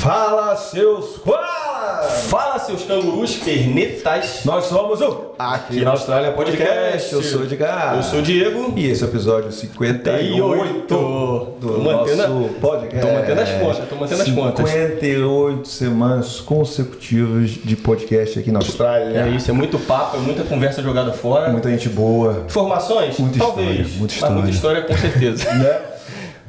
Fala, seus koalas! Fala, seus cangurus pernetas. Nós somos o Aqui na Austrália Podcast. Eu sou o Edgar. Eu sou o Diego. E esse é o episódio 58 do Tô mantendo nosso podcast. tô mantendo as contas, tô mantendo as contas. 58 semanas consecutivas de podcast aqui na Austrália. É isso, é muito papo, é muita conversa jogada fora. Muita gente boa. Informações? Muita Talvez. história, muita Mas muita história. história com certeza. né?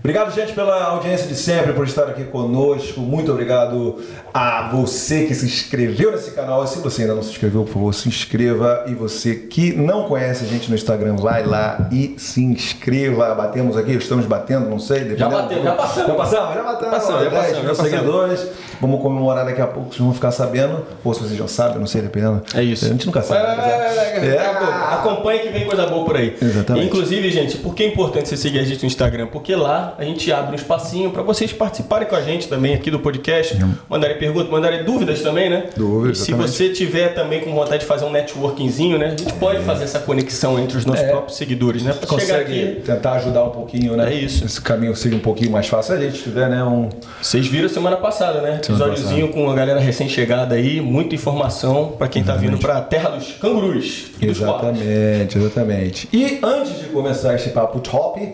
Obrigado, gente, pela audiência de sempre, por estar aqui conosco. Muito obrigado a você que se inscreveu nesse canal. Se você ainda não se inscreveu, por favor, se inscreva. E você que não conhece a gente no Instagram, vai lá e se inscreva. Batemos aqui, estamos batendo, não sei. dependendo- bateu, já passamos. Já passamos, já batemos. Passamos, já 10 passamos, mil já seguidores. Vamos comemorar daqui a pouco, vocês vão ficar sabendo. Ou se vocês já sabem, não sei, dependendo. É isso. A gente nunca sabe. Vai. É. Daqui a pouco. Acompanhe que vem coisa boa por aí. Exatamente. Inclusive, gente, por que é importante você seguir a gente no Instagram? Porque lá a gente abre um espacinho para vocês participarem com a gente também aqui do podcast, mandarem perguntas, mandarem dúvidas também, né? Dúvidas, E se exatamente. você tiver também com vontade de fazer um networkingzinho, né? A gente pode fazer essa conexão entre os nossos É. próprios seguidores, né? Pra chegar Consegue aqui. tentar ajudar um pouquinho, né? É isso. Esse caminho seja um pouquinho mais fácil. Se a gente tiver, né, um... Vocês viram semana passada, né? Semana Episódiozinho com a galera recém-chegada aí, muita informação para quem tá vindo pra terra dos cangurus e dos. Exatamente, exatamente. E antes de começar esse papo top,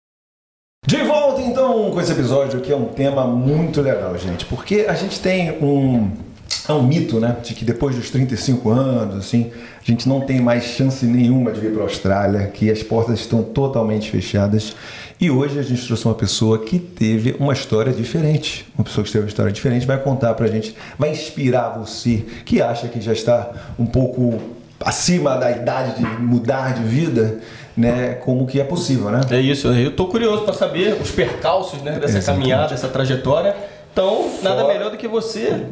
De volta então com esse episódio que é um tema muito legal, gente, porque a gente tem um é um mito, né, de que depois dos 35 anos, assim, a gente não tem mais chance nenhuma de vir para a Austrália, que as portas estão totalmente fechadas. E hoje a gente trouxe uma pessoa que teve uma história diferente. Uma pessoa que teve uma história diferente vai contar pra gente, vai inspirar você que acha que já está um pouco acima da idade de mudar de vida, né, como que é possível, né? É isso, eu tô curioso para saber os percalços né, dessa Exatamente. caminhada, dessa trajetória. Então, nada Fora- melhor do que você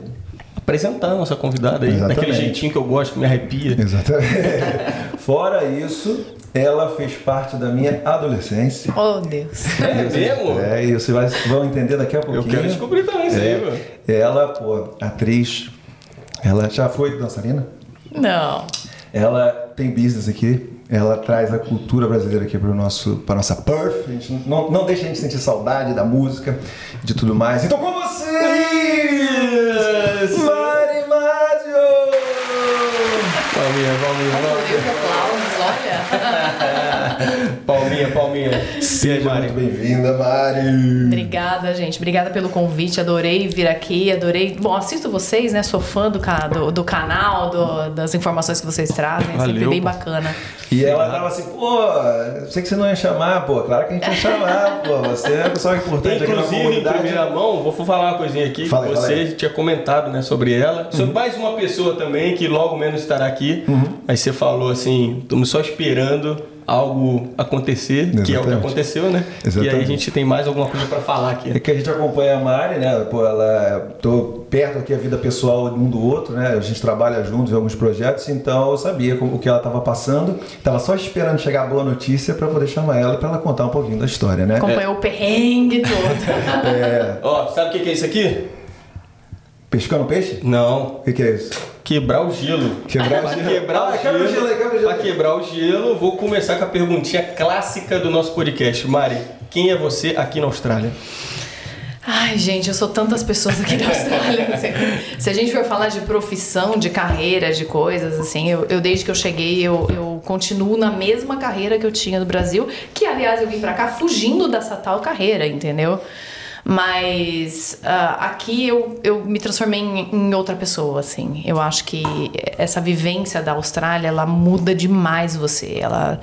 apresentar a nossa convidada aí, Exatamente. daquele jeitinho que eu gosto, que me arrepia. Exatamente. Fora isso, ela fez parte da minha adolescência. Oh, Deus. É mesmo? É, e você vai vão entender daqui a pouquinho. Eu quero descobrir também isso aí, mano. É, ela, pô, atriz, ela já foi dançarina? Não. Ela tem business aqui. Ela traz a cultura brasileira aqui para nosso, para nossa Perth. A gente não, não deixa a gente sentir saudade da música, de tudo mais. Então com vocês, Mari Maggio! Palminha, palminha, os aplausos, olha. Seja Mari? muito bem-vinda, Mari! Obrigada, gente. Obrigada pelo convite. Adorei vir aqui. Adorei. Bom, assisto vocês, né? Sou fã do, do, do canal, do- das informações que vocês trazem. É sempre Valeu. bem bacana. E ela tava assim, pô, eu sei que você não ia chamar, pô, claro que a gente ia chamar, pô, você é uma pessoa importante aqui na Inclusive, em comunidade. primeira mão, vou falar uma coisinha aqui Fala que você fala tinha comentado né, sobre ela. Sobre mais uma pessoa também que logo menos estará aqui. Uhum. Aí você falou assim: estamos só esperando algo acontecer, que é o que Exatamente. aconteceu, né? E aí Exatamente. a gente tem mais alguma coisa pra falar aqui. É que a gente acompanha a Mari, né? Pô, ela tô perto aqui a vida pessoal um do outro, né? A gente trabalha juntos em alguns projetos, então eu sabia como- o que ela estava passando. Tava só esperando chegar a boa notícia para poder chamar ela para ela contar um pouquinho da história, né? Acompanhou o perrengue todo. É, Ó, sabe o que que é isso aqui? pescando peixe? Não, O que, que é isso? Quebrar o gelo. Quebrar o Pra gelo. quebrar Ah, o quebra o gelo. gelo aí, quebra o gelo Pra quebrar o gelo, vou começar com a perguntinha clássica do nosso podcast. Mari, quem é você aqui na Austrália? Ai, gente, eu sou tantas pessoas aqui na Austrália. Se a gente for falar de profissão, de carreira, de coisas, assim, eu, eu desde que eu cheguei, eu, eu continuo na mesma carreira que eu tinha no Brasil, que aliás eu vim pra cá fugindo dessa tal carreira, entendeu? Mas uh, aqui eu, eu me transformei em, em, outra pessoa, assim. Eu acho que essa vivência da Austrália, ela muda demais você. Ela,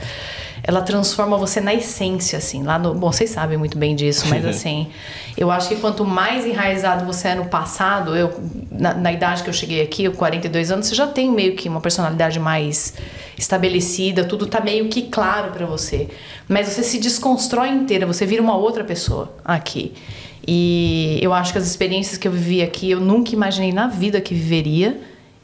ela transforma você na essência, assim. Lá no, bom, vocês sabem muito bem disso, mas assim, eu acho que quanto mais enraizado você é no passado, eu, na, na idade que eu cheguei aqui, 42 anos, você já tem meio que uma personalidade mais estabelecida, tudo tá meio que claro para você. Mas você se desconstrói inteira, você vira uma outra pessoa aqui. E eu acho que as experiências que eu vivi aqui, eu nunca imaginei na vida que viveria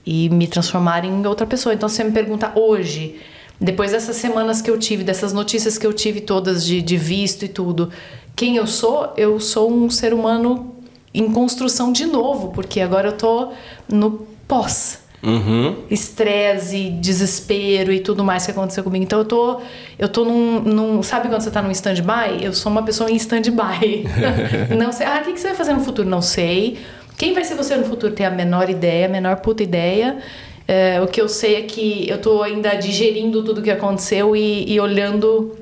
e me transformar em outra pessoa. Então, se você me pergunta hoje, depois dessas semanas que eu tive, dessas notícias que eu tive todas de, de visto e tudo, quem eu sou? Eu sou um ser humano em construção de novo, porque agora eu tô no pós. Uhum. Estresse, desespero e tudo mais que aconteceu comigo. Então eu tô, eu tô num, num Sabe quando você tá num stand-by? Eu sou uma pessoa em stand-by. não sei. Ah, o que, que você vai fazer no futuro? Não sei. Quem vai ser você no futuro? Tem a menor ideia, a menor puta ideia. É, o que eu sei é que eu tô ainda digerindo tudo que aconteceu e, e olhando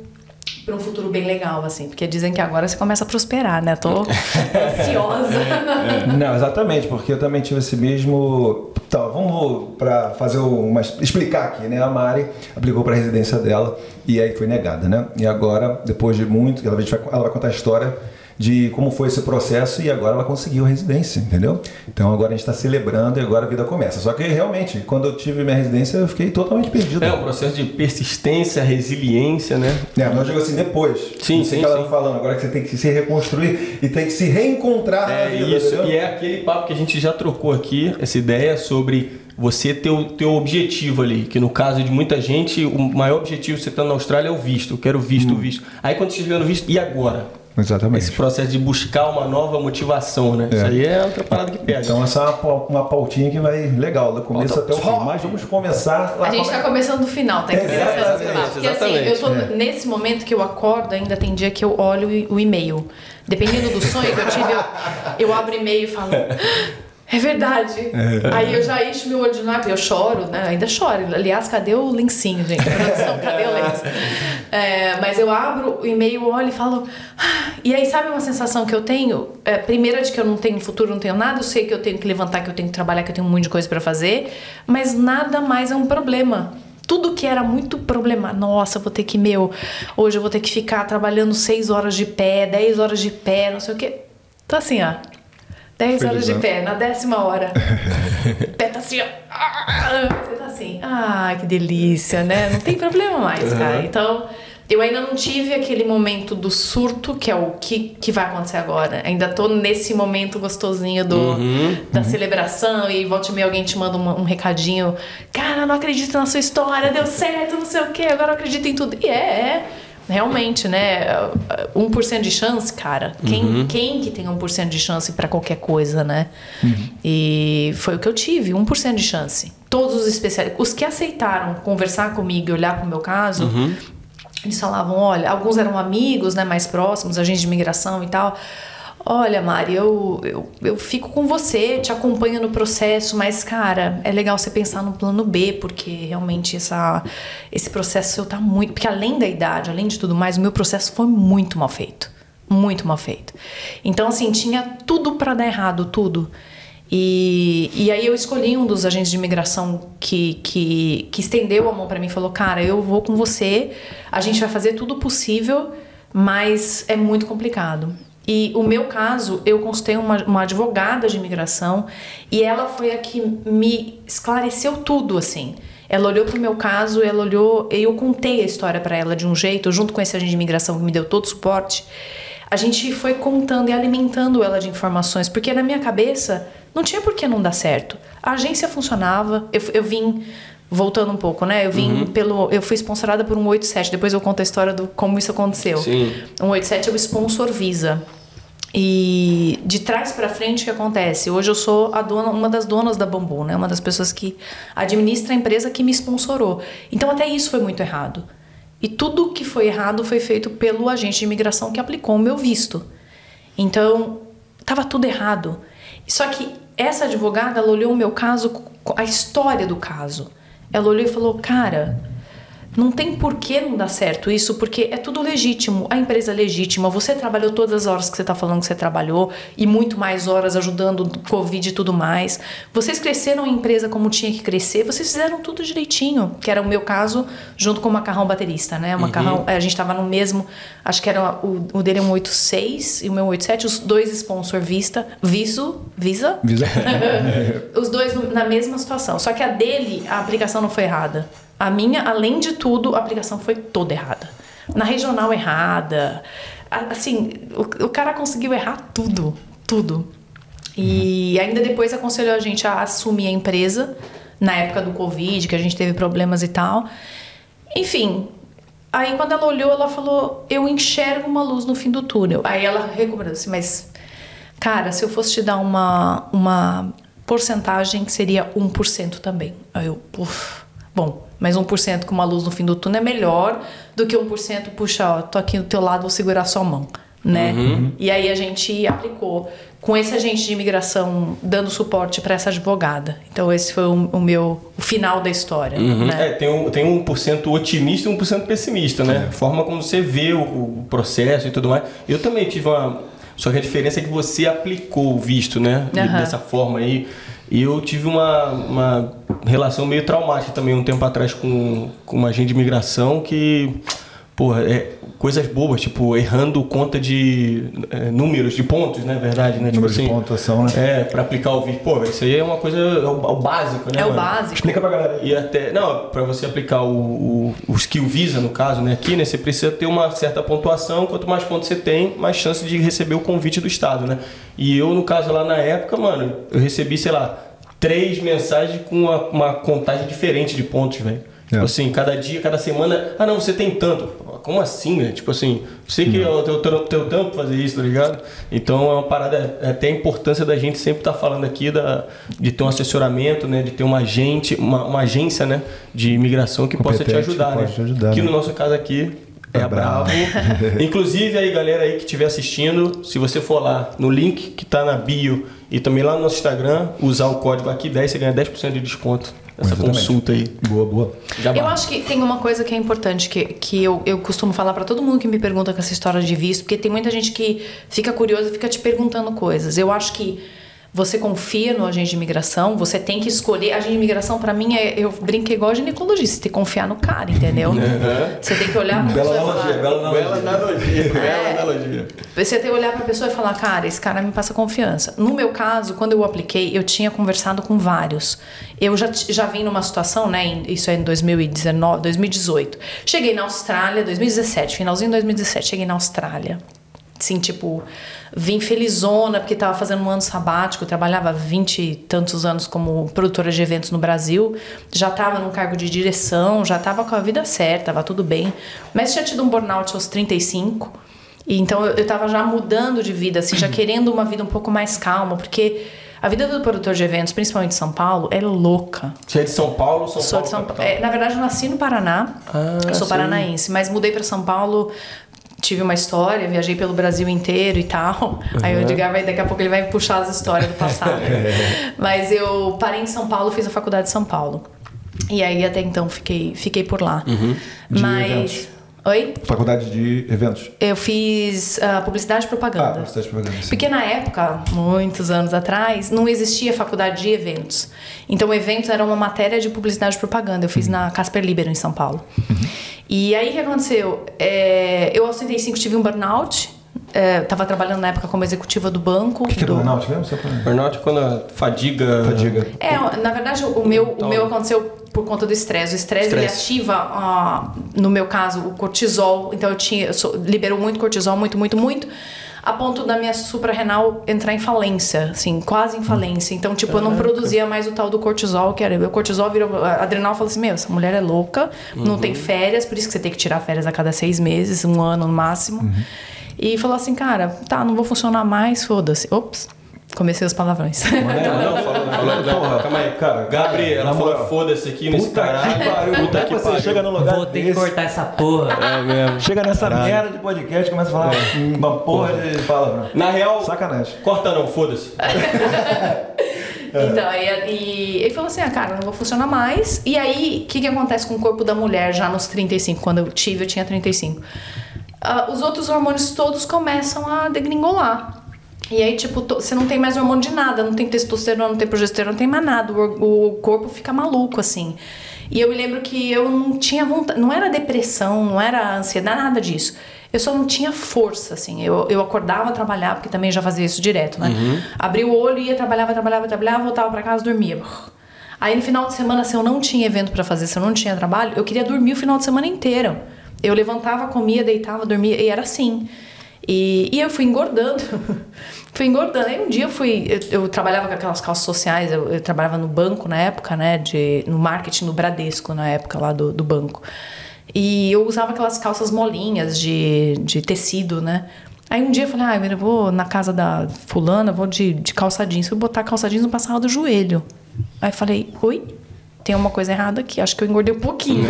para um futuro bem legal, assim, porque dizem que agora você começa a prosperar, né? Tô ansiosa. Não, exatamente, porque eu também tive esse mesmo. Então, vamos para fazer uma. explicar aqui, né? A Mari aplicou para a residência dela e aí foi negada, né? E agora, depois de muito, ela vai, ela vai contar a história de como foi esse processo e agora ela conseguiu a residência, entendeu? Então agora a gente está celebrando e agora a vida começa. Só que realmente, quando eu tive minha residência, eu fiquei totalmente perdido. É um processo de persistência, resiliência, né? É, mas eu digo assim, depois. Sim, sim, que ela tá falando, agora que você tem que se reconstruir e tem que se reencontrar é, na vida, isso, entendeu? e é aquele papo que a gente já trocou aqui, essa ideia sobre você ter o teu objetivo ali, que no caso de muita gente, o maior objetivo você está na Austrália é o visto, eu quero visto, hum. visto. Aí quando você chega no visto, e agora? Exatamente. Esse processo de buscar uma nova motivação, né? É. Isso aí é outra parada que pega. Então essa é uma, uma pautinha que vai legal, do começo Pauta até o fim. Mas vamos começar. A gente está começando do final, tá? É, exatamente, final. Porque assim, eu tô é. nesse momento que eu acordo, ainda tem dia que eu olho o e-mail. Dependendo do sonho que eu tive, eu, eu abro e-mail e falo. É verdade. É. Aí eu já encho meu olho de eu choro, né? Ainda choro. Aliás, cadê o lencinho, gente? produção, cadê o lenço? É, mas eu abro o e-mail, olho e falo. Ah", e aí, sabe uma sensação que eu tenho? É, primeira, de que eu não tenho futuro, não tenho nada. Eu sei que eu tenho que levantar, que eu tenho que trabalhar, que eu tenho um monte de coisa para fazer. Mas nada mais é um problema tudo que era muito problema. Nossa, vou ter que, meu, hoje eu vou ter que ficar trabalhando seis horas de pé, dez horas de pé, não sei o quê. Então, assim, ó, 10 horas de pé, na décima hora. pé tá assim, ó. Você tá assim, ah, que delícia, né? Não tem problema mais, cara. Então, eu ainda não tive aquele momento do surto, que é o que, que vai acontecer agora. Ainda tô nesse momento gostosinho do, uhum, da uhum. celebração e volte e meia alguém te manda um, um, recadinho. Cara, não acredito na sua história, deu certo, não sei o quê, agora eu acredito em tudo. E é, é realmente, né? 1% de chance, cara. Quem, uhum. quem que tem 1% de chance para qualquer coisa, né? Uhum. E foi o que eu tive, 1% de chance. Todos os especialistas, os que aceitaram conversar comigo e olhar para o meu caso, uhum. eles falavam, olha, alguns eram amigos, né, mais próximos, agentes de imigração e tal. Olha, Mari, eu, eu, eu fico com você, te acompanho no processo, mas, cara, é legal você pensar no plano B, porque realmente essa, esse processo seu tá muito. Porque além da idade, além de tudo mais, o meu processo foi muito mal feito. Muito mal feito. Então, assim, tinha tudo para dar errado, tudo. E, e aí eu escolhi um dos agentes de imigração que, que, que estendeu a mão para mim e falou: Cara, eu vou com você, a gente vai fazer tudo possível, mas é muito complicado. E o meu caso, eu consultei uma, uma advogada de imigração e ela foi a que me esclareceu tudo, assim. Ela olhou pro meu caso, ela olhou, eu contei a história para ela de um jeito, junto com esse agente de imigração que me deu todo o suporte. A gente foi contando e alimentando ela de informações, porque na minha cabeça não tinha por que não dar certo. A agência funcionava, eu, eu vim voltando um pouco, né? Eu vim uhum. pelo. Eu fui sponsorada por um 87. Depois eu conto a história do como isso aconteceu. Sim. Um 87 é o sponsor Visa. E de trás para frente o que acontece? Hoje eu sou a dona, uma das donas da Bambu, né? Uma das pessoas que administra a empresa que me sponsorou. Então até isso foi muito errado. E tudo que foi errado foi feito pelo agente de imigração que aplicou o meu visto. Então, tava tudo errado. Só que essa advogada, ela olhou o meu caso, a história do caso. Ela olhou e falou: "Cara, Não tem por que não dar certo isso, porque é tudo legítimo. A empresa é legítima. Você trabalhou todas as horas que você está falando que você trabalhou e muito mais horas ajudando Covid e tudo mais. Vocês cresceram a empresa como tinha que crescer, vocês fizeram tudo direitinho, que era o meu caso, junto com o Macarrão Baterista, né? O Macarrão, a gente estava no mesmo, acho que era o, o dele é um 86 e o meu 87, os dois sponsor Vista, Viso, Visa, Visa. os dois na mesma situação. Só que a dele, a aplicação não foi errada. A minha, além de tudo, a aplicação foi toda errada. Na regional errada. Assim, o, o cara conseguiu errar tudo. Tudo. E ainda depois aconselhou a gente a assumir a empresa na época do Covid, que a gente teve problemas e tal. Enfim, aí quando ela olhou, ela falou: Eu enxergo uma luz no fim do túnel. Aí ela recomendou assim, mas, cara, se eu fosse te dar uma, uma porcentagem, seria 1% também. Aí eu, uff, bom, mas 1% com uma luz no fim do túnel é melhor do que 1%, puxa, ó, tô aqui do teu lado, vou segurar sua mão, né? E aí a gente aplicou com esse agente de imigração dando suporte para essa advogada. Então esse foi o, o meu o final da história, né? É, tem um, tem um por cento otimista e um por cento pessimista, né? A forma como você vê o, o processo e tudo mais. Eu também tive uma. Só que a diferença é que você aplicou o visto, né? Aham. Dessa forma aí. E eu tive uma, uma relação meio traumática também um tempo atrás com, com uma agente de imigração que. Porra, é, coisas bobas, tipo, errando conta de é, números, de pontos, né? Verdade, né? Número tipo de pontuação, né? É, pra aplicar o visto. Pô, isso aí é uma coisa. É o, é o básico, né? É o mano? básico. Explica pra galera. E até, não, para você aplicar o, o, o skill visa, no caso, né, aqui, né, você precisa ter uma certa pontuação. Quanto mais pontos você tem, mais chance de receber o convite do Estado, né? E eu, no caso, lá na época, mano, eu recebi, sei lá, três mensagens com uma, uma contagem diferente de pontos, velho. Tipo É. assim, cada dia, cada semana, ah não, você tem tanto. Como assim, né? Tipo assim, sei que é o teu, teu, teu trampo fazer isso, tá ligado? Então é uma parada, é até a importância da gente sempre estar falando aqui da, de ter um assessoramento, né? De ter uma agente, uma, uma agência, né? De imigração que possa te ajudar, que né? te ajudar, que né? no nosso caso aqui é, É a Bravo. Bravo. Inclusive aí, galera aí que estiver assistindo, se você for lá no link que tá na bio e também lá no nosso Instagram, usar o código aqui 10, você ganha 10% de desconto nessa Exatamente. consulta aí. Boa, boa. Já Eu acho que tem uma coisa que é importante que, que eu, eu costumo falar pra todo mundo que me pergunta com essa história de visto, porque tem muita gente que fica curiosa e fica te perguntando coisas. Eu acho que você confia no agente de imigração, você tem que escolher. Agente de imigração, pra mim, é, eu brinco igual ginecologista, você tem que confiar no cara, entendeu? Você tem que olhar pra Bela pessoa analogia, falar, bela Bela analogia. analogia, bela É. analogia. Você tem que olhar pra pessoa e falar, cara, esse cara me passa confiança. No meu caso, quando eu apliquei, eu tinha conversado com vários. Eu já, já vim numa situação, né? Isso é em 2019, 2018. Cheguei na Austrália, 2017, finalzinho de 2017, cheguei na Austrália. Assim, tipo, vim felizona porque tava fazendo um ano sabático, trabalhava 20 e tantos anos como produtora de eventos no Brasil, já tava num cargo de direção, já tava com a vida certa, tava tudo bem. Mas tinha tido um burnout aos 35. E então eu, eu tava já mudando de vida, assim, já querendo uma vida um pouco mais calma, porque a vida do produtor de eventos, principalmente em São Paulo, é louca. Você é de São Paulo, São Sou Paulo. de São Paulo. É, na verdade, eu nasci no Paraná. Ah, eu sou sim. paranaense, mas mudei para São Paulo. Tive uma história, viajei pelo Brasil inteiro e tal. Aí o Edgar vai, daqui a pouco ele vai puxar as histórias do passado. mas eu parei em São Paulo, fiz a faculdade de São Paulo. E aí até então fiquei, fiquei por lá. De Mas. eventos. Oi? Faculdade de eventos. Eu fiz ah, publicidade e Ah, propaganda. publicidade de propaganda. sim. Porque na época, muitos anos atrás, não existia faculdade de eventos. Então, eventos era uma matéria de publicidade e propaganda. Eu fiz Uhum. na Casper Libero, em São Paulo. E aí, o que aconteceu? É, eu, aos 35, tive um burnout. É, tava trabalhando na época como executiva do banco. O que, que é do... burnout mesmo? Burnout é quando a fadiga. Fadiga. É, na verdade, o meu, o meu aconteceu por conta do estresse. O estresse ele ativa, ah, no meu caso, o cortisol. Então eu tinha, eu sou- liberou muito cortisol, muito, muito, muito, a ponto da minha suprarrenal entrar em falência, assim, quase em falência. Então, tipo, eu não produzia mais o tal do cortisol, que era. O cortisol virou. A adrenal falou assim: meu, essa mulher é louca, não tem férias, por isso que você tem que tirar férias a cada seis meses, um ano no máximo. E falou assim, cara, tá, não vou funcionar mais, foda-se. Ops, comecei os palavrões. Não, não, falou, falou, não, Porra, calma aí. cara, Gabri, ela na falou foda-se aqui nesse Puta caralho. que pariu. Como é que você pariu. chega no lugar Vou ter que cortar essa porra. É mesmo. Chega nessa merda de podcast e começa a falar uma porra de palavrão. Na real, Sacanagem. corta não, foda-se. Então, aí, e ele falou assim: ah, cara, não vou funcionar mais. E aí, o que, que acontece com o corpo da mulher já nos 35? Quando eu tive, eu tinha 35. Ah, os outros hormônios todos começam a degringolar. E aí, tipo, você não tem mais hormônio de nada, não tem testosterona, não tem progesterona, não tem mais nada. O, o corpo fica maluco, assim. E eu me lembro que eu não tinha vontade, não era depressão, não era ansiedade, nada disso. Eu só não tinha força, assim. Eu, eu acordava a trabalhar, porque também já fazia isso direto, né? Abria o olho, ia, trabalhava, trabalhava, trabalhava, voltava pra casa, dormia. Aí no final de semana, se eu não tinha evento pra fazer, se eu não tinha trabalho, eu queria dormir o final de semana inteiro. Eu levantava, comia, deitava, dormia, e era assim. E, e eu fui engordando. fui engordando. Aí um dia eu fui. Eu, eu trabalhava com aquelas calças sociais, eu, eu trabalhava no banco na época, né? De, no marketing no Bradesco, na época lá do, do banco. E eu usava aquelas calças molinhas de, de tecido, né? Aí um dia eu falei, ah, eu vou na casa da fulana, vou de, de calça jeans. Fui botar calça jeans no passado do joelho. Aí falei, oi? Tem uma coisa errada aqui, acho que eu engordei um pouquinho.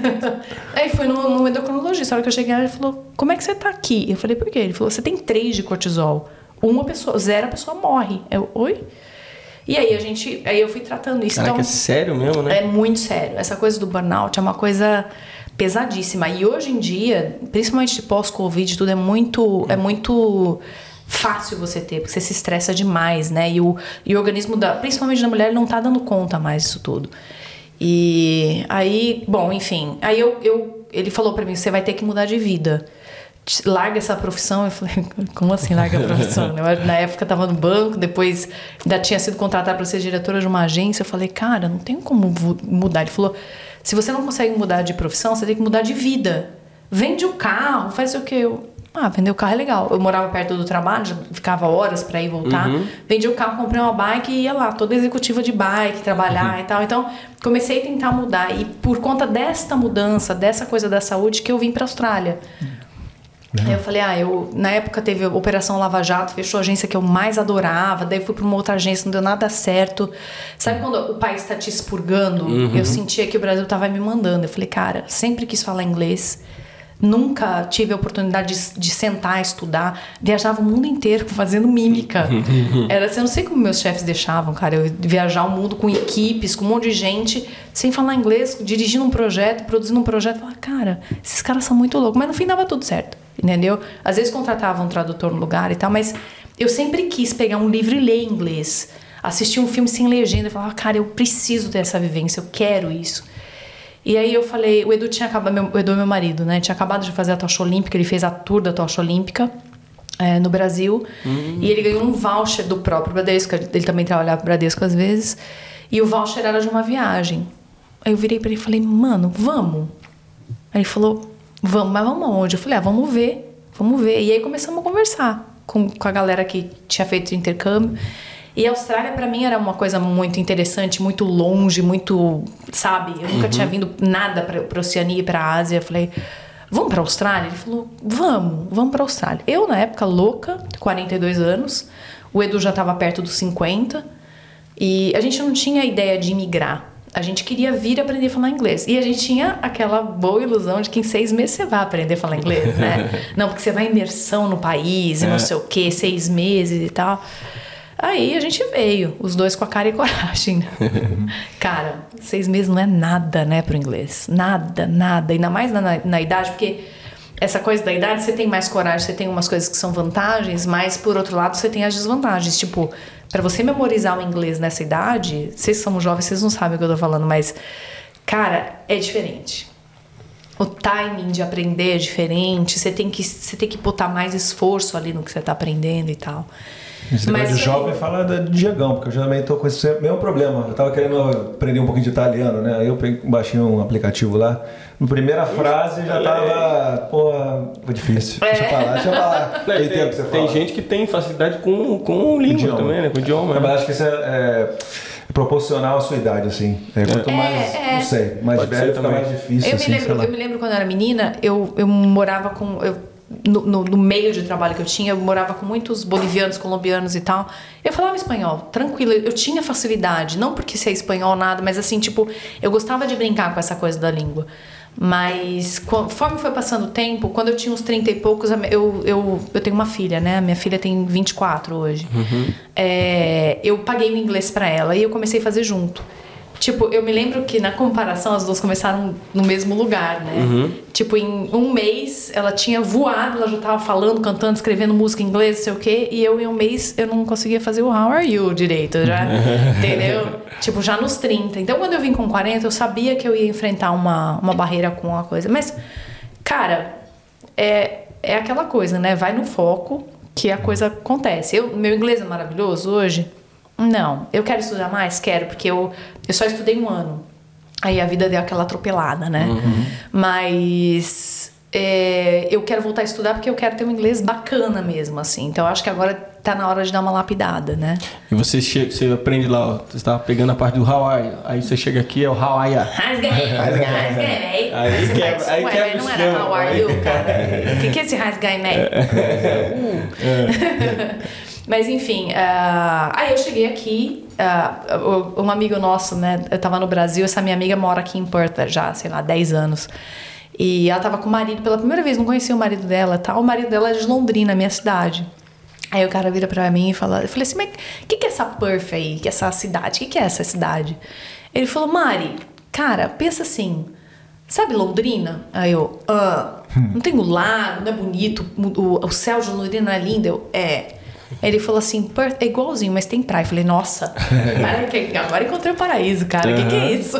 Aí fui no, no endocrinologista. A hora que eu cheguei, ele falou: Como é que você tá aqui? Eu falei: Por quê? Ele falou: Você tem três de cortisol. Uma pessoa, zero, a pessoa morre. Eu, oi? E aí a gente. Aí eu fui tratando isso. Caraca, é então, sério mesmo, né? é muito sério. Essa coisa do burnout é uma coisa pesadíssima. E hoje em dia, principalmente pós-Covid, tudo é muito, é muito fácil você ter, porque você se estressa demais, né? E o, e o organismo, da, principalmente da mulher, não tá dando conta mais disso tudo. E aí, bom, enfim. Aí eu, eu, ele falou pra mim: você vai ter que mudar de vida. Larga essa profissão. Eu falei: como assim larga a profissão? Eu, na época eu tava no banco, depois ainda tinha sido contratada para ser diretora de uma agência. Eu falei: cara, não tem como mudar. Ele falou: se você não consegue mudar de profissão, você tem que mudar de vida. Vende o carro, faz o que? Eu, ah, vender o carro é legal. Eu morava perto do trabalho, ficava horas pra ir e voltar. Vendi o carro, comprei uma bike e ia lá, toda executiva de bike, trabalhar e tal. Então, comecei a tentar mudar. E por conta desta mudança, dessa coisa da saúde, que eu vim pra Austrália. Aí eu falei, ah, eu na época teve a Operação Lava Jato, fechou a agência que eu mais adorava, daí fui pra uma outra agência, não deu nada certo. Sabe quando o país tá te expurgando? Eu sentia que o Brasil tava me mandando. Eu falei, cara, sempre quis falar inglês. Nunca tive a oportunidade de, de sentar, estudar. Viajava o mundo inteiro fazendo mímica. Era assim, eu não sei como meus chefes deixavam, cara. Eu viajar o mundo com equipes, com um monte de gente, sem falar inglês, dirigindo um projeto, produzindo um projeto. Falar, cara, esses caras são muito loucos. Mas no fim dava tudo certo, entendeu? Às vezes contratavam um tradutor no lugar e tal, mas eu sempre quis pegar um livro e ler inglês. Assistir um filme sem legenda e falar, cara, eu preciso ter essa vivência, eu quero isso. E aí eu falei, o Edu tinha acabado, meu, o Edu é meu marido, né? Tinha acabado de fazer a tocha olímpica, ele fez a tour da tocha olímpica é, no Brasil. E ele ganhou um voucher do próprio Bradesco, ele também trabalhava pro Bradesco às vezes. E o voucher era de uma viagem. Aí eu virei pra ele e falei, mano, vamos. Aí ele falou, vamos, mas vamos aonde? Eu falei, ah, vamos ver, vamos ver. E aí começamos a conversar com, com a galera que tinha feito intercâmbio. E a Austrália, pra mim, era uma coisa muito interessante, muito longe, muito. Sabe? Eu nunca tinha vindo nada pra, pra Oceania e pra Ásia. Eu falei, vamos pra Austrália? Ele falou, vamos, vamos pra Austrália. Eu, na época, louca, 42 anos. O Edu já tava perto dos 50. E a gente não tinha ideia de imigrar. A gente queria vir aprender a falar inglês. E a gente tinha aquela boa ilusão de que em seis meses você vai aprender a falar inglês, né? não, porque você vai imersão no país e não sei o quê, seis meses e tal. Aí a gente veio, os dois com a cara e coragem. cara, seis meses não é nada, né, pro inglês. Nada, nada. Ainda mais na, na, na idade, porque essa coisa da idade, você tem mais coragem, você tem umas coisas que são vantagens, mas por outro lado você tem as desvantagens. Tipo, para você memorizar o inglês nessa idade, vocês são jovens, vocês não sabem o que eu tô falando, mas, cara, é diferente. O timing de aprender é diferente, você tem que, você tem que botar mais esforço ali no que você tá aprendendo e tal. Esse Mas de jovem fala de Diegão, porque eu também tô com esse mesmo problema. Eu tava querendo aprender um pouquinho de italiano, né? Aí eu baixei um aplicativo lá. Na primeira frase já tava. Porra, foi difícil. Deixa pra lá, deixa pra lá. Não, Tem tem, tempo você tem gente que tem facilidade com, com língua Idioma. também, né? Com idioma. Mas né? acho que isso é, é proporcional à sua idade, assim. É, quanto É, mais, é. não sei, mais Pode velho fica também. mais difícil, Eu, assim, me sei lembro, lá. eu me lembro quando eu era menina, eu, eu morava com. Eu, no, no- no meio de trabalho que eu tinha, eu morava com muitos bolivianos, colombianos e tal. Eu falava espanhol, tranquilo. Eu tinha facilidade, não porque ser espanhol nada, mas assim, tipo, eu gostava de brincar com essa coisa da língua. Mas conforme foi passando o tempo, quando eu tinha uns 30 e poucos, eu, eu, eu tenho uma filha, né? Minha filha tem 24 hoje. Uhum. É, eu paguei o inglês para ela e eu comecei a fazer junto. Tipo, eu me lembro que na comparação as duas começaram no mesmo lugar, né? Uhum. Tipo, em um mês ela tinha voado, ela já tava falando, cantando, escrevendo música em inglês, não sei o quê, e eu em um mês eu não conseguia fazer o How are you direito, já, entendeu? Tipo, já nos 30. Então quando eu vim com 40, eu sabia que eu ia enfrentar uma, uma barreira com a coisa. Mas, cara, é, é aquela coisa, né? Vai no foco que a coisa acontece. Eu, meu inglês é maravilhoso hoje? Não. Eu quero estudar mais? Quero, porque eu, eu só estudei um ano. Aí a vida deu aquela atropelada, né? Uhum. Mas é, eu quero voltar a estudar porque eu quero ter um inglês bacana mesmo, assim. Então eu acho que agora tá na hora de dar uma lapidada, né? E você chega, você aprende lá, ó, você está pegando a parte do Hawaii, aí você chega aqui é o Hawaii. Rasguei, Aí quebra, aí quebra não era how are you, cara? O que, que é esse rasguei, uh. Mas enfim, uh, aí eu cheguei aqui, uh, um amigo nosso, né? Eu tava no Brasil, essa minha amiga mora aqui em Perth já, sei lá, 10 anos. E ela tava com o marido pela primeira vez, não conhecia o marido dela, tá? O marido dela é de Londrina, minha cidade. Aí o cara vira pra mim e fala, eu falei assim, mas o que, que é essa Perth aí, que é essa cidade? O que, que é essa cidade? Ele falou, Mari, cara, pensa assim, sabe Londrina? Aí eu, ah, não tem o lago, não é bonito, o, o céu de Londrina é lindo? Eu, é. Ele falou assim, Perth é igualzinho, mas tem praia. Eu falei, nossa, agora encontrei o paraíso, cara. O uhum. que, que, é isso?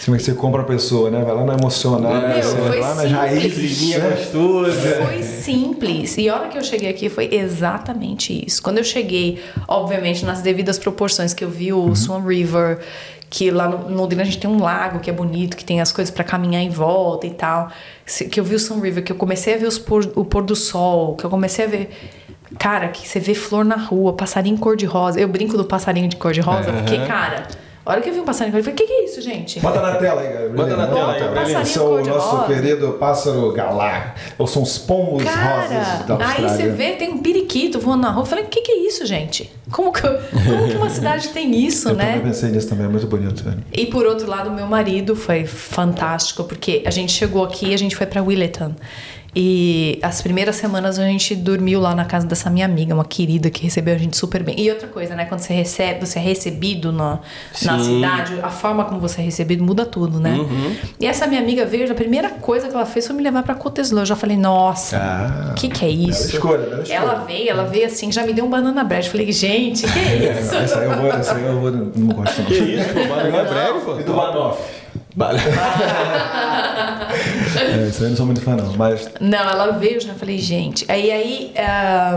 Sim, mas você compra a pessoa, né? Vai lá na emocional, você vai lá nas raízes. Né? gostosa. Foi simples. E a hora que eu cheguei aqui foi exatamente isso. Quando eu cheguei, obviamente, nas devidas proporções, que eu vi o uhum. Swan River, que lá no, no Londrina a gente tem um lago que é bonito, que tem as coisas para caminhar em volta e tal. Que eu vi o Sun River, que eu comecei a ver os por, o pôr do sol, que eu comecei a ver Cara, que você vê flor na rua, passarinho cor-de-rosa. Eu brinco do passarinho de cor-de-rosa, uhum. porque, cara, a hora que eu vi um passarinho cor-de-rosa, eu falei, o que, que é isso, gente? Bota na tela aí, Gabriel. Bota na tela aí, Gabriel. Esse é o nosso querido pássaro galá. Ou são os pombos cara, rosas da Austrália. Aí você vê, tem um periquito voando na rua. Eu falei, o que, que é isso, gente? Como que, como que uma cidade tem isso, eu né? Eu também pensei nisso também, é muito bonito. Velho. E por outro lado, meu marido foi fantástico, porque a gente chegou aqui e a gente foi pra Willetton. E as primeiras semanas a gente dormiu lá na casa dessa minha amiga, uma querida que recebeu a gente super bem. E outra coisa, né? Quando você recebe, você é recebido na, na cidade, a forma como você é recebido muda tudo, né? Uhum. E essa minha amiga veio, a primeira coisa que ela fez foi me levar pra Coteslã. Eu já falei, nossa, o ah, que, que é isso? Bela escolha, bela escolha. Ela veio, ela veio assim, já me deu um banana bread. Eu falei, gente, que é isso? essa aí eu vou, essa aí eu vou, não gosto não. Que isso, banana bread, pô? E do Banoff. é, isso aí eu não sou muito fã, não. Mas... Não, ela veio, já falei, gente. Aí, aí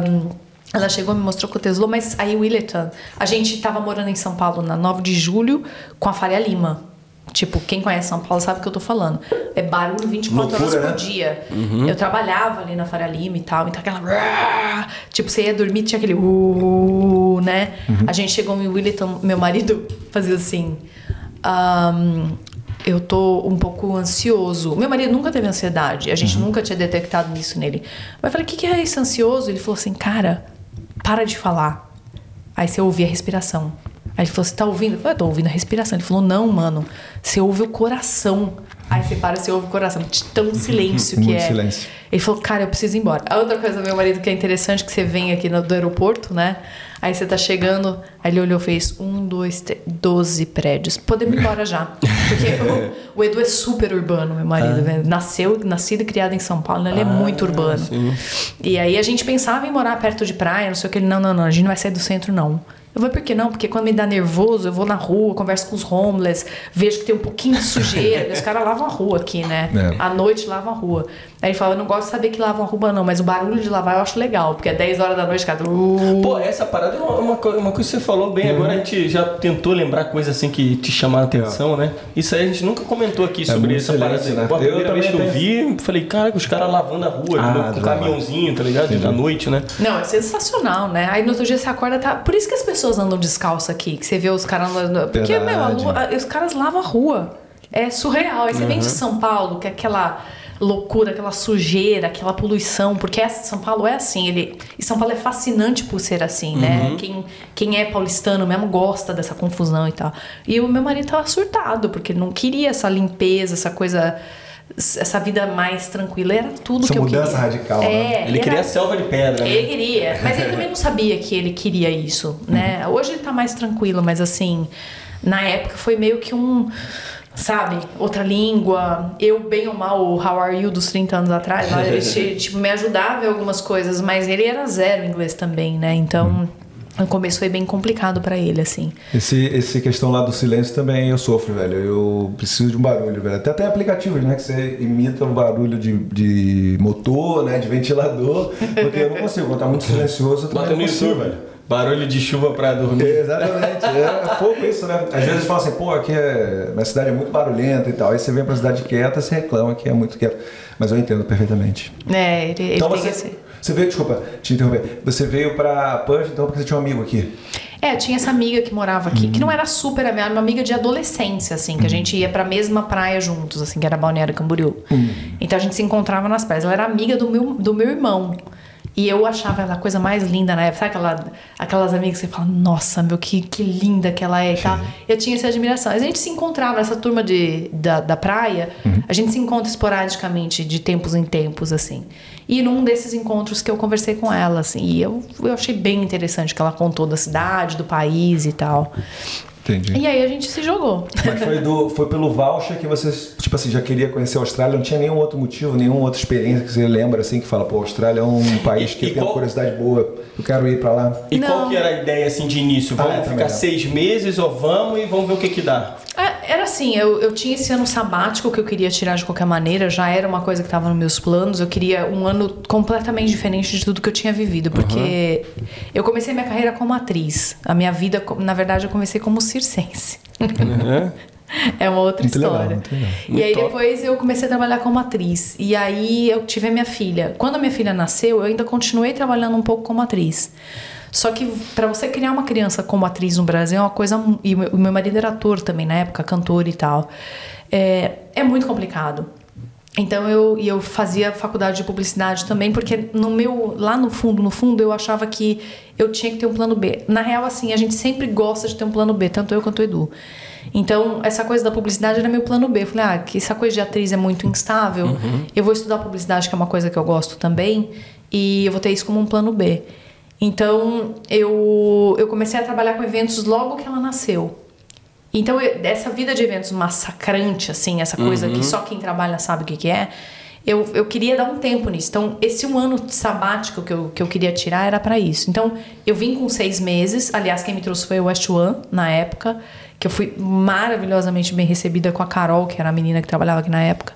um, ela chegou, me mostrou com o Tesla, mas aí Willerton, a gente tava morando em São Paulo na 9 de julho com a Faria Lima. Tipo, quem conhece São Paulo sabe o que eu tô falando. É barulho 24 Loucura, horas por né? dia. Uhum. Eu trabalhava ali na Faria Lima e tal, então aquela. Tipo, você ia dormir, tinha aquele. Uh, né? Uhum. A gente chegou em Willerton, meu marido fazia assim. Um, eu tô um pouco ansioso. Meu marido nunca teve ansiedade, a gente uhum. nunca tinha detectado isso nele. Mas eu falei, o que, que é esse ansioso? Ele falou assim, cara, para de falar. Aí você ouvia a respiração. Aí ele falou, você tá ouvindo? Eu falei, tô ouvindo a respiração. Ele falou, não, mano, você ouve o coração. Aí você para, você ouve o coração. De tão silêncio que Muito é. silêncio. Ele falou, cara, eu preciso ir embora. A outra coisa, meu marido, que é interessante, que você vem aqui no, do aeroporto, né? Aí você tá chegando, aí ele olhou e fez um, dois, três, doze prédios. Podemos ir embora já. Porque o, o, Edu é super urbano, meu marido. Ah. Nasceu, nascido e criado em São Paulo, ele é ah, muito urbano. Sim. E aí a gente pensava em morar perto de praia, não sei o que. Ele, não, não, não, a gente não vai sair do centro, não. Eu vou, por que não? Porque quando me dá nervoso, eu vou na rua, converso com os homeless, vejo que tem um pouquinho de sujeira. os caras lavam a rua aqui, né? É. À noite lavam a rua. Aí ele fala, eu não gosto de saber que lavam a rua, não, mas o barulho de lavar eu acho legal, porque é 10 horas da noite, cara. Uh... Pô, essa parada é uma, uma, uma, coisa que você falou bem, uhum. agora a gente já tentou lembrar coisas assim que te chamaram a atenção, é. né? Isso aí a gente nunca comentou aqui é sobre essa parada. Né? Pô, a primeira vez que eu vi, falei, cara, os caras lavando a rua, ah, com um caminhãozinho, tá ligado? Da noite, né? Não, é sensacional, né? Aí no outro dia você acorda, tá. Por isso que as pessoas andam descalço aqui, que você vê os caras andando. Porque, meu, a, os caras lavam a rua. É surreal. Aí você uhum. vem de uhum. São Paulo, que é aquela loucura, aquela sujeira, aquela poluição, porque São Paulo é assim, ele e São Paulo é fascinante por ser assim, né? uhum. né? Quem, quem é paulistano mesmo gosta dessa confusão e tal. E o meu marido tava surtado, porque ele não queria essa limpeza, essa coisa essa vida mais tranquila. Era tudo Essa que eu mudança queria. radical, É, né? Ele era- queria a selva de pedra, né? ele queria, mas ele também não sabia que ele queria isso, né? Hoje ele tá mais tranquilo, mas assim, na época foi meio que um, sabe, outra língua. Eu, bem ou mal, o How Are You dos 30 anos atrás, lá, ele te- tipo, me ajudava em algumas coisas, mas ele era zero inglês também, né? Então, no começo foi bem complicado pra ele, assim. Esse, esse questão lá do silêncio também eu sofro, velho. Eu preciso de um barulho, velho. Até tem aplicativos, né? Que você imita o barulho de, de motor, né? De ventilador. Porque eu não consigo. Quando tá muito silencioso, eu Bota também no não consigo, YouTube, velho. Barulho de chuva pra dormir. Exatamente, é pouco isso, né? Às vezes falam assim, pô, aqui é. Minha cidade é muito barulhenta e tal. Aí você vem pra cidade quieta, você reclama que é muito quieta. Mas eu entendo perfeitamente. É, ele, ele Então tem você, esse... você veio, desculpa, te interromper. Você veio pra Perth então porque você tinha um amigo aqui. É, tinha essa amiga que morava aqui, que não era super amiga, era uma amiga de adolescência, assim, que a gente ia pra mesma praia juntos, assim, que era Balneário Camboriú. Então a gente se encontrava nas praias. Ela era amiga do meu, do meu irmão. E eu achava ela a coisa mais linda na época. Sabe aquela, aquelas amigas que você fala, nossa, meu, que, que linda que ela é e tal. Eu tinha essa admiração. A gente se encontrava nessa turma de, da, da praia, a gente se encontra esporadicamente, de tempos em tempos, assim. E num desses encontros que eu conversei com ela, assim, e eu, eu achei bem interessante que ela contou da cidade, do país e tal. Entendi. E aí a gente se jogou. Mas foi, do, foi pelo voucher que você, tipo assim, já queria conhecer a Austrália, não tinha nenhum outro motivo, nenhuma outra experiência que você lembra, assim, que fala, pô, a Austrália é um país que E eu tenho qual- curiosidade boa, eu quero ir pra lá. E qual Não. que era a ideia assim de início? Vamos Ah, é, ficar seis meses ou vamos e vamos ver o que que dá? É, Era assim, eu, eu tinha esse ano sabático que eu queria tirar de qualquer maneira, já era uma coisa que estava nos meus planos. Eu queria um ano completamente diferente de tudo que eu tinha vivido, porque eu comecei minha carreira como atriz. A minha vida, na verdade, eu comecei como circense. É uma outra Muito legal, história. muito legal. E Muito aí top. depois eu comecei a trabalhar como atriz. E aí eu tive a minha filha. Quando a minha filha nasceu, eu ainda continuei trabalhando um pouco como atriz. Só que pra você criar uma criança como atriz no Brasil é uma coisa. E o meu- marido era ator também na época, cantor e tal. É, é muito complicado. Então eu, eu fazia faculdade de publicidade também, porque no meu lá no fundo, no fundo eu achava que eu tinha que ter um plano B. Na real assim, a gente sempre gosta de ter um plano B, tanto eu quanto o Edu. Então, essa coisa da publicidade era meu plano B. Eu falei: "Ah, que essa coisa de atriz é muito instável. Eu vou estudar publicidade, que é uma coisa que eu gosto também, e eu vou ter isso como um plano B". Então, eu eu comecei a trabalhar com eventos logo que ela nasceu. Então, eu- essa vida de eventos massacrante, assim, essa coisa que só quem trabalha sabe o que, que é, eu, eu queria dar um tempo nisso. Então, esse um ano sabático que eu, que eu queria tirar era para isso. Então, eu vim com seis meses. Aliás, quem me trouxe foi o West One, na época, que eu fui maravilhosamente bem recebida com a Carol, que era a menina que trabalhava aqui na época.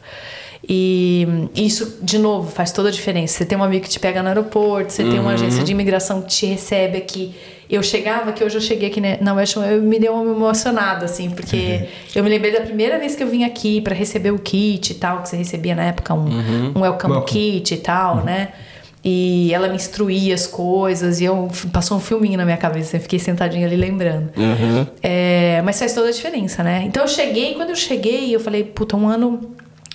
E isso, de novo, faz toda a diferença. Você tem um amigo que te pega no aeroporto, você tem uma agência de imigração que te recebe aqui. Eu chegava, que hoje eu cheguei aqui na West One, eu me deu uma emocionada, assim, porque eu me lembrei da primeira vez que eu vim aqui para receber o kit e tal, que você recebia na época um, um welcome, Welcome. kit e tal, né? E ela me instruía as coisas e eu passou um filminho na minha cabeça, eu fiquei sentadinha ali lembrando. É, mas faz toda a diferença, né? Então eu cheguei, quando eu cheguei, eu falei, puta, um ano,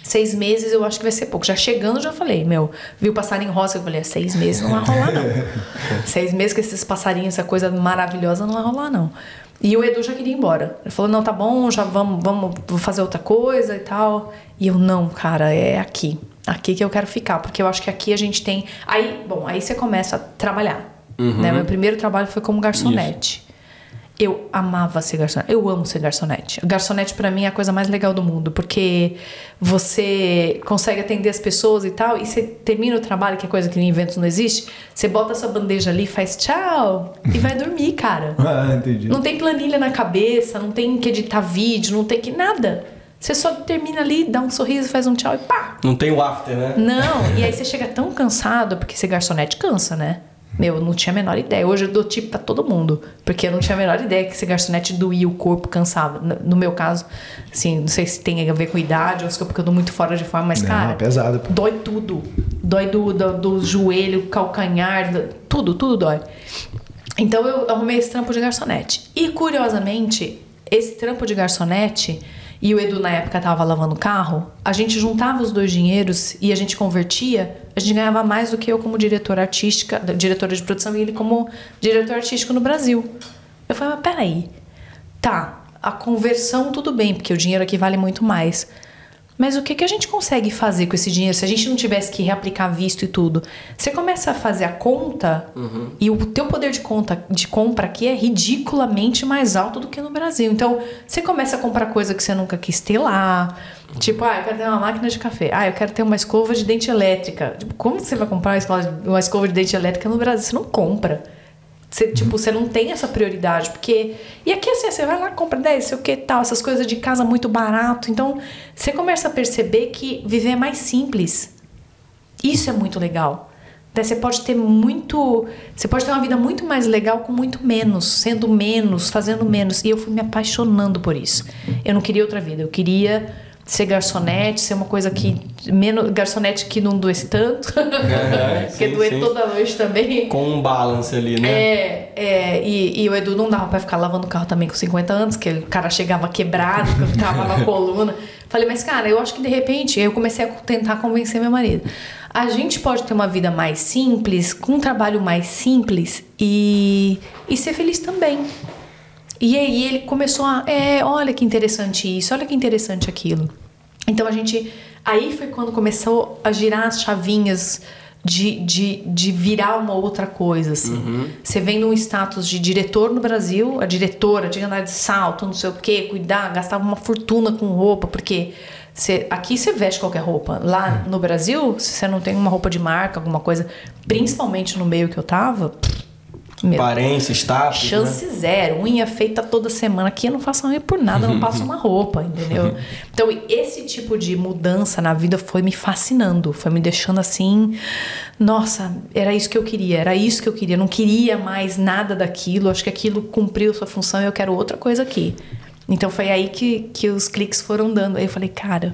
seis meses eu acho que vai ser pouco. Já chegando, já falei, meu, viu passarinho rosa? Eu falei, é, seis meses não vai rolar, não. seis meses com esses passarinhos, essa coisa maravilhosa, não vai rolar, não. E o Edu já queria ir embora. Ele falou, não, tá bom, já vamos, vamos fazer outra coisa e tal. E eu, não, cara, é aqui. Aqui que eu quero ficar, porque eu acho que aqui a gente tem. Aí, bom, aí você começa a trabalhar. Né? Meu primeiro trabalho foi como garçonete. Eu amava ser garçonete. Eu amo ser garçonete. Garçonete pra mim é a coisa mais legal do mundo, porque você consegue atender as pessoas e tal, e você termina o trabalho, que é coisa que em eventos não existe, você bota a sua bandeja ali, faz tchau e vai dormir, cara. Ah, entendi. Não tem planilha na cabeça, não tem que editar vídeo, não tem que nada. Você só termina ali, dá um sorriso, faz um tchau e pá, Não tem o after, né? não, e aí você chega tão cansado, porque ser garçonete cansa, né? Meu, eu não tinha a menor ideia. Hoje eu dou tipo pra todo mundo. Porque eu não tinha a menor ideia que ser garçonete doía o corpo, cansava. No- meu caso, assim, não sei se tem a ver com idade ou se é porque eu tô muito fora de forma, mas, Não, cara. é pesado, pô. Dói tudo. Dói do, do, do joelho, calcanhar, do- tudo, tudo dói. Então eu arrumei esse trampo de garçonete. E curiosamente, esse trampo de garçonete e o Edu na época tava lavando o carro, a gente juntava os dois dinheiros e a gente convertia, a gente ganhava mais do que eu como diretora artística, diretora de produção e ele como diretor artístico no Brasil. Eu falei, mas peraí, tá, a conversão tudo bem, porque o dinheiro aqui vale muito mais. Mas o que, que a gente consegue fazer com esse dinheiro se a gente não tivesse que reaplicar visto e tudo? Você começa a fazer a conta e o teu poder de conta de compra aqui é ridiculamente mais alto do que no Brasil. Então, você começa a comprar coisa que você nunca quis ter lá. Tipo, ah, eu quero ter uma máquina de café. Ah, eu quero ter uma escova de dente elétrica. Tipo, como você vai comprar uma escova de dente elétrica no Brasil? Você não compra. Você, tipo, você não tem essa prioridade, porque... E aqui, assim, você vai lá, compra 10, sei o que, tal, essas coisas de casa muito barato. Então, você começa a perceber que viver é mais simples. Isso é muito legal. Né, Você pode ter muito... Você pode ter uma vida muito mais legal com muito menos, sendo menos, fazendo menos. E eu fui me apaixonando por isso. Eu não queria outra vida, eu queria ser garçonete, ser uma coisa que... Menos, garçonete que não doesse tanto, porque sim, doer sim. toda noite também. Com um balance ali, né? É, é e, e o Edu não dava pra ficar lavando o carro também com 50 anos, que o cara chegava quebrado, que eu ficava na coluna. Falei, mas cara, eu acho que de repente eu comecei a tentar convencer meu marido. A gente pode ter uma vida mais simples, com um trabalho mais simples e, e ser feliz também. E aí ele começou a, é, olha que interessante isso, olha que interessante aquilo. Então a gente, aí foi quando começou a girar as chavinhas de, de, de virar uma outra coisa, assim. Você vem num status de diretor no Brasil, a diretora tinha que andar de salto, não sei o quê, cuidar, gastava uma fortuna com roupa, porque você, aqui você veste qualquer roupa. Lá no Brasil, se você não tem uma roupa de marca, alguma coisa, principalmente no meio que eu tava, meu, Aparência, status, né? Chance zero. Unha feita toda semana. Aqui eu não faço unha por nada, eu não passo uma roupa, entendeu? Então, esse tipo de mudança na vida foi me fascinando. Foi me deixando assim. Nossa, era isso que eu queria, era isso que eu queria. Eu não queria mais nada daquilo. Acho que aquilo cumpriu sua função e eu quero outra coisa aqui. Então, foi aí que, que os cliques foram dando. Aí eu falei, cara,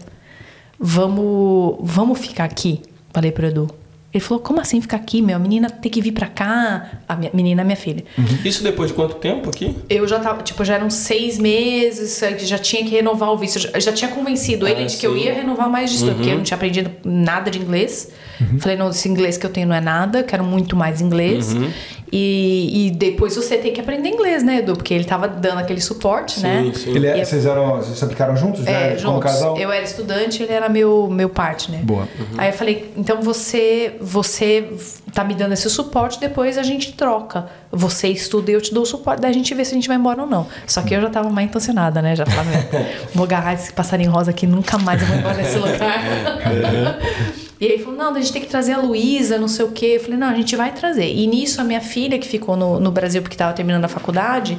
vamos, vamos ficar aqui. Falei pro Edu. Ele falou, como assim ficar aqui, meu? A menina tem que vir pra cá. A minha, menina é minha filha. Isso depois de quanto tempo aqui? Eu já tava, tipo, já eram seis meses, já tinha que renovar o visto. Eu já- tinha convencido ele Ah, de que eu ia renovar mais de estudo, porque eu não tinha aprendido nada de inglês. Falei, não, esse inglês que eu tenho não é nada, eu quero muito mais inglês. E, e depois você tem que aprender inglês, né, Edu? Porque ele tava dando aquele suporte, né? sim. Ele é- E- vocês, eram, vocês aplicaram juntos, né? É, Como juntos. casal? Eu era estudante, ele era meu, meu partner. Boa. Aí eu falei, então você, você tá me dando esse suporte, depois a gente troca. Você estuda e eu te dou o suporte, daí a gente vê se a gente vai embora ou não. Só que eu já tava mais intencionada, né? Já falava, vou agarrar esse passarinho rosa aqui, nunca mais eu vou embora desse lugar. E aí ele falou, não, a gente tem que trazer a Luísa, não sei o quê. Eu falei, não, a gente vai trazer. E nisso a minha filha, que ficou no, no Brasil porque tava terminando a faculdade,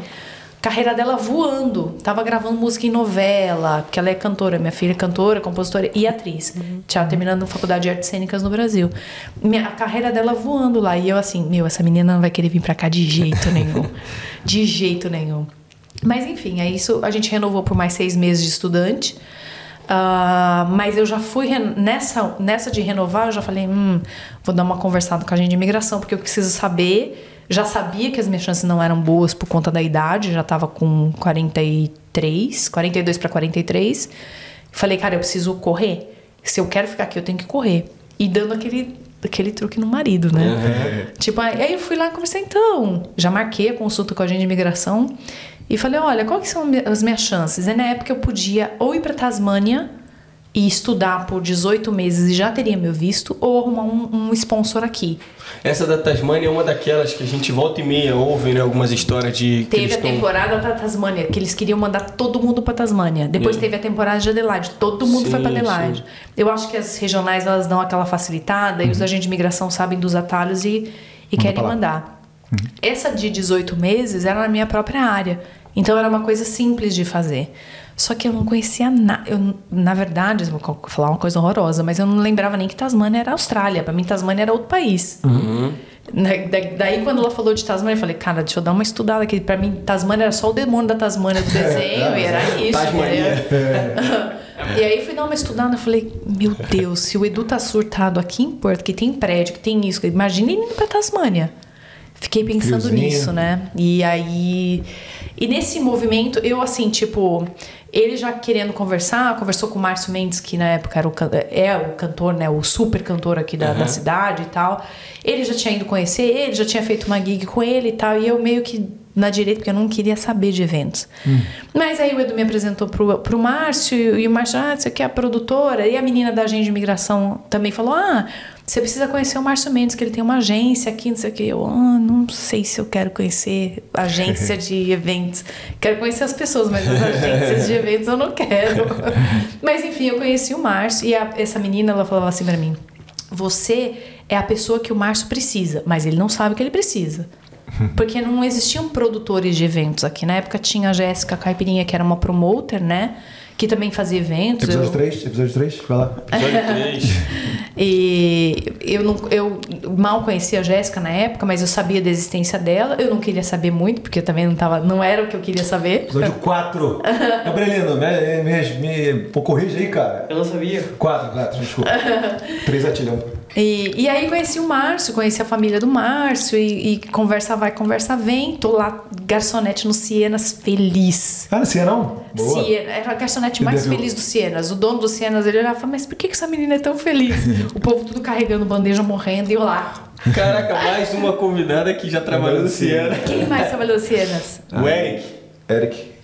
carreira dela voando. Tava gravando música em novela, porque ela é cantora. Minha filha é cantora, compositora e atriz. Tava terminando a faculdade de artes cênicas no Brasil. Minha, a carreira dela voando lá. E eu assim, meu, essa menina não vai querer vir pra cá de jeito nenhum. de jeito nenhum. Mas enfim, é isso. A gente renovou por mais seis meses de estudante. Ah, mas eu já fui nessa, nessa de renovar, eu já falei, hum, vou dar uma conversada com a gente de imigração, porque eu preciso saber. Já sabia que as minhas chances não eram boas por conta da idade, já tava com 43, 42 para 43. Falei, cara, eu preciso correr. Se eu quero ficar aqui, eu tenho que correr. E dando aquele, aquele truque no marido, né? Tipo, aí eu fui lá e conversei, então. Já marquei a consulta com a gente de imigração. E falei, olha, quais que são as minhas chances? E na época eu podia ou ir pra Tasmânia e estudar por 18 meses e já teria meu visto, ou arrumar um, um sponsor aqui. Essa da Tasmânia é uma daquelas que a gente volta e meia ouve, né? Algumas histórias de. que Teve a tão- temporada da Tasmânia, que eles queriam mandar todo mundo pra Tasmânia. Depois Sim. teve a temporada de Adelaide, todo mundo foi pra Sim, Adelaide. sim. Eu acho que as regionais elas dão aquela facilitada e os agentes de imigração sabem dos atalhos e, e querem pra mandar. Essa de 18 meses era na minha própria área. Então era uma coisa simples de fazer. Só que eu não conhecia nada. Na verdade, vou falar uma coisa horrorosa, mas eu não lembrava nem que Tasmânia era Austrália. Pra mim, Tasmânia era outro país. Na- da- Daí, quando ela falou de Tasmânia, eu falei, cara, deixa eu dar uma estudada aqui. Pra mim, Tasmânia era só o demônio da Tasmânia do desenho, e era isso. Tasmania. entendeu? E aí fui dar uma estudada, eu falei, meu Deus, se o Edu tá surtado aqui em Porto, que tem prédio, que tem isso, imagina ele indo pra Tasmânia. Fiquei pensando Friozinho. nisso, né? E aí. E nesse movimento, eu assim, tipo, ele já querendo conversar, conversou com o Márcio Mendes, que na época era o, é o cantor, né? O super cantor aqui da, da cidade e tal. Ele já tinha ido conhecer ele, já tinha feito uma gig com ele e tal. E eu meio que na direita, porque eu não queria saber de eventos. Mas aí o Edu me apresentou pro, pro Márcio, e o Márcio, ah, você quer a produtora? E a menina da agência de imigração também falou, ah, você precisa conhecer o Márcio Mendes, que ele tem uma agência aqui, não sei o quê. Eu, ah, não sei se eu quero conhecer agência de eventos. Quero conhecer as pessoas, mas as agências de eventos eu não quero. mas enfim, eu conheci o Márcio, e a- essa menina, ela falava assim pra mim, você é a pessoa que o Márcio precisa, mas ele não sabe o que ele precisa. Porque não existiam produtores de eventos aqui. Na época tinha a Jéssica Caipirinha, que era uma promoter, né? Que também fazia eventos. Episódio Eu- 3? Episódio 3? Vai lá. Episódio 3. E eu, não, eu mal conhecia a Jéssica na época, mas eu sabia da existência dela. Eu não queria saber muito, porque eu também não, tava, não era o que eu queria saber. Episódio 4. Gabrielino, me, me, me, pô, corrige aí, cara. Eu não sabia. 4, 4, desculpa. 3 atilhão. E, e aí conheci o Márcio, conheci a família do Márcio e, e conversa vai, conversa vem. Tô lá, garçonete no Sienas, feliz. Ah, não sei não? Boa. Siena, era a garçonete mais deve- feliz do Sienas. O dono do Sienas, ele olhava e falava, mas por que, que essa menina é tão feliz? o povo tudo carregando bandeja, morrendo, e eu lá. Caraca, mais uma convidada que já trabalhou no Ciena. Quem mais trabalhou no Sienas? O Eric. Eric.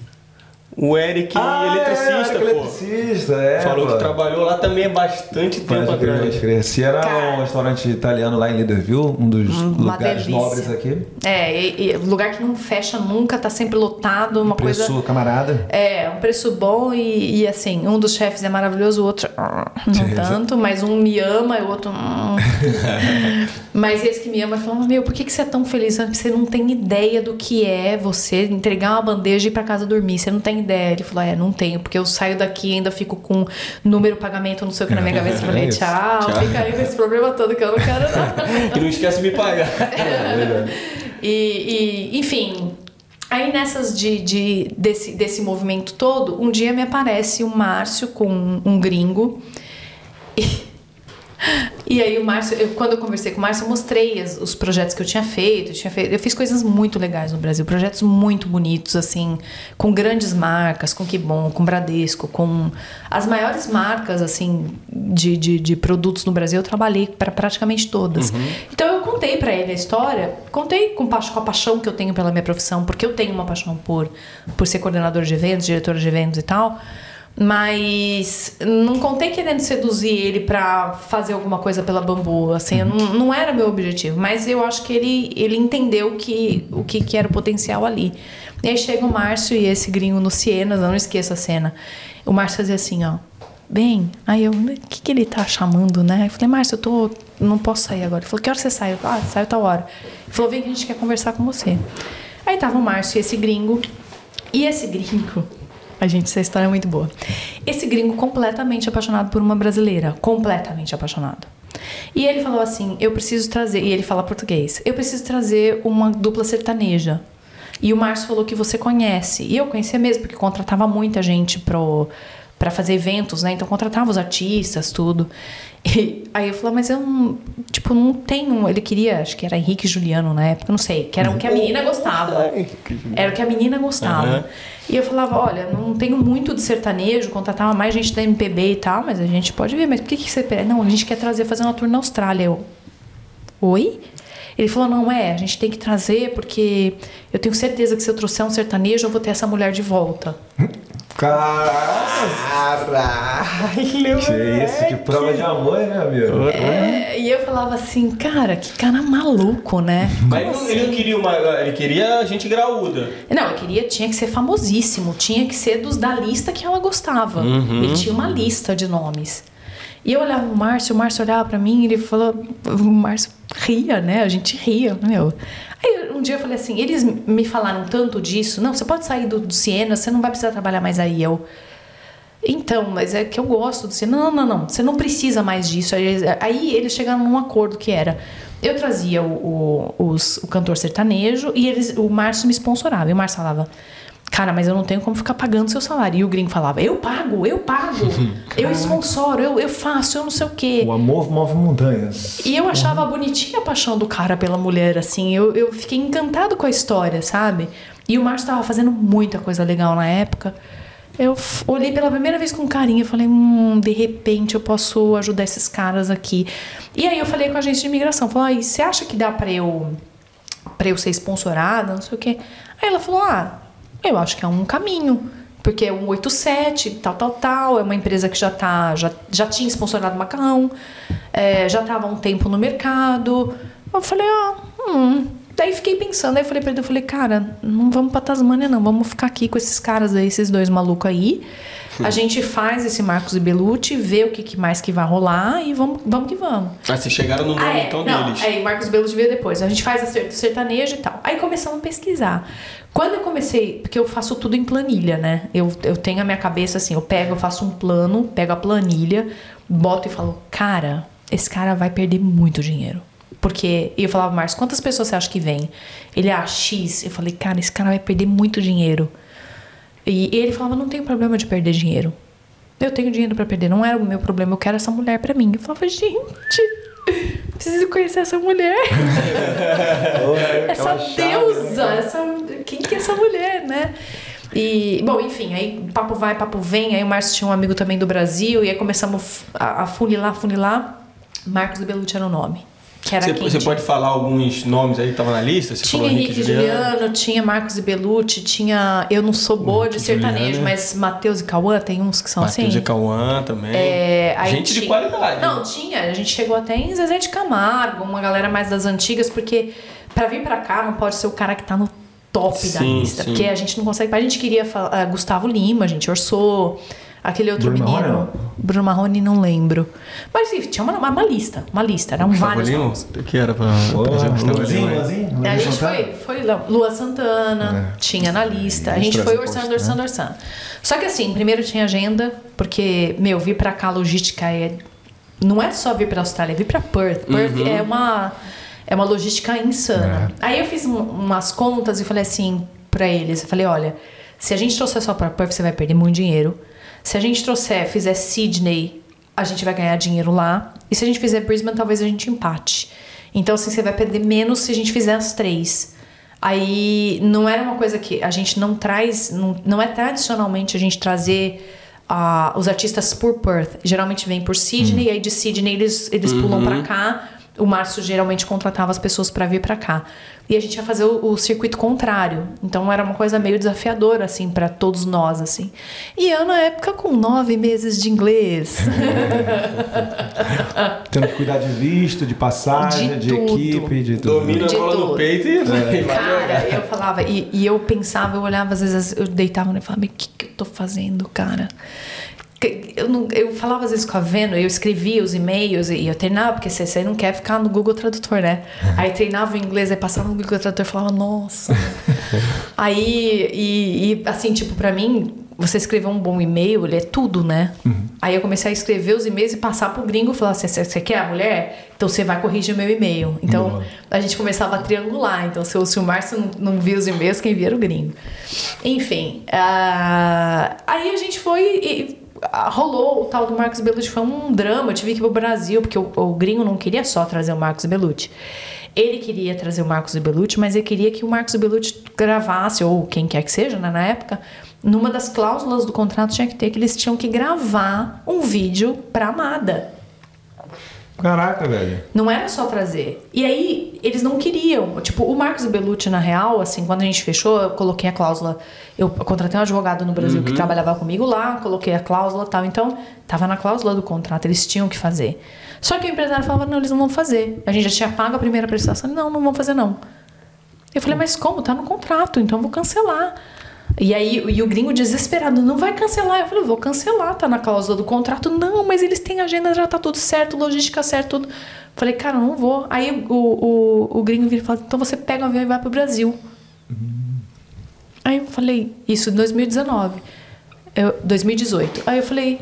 O Eric, Ah, eletricista, é, Eric, pô. eletricista, é. Falou pô. que trabalhou lá também há bastante tempo Pode atrás. pode crer. Se era Cara. um restaurante italiano lá em Leaderville, um dos uma lugares delícia. nobres aqui. É, e, e lugar que não fecha nunca, tá sempre lotado, uma Preço coisa. camarada. É, um preço bom e, e, assim, um dos chefes é maravilhoso, o outro ah, não tanto, mas um me ama e o outro. mas esse que me ama falou: Meu, por que, que você é tão feliz? Você não tem ideia do que é você entregar uma bandeja e ir pra casa dormir. Você não tem ideia. Ele falou: É, não tenho, porque eu saio daqui e ainda fico com número, pagamento, não sei o que na minha cabeça. Eu falei: É. Tchau, Tchau. fica aí com esse problema todo que eu não quero, não. E não esquece de me pagar. É verdade. E, e, enfim, aí nessas de, de- desse, desse movimento todo, um dia me aparece o Márcio com um, um gringo. E, e aí o Márcio, eu- quando eu conversei com o Márcio, eu mostrei as- os projetos que eu tinha feito. Eu, tinha feito. eu fiz coisas muito legais no Brasil, projetos muito bonitos, assim, com grandes marcas, com Kibon, com Bradesco, com as maiores marcas, assim, de, de, de produtos no Brasil, eu trabalhei para praticamente todas. Então eu contei para ele a história, contei com, pa- com a paixão que eu tenho pela minha profissão, porque eu tenho uma paixão por, por ser coordenador de eventos, diretor de eventos e tal. Mas não contei querendo seduzir ele pra fazer alguma coisa pela bambu, assim, não, não era meu objetivo, mas eu acho que ele, ele entendeu que, o que, que era o potencial ali. E aí chega o Márcio e esse gringo no Sienas, não esqueça a cena. O Márcio fazia assim, ó. Bem, aí eu, o que, que ele tá chamando, né? Eu falei, Márcio, eu tô. Não posso sair agora. Ele falou, que hora você sai? Eu falei, ah, saiu tal hora. Ele falou, vem que a gente quer conversar com você. Aí tava o Márcio e esse gringo. E esse gringo. A gente, essa história é muito boa. Esse gringo completamente apaixonado por uma brasileira. Completamente apaixonado. E ele falou assim: eu preciso trazer. E ele fala português. Eu preciso trazer uma dupla sertaneja. E o Márcio falou que você conhece. E eu conhecia mesmo, porque contratava muita gente pro, pra fazer eventos, né? Então contratava os artistas, tudo. E aí eu falei, mas eu não, tipo, não tenho. Ele queria, acho que era Henrique e Juliano na época, não sei, que era o que a menina gostava. Era o que a menina gostava. Aham. E eu falava, olha, não tenho muito de sertanejo, contratava mais gente da MPB e tal, mas a gente pode ver, mas por que, que você? Não, a gente quer trazer, fazer uma tour na Austrália. Eu, oi? Ele falou, não, é, a gente tem que trazer porque eu tenho certeza que se eu trouxer um sertanejo, eu vou ter essa mulher de volta. Caralho! Que isso, que prova de amor, né, amigo? É, e eu falava assim, cara, que cara maluco, né? Mas ele não- ele não queria uma. Ele queria gente graúda. Não, eu queria, tinha que ser famosíssimo, tinha que ser dos da lista que ela gostava. Ele tinha uma lista de nomes. E eu olhava o Márcio, o Márcio olhava pra mim e ele falou, o Márcio ria, né? A gente ria, meu. Aí um dia eu falei assim, eles me falaram tanto disso, não, você pode sair do, do Siena, você não vai precisar trabalhar mais aí. Eu, então, mas é que eu gosto do Siena. Não, não, não, você não precisa mais disso. Aí, eles- aí eles chegaram num acordo que era, eu trazia o, o, os- o cantor sertanejo e eles, o Márcio me sponsorava. E o Márcio falava, cara, mas eu não tenho como ficar pagando seu salário. E o gringo falava, eu pago, eu pago, eu sponsoro, eu, eu faço, eu não sei o quê. O amor move montanhas. E eu achava bonitinha a paixão do cara pela mulher, assim. Eu, eu fiquei encantado com a história, sabe? E o Márcio tava fazendo muita coisa legal na época. Eu olhei pela primeira vez com carinho e falei, hum, de repente eu posso ajudar esses caras aqui. E aí eu falei com a agência de imigração, falei, "Ai, você acha que dá pra eu, pra eu ser sponsorada, não sei o quê? Aí ela falou: ah, eu acho que é um caminho. Porque é um 87, tal, tal, tal. É uma empresa que já, tá, já, já tinha sponsorado macarrão, é, já estava há um tempo no mercado. Eu falei, ah, hum. Daí fiquei pensando, aí falei pra ele, eu falei, cara, não vamos pra Tasmânia, não, vamos ficar aqui com esses caras aí, esses dois malucos aí. A gente faz esse Marcos e Belucci, vê o que, que mais que vai rolar e vamos, vamos que vamos. Ah, vocês chegaram no nome Ah, é. então Não, deles. Aí Marcos Belucci veio depois. A gente faz a ser- sertanejo e tal. Aí começamos a pesquisar. Quando eu comecei, porque eu faço tudo em planilha, né? Eu, eu tenho a minha cabeça assim, eu pego, eu faço um plano, pego a planilha, boto e falo, cara, esse cara vai perder muito dinheiro. Porque e eu falava, Marcos, quantas pessoas você acha que vem? Ele é X. Eu falei, cara, esse cara vai perder muito dinheiro. E ele falava, não tenho problema de perder dinheiro. Eu tenho dinheiro pra perder, não era o meu problema, eu quero essa mulher pra mim. Eu falava, gente, preciso conhecer essa mulher. essa deusa, essa, quem que é essa mulher, né? E, bom, enfim, aí papo vai, papo vem. Aí o Márcio tinha um amigo também do Brasil, e aí começamos a, a funilar, funilar. Marcos do Belucci era o nome. Você, pode falar alguns nomes aí que estavam na lista? Você tinha falou Henrique e Juliano, tinha Marcos e Belucci, tinha. Eu não sou boa de Henrique sertanejo, Juliano. mas Matheus e Cauã tem uns que são Matheus assim. e Cauã também. É, Gente de tinha- qualidade. Não, tinha. A gente chegou até em Zezé de Camargo, uma galera mais das antigas, porque pra vir pra cá não pode ser o cara que tá no top da Sim, lista. sim. Porque a gente não consegue. A gente queria falar, ah, Gustavo Lima, a gente orçou. Aquele outro Bruno menino. Marrone, Bruno Marrone, não lembro. Mas enfim, tinha uma, uma lista. Uma lista. Eram vários Gustavo nomes. Lima? O que era pra Ô, trazer o Gustavo Luazinho, Lima? Luazinho, A gente Santana. foi, foi lá, Lua Santana, tinha na lista. A gente foi orçando, post, orçando, orçando. Só que assim, primeiro tinha agenda, porque, meu, vir pra cá, a logística é. Não é só vir pra Austrália, é vir pra Perth. Perth é uma. É uma logística insana. Aí eu fiz um- umas contas e falei assim pra eles: eu falei, olha, se a gente trouxer só pra Perth, você vai perder muito dinheiro. Se a gente trouxer, fizer Sydney, a gente vai ganhar dinheiro lá. E se a gente fizer Brisbane, talvez a gente empate. Então, assim, você vai perder menos se a gente fizer as três. Aí não era uma coisa que a gente não traz, não, não é tradicionalmente a gente trazer ah, os artistas por Perth. Geralmente vem por Sydney, e aí de Sydney eles, eles pulam pra cá. O Márcio geralmente contratava as pessoas pra vir pra cá. E a gente ia fazer o, o circuito contrário. Então era uma coisa meio desafiadora, assim, pra todos nós, assim. E eu, na época, com nove meses de inglês. Tendo que cuidar de visto, de passagem, De de, tudo. equipe, de tudo. Domina a bola no peito e vai Cara, eu falava, e, e eu pensava, eu olhava, às vezes eu deitava e falava, o que, que eu tô fazendo, cara? Eu, não, eu falava às vezes com a Veno, eu escrevia os e-mails e eu treinava, porque você, você não quer ficar no Google Tradutor, né? Aí treinava o inglês, aí passava no Google Tradutor e falava, nossa. aí, e, e, assim, tipo, pra mim, você escrever um bom e-mail, ele é tudo, né? Aí eu comecei a escrever os e-mails e passar pro gringo e falar assim: você quer a mulher? Então você vai corrigir o meu e-mail. Então Boa. a gente começava a triangular. Então se o, se o Márcio não, não via os e-mails, quem via era o gringo. Enfim, ah, aí a gente foi e rolou o tal do Marcos Bellucci. Foi um drama. Eu tive que ir pro Brasil, porque o, o gringo não queria só trazer o Marcos Bellucci. Ele queria trazer o Marcos Bellucci, mas ele queria que o Marcos Bellucci gravasse, ou quem quer que seja, né, na época, numa das cláusulas do contrato tinha que ter que eles tinham que gravar um vídeo pra Amada. Caraca, velho. Não era só trazer. E aí, eles não queriam. Tipo, o Marcos Bellucci, na real, assim, quando a gente fechou, eu coloquei a cláusula. Eu contratei um advogado no Brasil que trabalhava comigo lá, coloquei a cláusula e tal. Então, tava na cláusula do contrato, eles tinham que fazer. Só que o empresário falava: não, eles não vão fazer. A gente já tinha pago a primeira prestação. Não, não vão fazer, não. Eu falei, mas como? Tá no contrato, então eu vou cancelar. E aí, e o gringo desesperado, não vai cancelar. Eu falei, vou cancelar, tá na cláusula do contrato. Não, mas eles têm agenda, já tá tudo certo, logística certo, tudo. Falei, cara, não vou. Aí o, o, o gringo vira e fala, então você pega o avião e vai pro Brasil. Aí eu falei, isso em 2019. Eu, 2018. Aí eu falei,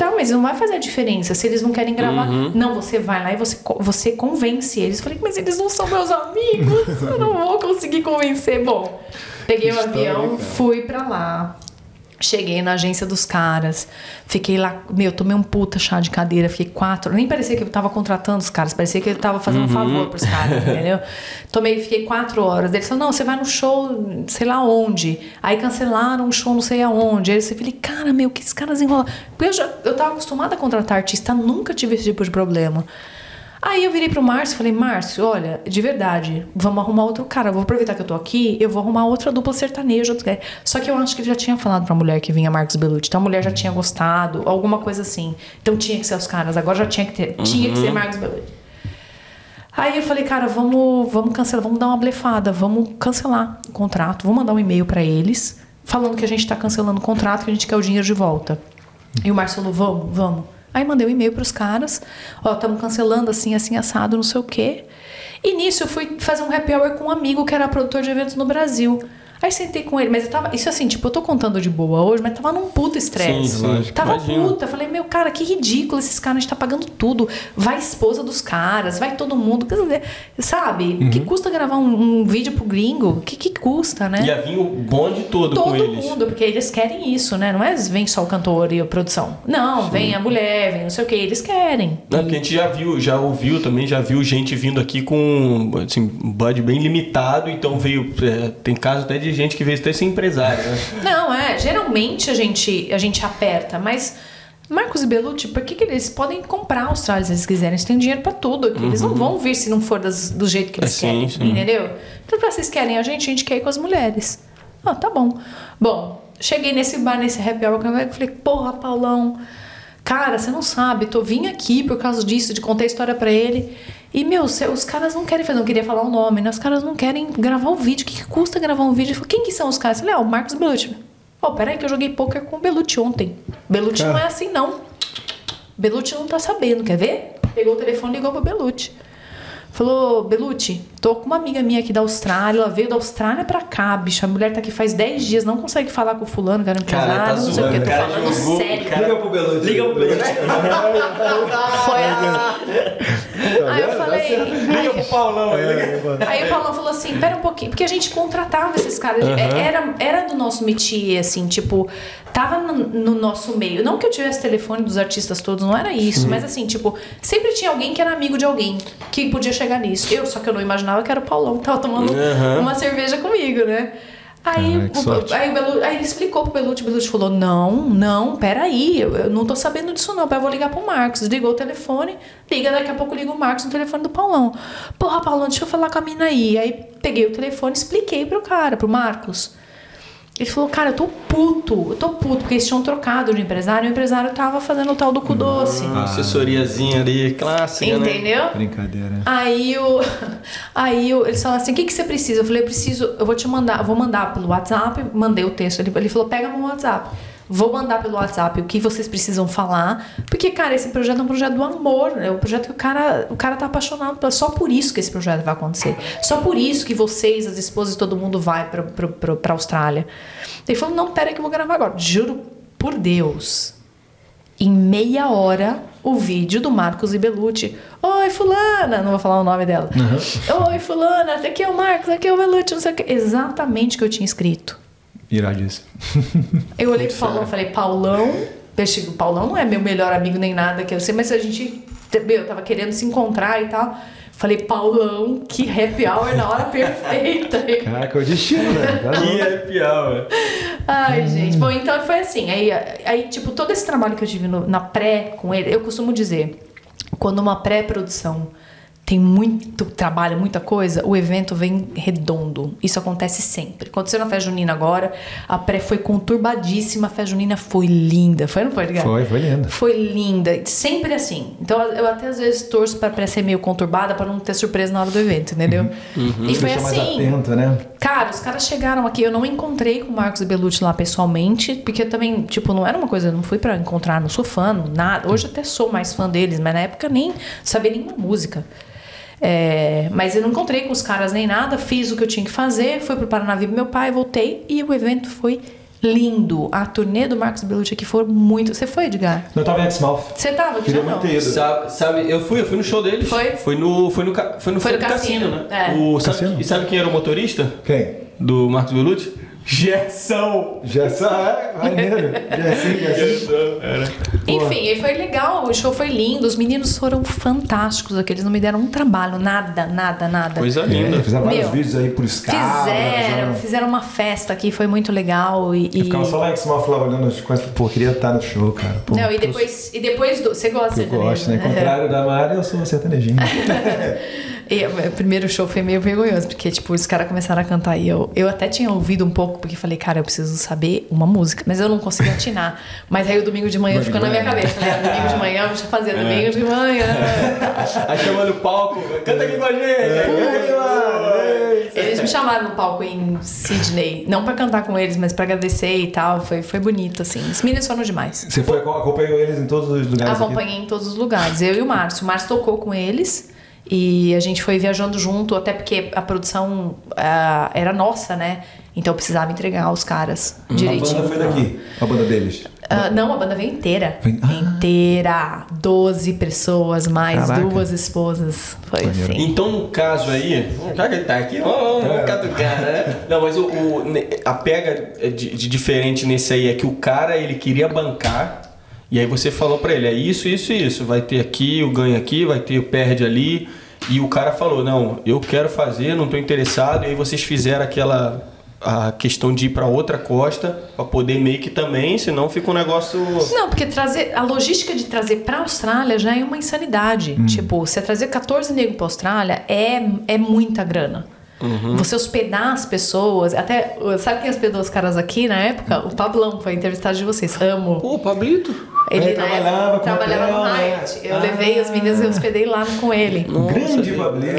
tá, mas não vai fazer a diferença. Se eles não querem gravar, não, você vai lá e você, você convence eles. Eu falei, mas eles não são meus amigos. Eu não vou conseguir convencer. Bom, peguei o história, avião, cara. fui pra lá. Cheguei na agência dos caras, fiquei lá, meu, tomei um puta chá de cadeira, fiquei quatro, nem parecia que eu tava contratando os caras, parecia que eu tava fazendo um favor pros caras, entendeu? Tomei, fiquei quatro horas. Eles falaram, não, você vai no show, sei lá onde. Aí cancelaram um show não sei aonde. Aí eu falei, cara, meu, que esses caras enrolam. Porque eu, já, eu tava acostumada a contratar artista, nunca tive esse tipo de problema. Aí eu virei pro Márcio e falei, Márcio, olha, de verdade, vamos arrumar outro cara. Eu vou aproveitar que eu tô aqui, eu vou arrumar outra dupla sertaneja. outro cara." Só que eu acho que ele já tinha falado pra mulher que vinha Marcos Belucci. Então a mulher já tinha gostado, alguma coisa assim. Então tinha que ser os caras, agora já tinha que ter. Tinha que ser Marcos Belucci. Aí eu falei, cara, vamos, vamos cancelar, vamos dar uma blefada, vamos cancelar o contrato, vamos mandar um e-mail pra eles, falando que a gente tá cancelando o contrato, que a gente quer o dinheiro de volta. E o Márcio falou, vamos, vamos. Aí mandei um e-mail pros caras, ó, estamos cancelando assim, assim, assado, não sei o quê. E nisso eu fui fazer um happy hour com um amigo que era produtor de eventos no Brasil. Aí sentei com ele, mas eu tava. Isso assim, tipo, eu tô contando de boa hoje, mas tava num puto estresse. Sim, lógico, Tava imagino. puta. Falei, meu, cara, que ridículo esses caras, a gente tá pagando tudo. Vai a esposa dos caras, vai todo mundo. Sabe? O Uhum. que custa gravar um, um vídeo pro gringo? O que, que custa, né? Ia vir o bonde todo, com Todo eles. mundo, porque eles querem isso, né? Não é vem só o cantor e a produção. Não, vem a mulher, vem não sei o que, eles querem. Não, porque a gente já viu, já ouviu também, já viu gente vindo aqui com assim, um bud bem limitado, então veio. é, tem caso até de gente que veio até ser empresário, né? Não, é, geralmente a gente, a gente aperta, mas Marcos e Belucci, por que, que eles podem comprar a Austrália se eles quiserem? Eles têm dinheiro pra tudo aqui. Eles não vão vir se não for das- do jeito que eles É, sim, querem, sim. entendeu? Então, pra vocês querem a gente, a gente quer ir com as mulheres. Ah, tá bom. Bom, cheguei nesse bar, nesse happy hour, eu falei, porra, Paulão, cara, você não sabe, tô vim aqui por causa disso, de contar a história pra ele. E, meu, os caras não querem fazer, não queria falar o nome, né? Os caras não querem gravar um vídeo. O que, que custa gravar um vídeo? Eu falei, quem que são os caras? Eu falei, ah, o Marcos Belucci. Ó, peraí que eu joguei poker com o Belucci ontem. Belucci não é assim, não. Belucci não tá sabendo, quer ver? Pegou o telefone e ligou pro Belucci. Falou, Belucci, tô com uma amiga minha aqui da Austrália, ela veio da Austrália pra cá, bicho. A mulher tá aqui faz 10 dias, não consegue falar com o fulano, que era um Cara, empresário, tá não sei o que. Tô cara falando jogou, sério. cara. Liga pro Belucci. Liga pro Belucci. Foi assim. Aí eu falei. Liga pro Paulão aí. Aí o Paulão falou assim, pera um pouquinho, porque a gente contratava esses caras, é, era, era do nosso métier, assim, tipo, tava no, no nosso meio. Não que eu tivesse telefone dos artistas todos, não era isso, mas assim, tipo, sempre tinha alguém que era amigo de alguém que podia chegar nisso. Eu, só que eu não imaginava que era o Paulão que tava tomando uma cerveja comigo, né? Aí, que o- aí, o Belu- aí ele explicou pro Belucci, o Belucci falou, não, não, peraí, eu, eu não tô sabendo disso não, eu vou ligar pro Marcos. Desligou o telefone, liga, daqui a pouco liga o Marcos no telefone do Paulão. Porra, Paulão, deixa eu falar com a mina aí. Aí peguei o telefone, expliquei pro cara, pro Marcos. Ele falou, cara, eu tô puto, eu tô puto, porque eles tinham trocado de empresário, e o empresário tava fazendo o tal do cu doce. Uma assessoriazinha ali, clássica, né? Entendeu? Brincadeira. Aí o. Aí o, eles falaram assim: o que, que você precisa? Eu falei, eu preciso, eu vou te mandar, eu vou mandar pelo WhatsApp, mandei o texto. Ele, ele falou, pega meu WhatsApp. Vou mandar pelo WhatsApp o que vocês precisam falar. Porque, cara, esse projeto é um projeto do amor. É um projeto que o cara, o cara tá apaixonado. por- Só por isso que esse projeto vai acontecer. Só por isso que vocês, as esposas, todo mundo vai pra, pra, pra, pra Austrália. Ele falou: não, pera que eu vou gravar agora. Juro por Deus. Em meia hora, o vídeo do Marcos e Belucci. Oi, fulana! Não vou falar o nome dela. Oi, fulana! Aqui é o Marcos, aqui é o Belucci, não sei o que. Exatamente o que eu tinha escrito. Iradíssimo. Eu olhei pro Paulão e falei, Paulão... Peixe, o Paulão não é meu melhor amigo nem nada que eu sei, mas a gente, meu, tava querendo se encontrar e tal. Falei, Paulão, que happy hour na hora perfeita. Caraca, é o destino, né? Tá Que é pior, Ai, gente. Bom, então foi assim. Aí, aí, tipo, todo esse trabalho que eu tive no- na pré com ele, eu costumo dizer, quando uma pré-produção tem muito trabalho, muita coisa, o evento vem redondo. Isso acontece sempre. Aconteceu na festa junina agora, a pré foi conturbadíssima, a festa junina foi linda. Foi não foi, Edgar? Foi, foi lindo. Foi linda, sempre assim. Então eu até às vezes torço pra, pra ser meio conturbada pra não ter surpresa na hora do evento, entendeu? E foi Deixa mais assim. atento, né? Cara, os caras chegaram aqui, eu não encontrei com o Marcos e Belucci lá pessoalmente, porque também, tipo, não era uma coisa, eu não fui pra encontrar, não sou fã, nada. Hoje até sou mais fã deles, mas na época nem sabia nenhuma música. É, mas eu não encontrei com os caras nem nada, fiz o que eu tinha que fazer, fui pro Paraná ver meu pai, voltei e o evento foi lindo. A turnê do Marcos Belucci aqui foi muito. Você foi, Edgar? Não tava em Exmouth. Você tava aqui Queria já não? muito ter. Sabe, sabe, eu fui, eu fui no show deles. Foi? Foi no, foi no, foi no, Foi foi no no cassino, cassino, né? é. O, sabe, Cassino? E sabe quem era o motorista Quem? do Marcos Belucci? Gerson. Gerson, é, maneiro. Gerson, Gerson. Enfim, aí foi legal, o show foi lindo, os meninos foram fantásticos aqui, eles não me deram um trabalho, nada, nada, nada. Coisa É, linda. fizeram vários Meu, vídeos aí por Skype. Fizeram, fizeram uma festa aqui, foi muito legal e... Eu ficava só lá em cima falava olhando as coisas. Pô, queria estar no show, cara. Pô, Não, e depois, e depois do... Você gosta Eu de gosto, né? Ao contrário da Mari, eu sou sertanejinho. E o primeiro show foi meio vergonhoso, porque, tipo, os caras começaram a cantar e eu, eu até tinha ouvido um pouco, porque falei, cara, eu preciso saber uma música, mas eu não conseguia atinar. Mas aí o domingo de manhã ficou na minha cabeça. Falei, ah, domingo de manhã, eu já fazia domingo de manhã. Aí chamando o palco, canta aqui com a gente. canta aqui lá. Eles me chamaram no palco em Sydney, não pra cantar com eles, mas pra agradecer e tal. Foi, foi bonito, assim. Os meninos foram demais. Você foi, acompanhou eles em todos os lugares aqui? Acompanhei em todos os lugares. Eu e o Márcio. O Márcio tocou com eles e a gente foi viajando junto, até porque a produção ah, era nossa, né? Então eu precisava entregar os caras A direitinho. banda foi daqui, a banda deles. Ah, não, a banda veio inteira. Vem- Ah. Inteira. 12 pessoas, mais Caraca. duas esposas. Foi Maneiro. assim. Então, no caso aí, já que ele tá aqui, vamos, vamos catucar, né? Não, mas o, o- a pega de, de diferente nesse aí é que o cara, ele queria bancar, e aí você falou pra ele, é isso, isso e isso, vai ter aqui o ganho aqui, vai ter o perde ali, e o cara falou, não, eu quero fazer, não tô interessado, e aí vocês fizeram aquela... A questão de ir pra outra costa pra poder meio que também, senão fica um negócio. Não, porque trazer a logística de trazer pra Austrália já é uma insanidade. Tipo, você trazer 14 negros pra Austrália é, é muita grana. Você hospedar as pessoas, até sabe quem hospedou os caras aqui na época? O Pablão, foi entrevistado de vocês. Amo. Pô, Pablito. Ele, Ele na trabalhava época, com trabalhava no né? Hyatt. Eu Ah. levei os meninos e hospedei lá com ele. Grande Pableiro.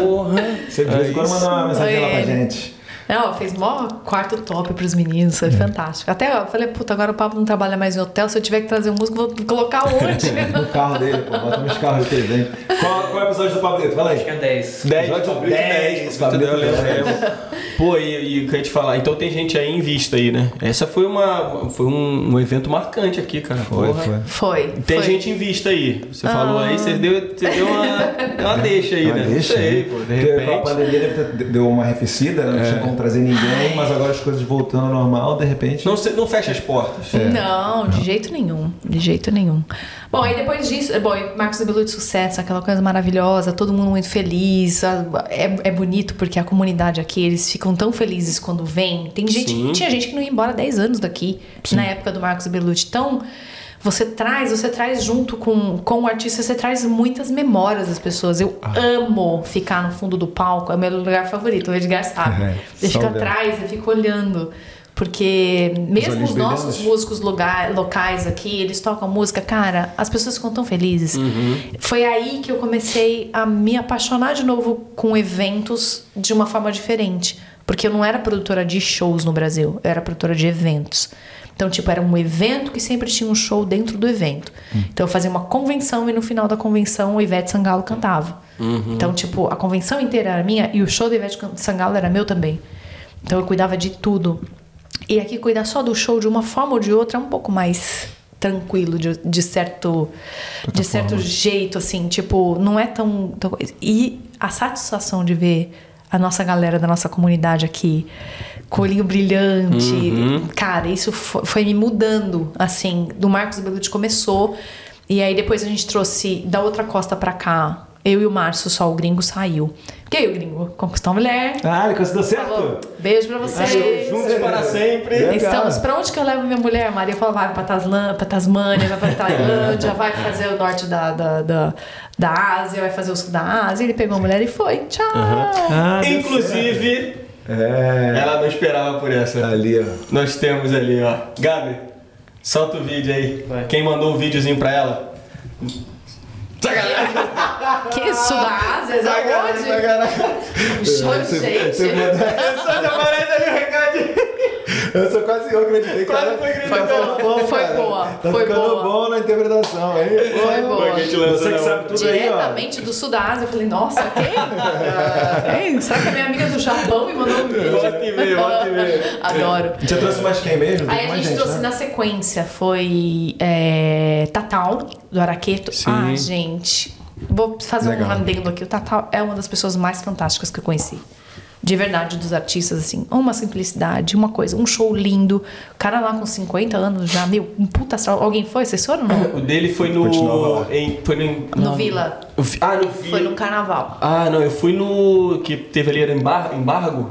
Porra. Você de vez em quando manda uma mensagem lá pra gente. Não, fez mó quarto top pros meninos, foi fantástico. Até eu falei, puta, agora o Pablo não trabalha mais em hotel, se eu tiver que trazer um músico, vou colocar onde? No carro dele, pô. Bota nos carros de presente. Qual, qual é o episódio do Pablito? Fala aí. Acho que é 10. 10, Episódio Pablito 10, 10, Pablito eu lembro, 10. lembro. Pô, e, e o que eu ia te falar, então tem gente aí em vista aí, né? Essa foi uma foi um, um evento marcante aqui, cara. Foi, Porra. foi. Foi. Tem foi. gente em vista aí. Você falou aí, você deu, você deu uma, uma deixa aí, Uma né? deixa aí. pô, de Com a repente. pandemia deve ter, deu uma arrefecida, né? não tinha como trazer ninguém, mas agora as coisas voltando ao normal, de repente. Não, se- não fecha as portas. Não, de jeito nenhum. De jeito nenhum. Bom, aí depois disso, bom, e Marcos Rebelo de sucesso, aquela coisa maravilhosa, todo mundo muito feliz. É, é bonito porque a comunidade aqui, eles ficam tão felizes quando vem. Tem gente, Sim. tinha gente que não ia embora 10 anos daqui, na época do Marcos Belucci. Então, você traz, você traz junto com, com o artista, você traz muitas memórias das pessoas. Eu amo ficar no fundo do palco, é o meu lugar favorito, o Edgar sabe. É, eu fico atrás, eu fico olhando. Porque mesmo olhinhos os nossos músicos lugar, locais aqui, eles tocam música, cara, as pessoas ficam tão felizes. Foi aí que eu comecei a me apaixonar de novo com eventos de uma forma diferente. Porque eu não era produtora de shows no Brasil, eu era produtora de eventos. Então, tipo, era um evento que sempre tinha um show dentro do evento. Então, eu fazia uma convenção e no final da convenção o Ivete Sangalo cantava. Então, tipo, a convenção inteira era minha e o show da Ivete Sangalo era meu também. Então, eu cuidava de tudo. E aqui cuidar só do show de uma forma ou de outra é um pouco mais tranquilo, de, de certo de certo jeito, assim, tipo, não é tão, tão. E a satisfação de ver a nossa galera da nossa comunidade aqui, com o olhinho brilhante, cara, isso foi, foi me mudando, assim, do Marcos Belucci começou, e aí depois a gente trouxe da outra costa pra cá, eu e o Márcio, só o gringo saiu. Porque aí o gringo conquistou uma mulher. Ah, ele conseguiu Falou, certo? beijo pra vocês. Juntos para sempre. Legal. Estamos, pra onde que eu levo minha mulher? Maria falou, vai pra, Taslan, pra Tasmânia, vai pra Tailândia, vai fazer o norte da, da, da, da Ásia, vai fazer o sul da Ásia. Ele pegou a mulher e foi. Tchau. Ah, deu Inclusive. É. ela não esperava por essa. Ali, ó. Nós temos ali, ó. Gabi, solta o vídeo aí. Vai. Quem mandou um videozinho pra ela? Que sul da Ásia? Da onde? Gente. você manda- Só aparece ali o recadinho. Eu sou quase eu acreditei, Quase cara. foi ficando bom, Foi cara. boa, Tá foi ficando boa. bom na interpretação. Aí, Foi boa. Foi que gente Você que sabe tudo aí. Diretamente do sul da Ásia. Eu falei, nossa, quem? quem? Será que a minha amiga do Japão me mandou um vídeo? E e meia. Adoro. Você trouxe mais quem mesmo? Aí a mais gente, trouxe né? na sequência, foi é, Tatal, do Araqueto. Sim. Ah, gente. Vou fazer Legal. um adendo aqui. O Tatal é uma das pessoas mais fantásticas que eu conheci. De verdade, dos artistas, assim. Uma simplicidade, uma coisa, um show lindo. O cara lá com 50 anos já, meu, um puta astral. Alguém foi? Vocês foram? Não? O dele foi no. Em, foi no. No não. Vila. Fi- Ah, no Vila. Foi no carnaval. Ah, não, eu fui no. Que teve ali, era embar... embargo?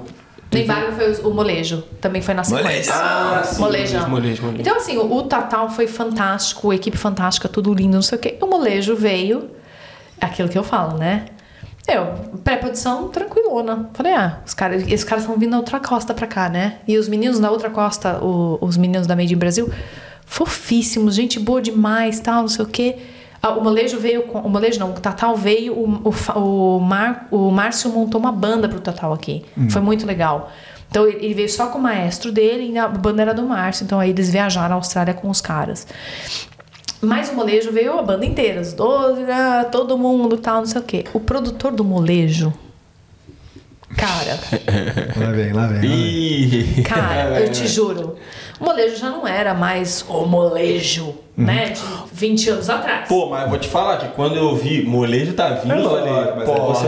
No embargo foi o molejo. Também foi na sequência. Ah, sim. Molejão. Molejo, molejo. Então, assim, o, o Tatal foi fantástico, a equipe fantástica, tudo lindo, não sei o quê. O molejo veio, aquilo que eu falo, né? Eu, pré-produção tranquilona. Falei, ah, os caras, esses caras estão vindo da outra costa pra cá, né? E os meninos da outra costa, o- os meninos da Made in Brasil, fofíssimos, gente boa demais, tal, não sei o quê. Ah, O molejo veio com. O molejo não, o Tatal veio, o, o, o, Mar, o Márcio montou uma banda pro Tatal aqui. Foi muito legal. Então ele ele veio só com o maestro dele e a banda era do Márcio. Então aí eles viajaram à Austrália com os caras. Mas o molejo veio a banda inteira, os 12, né, todo mundo tal, não sei o quê. O produtor do molejo. Cara, Lá vem, lá vem. lá vem. Cara, eu te juro. O molejo já não era mais o molejo, né? De 20 anos atrás. Pô, mas eu vou te falar que quando eu vi molejo tá vindo, É eu falei, mas aí porra. você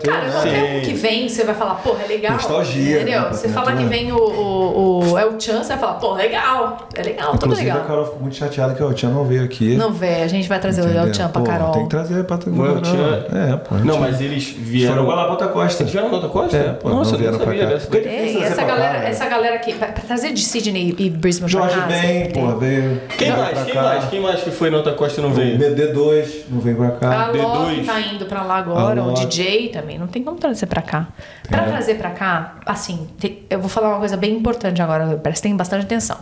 tem Cara, qualquer um que vem, você vai falar, porra, é legal. Nostalgia, Entendeu? né? Você Pra fala que tudo. vem o, o, o El Chan, você vai falar, pô, legal. É legal, tudo Inclusive, a legal. Carol ficou muito chateada que o Tchan não veio aqui. Não vê, a gente vai trazer o El Entendeu? Chan pra Carol. Tem que trazer pra todo O El mundo. Chan- É, pô. Não, mas eles vieram. Foram lá pra outra costa. Eles vieram na outra costa? É, pô, Nossa, não vieram pra cá. dessa. Ei, essa trazer pra galera, essa galera aqui, pra, pra trazer de Sydney e Brisbane pra Jorge cá, Ben, você pô, veio. Quem veio mais? pra Quem cá. Mais? Quem mais que foi na outra costa e não veio? BD2 não vem pra cá. A D2. tá indo pra lá agora, o. DJ também, não tem como trazer pra cá. Pra É. trazer pra cá, assim, eu vou falar uma coisa bem importante agora, prestem bastante atenção.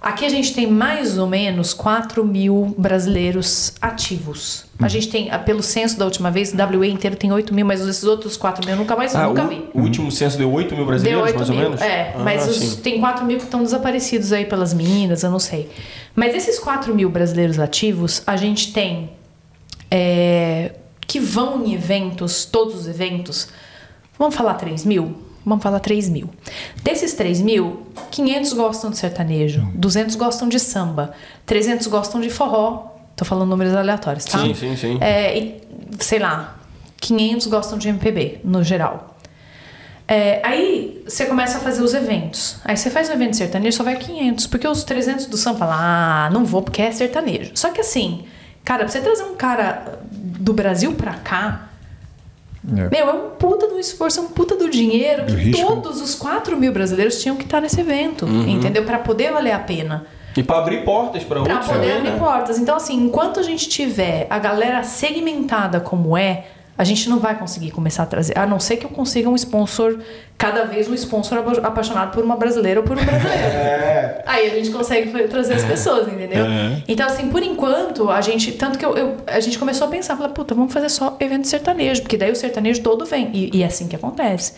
Aqui a gente tem mais ou menos 4 mil brasileiros ativos. A gente tem, ah, pelo censo da última vez, o WA inteiro tem 8 mil, mas esses outros 4 mil eu nunca mais Ah, nunca o, vi. o último censo deu 8 mil brasileiros, Deu 8 mais mil, ou menos? é. Ah, mas os- tem 4 mil que estão desaparecidos aí pelas minas, eu não sei. Mas esses 4 mil brasileiros ativos, a gente tem é, que vão em eventos, todos os eventos. Vamos falar 3 mil? Vamos falar 3 mil. Desses 3 mil, 500 gostam de sertanejo, 200 gostam de samba, 300 gostam de forró. Tô falando números aleatórios, tá? Sim, sim, sim. É, e, sei lá, 500 gostam de MPB, no geral. É, aí você começa a fazer os eventos. Aí você faz um evento sertanejo, só vai 500. Porque os 300 do samba falam, ah, não vou porque é sertanejo. Só que assim, cara, pra você trazer um cara do Brasil pra cá, É. meu, é um puta do esforço, é um puta do dinheiro que risco. todos os 4 mil brasileiros tinham que estar nesse evento, entendeu? Pra poder valer a pena. E pra abrir portas pra Pra outros poder também, abrir né? portas. Então, assim, enquanto a gente tiver a galera segmentada como é, a gente não vai conseguir começar a trazer. A não ser que eu consiga um sponsor, cada vez um sponsor apa- apaixonado por uma brasileira ou por um brasileiro. É. Aí a gente consegue trazer as pessoas, entendeu? Então, assim, por enquanto, a gente. Tanto que eu, eu- a gente começou a pensar, falar, puta, vamos fazer só evento sertanejo, porque daí o sertanejo todo vem. E, e é assim que acontece.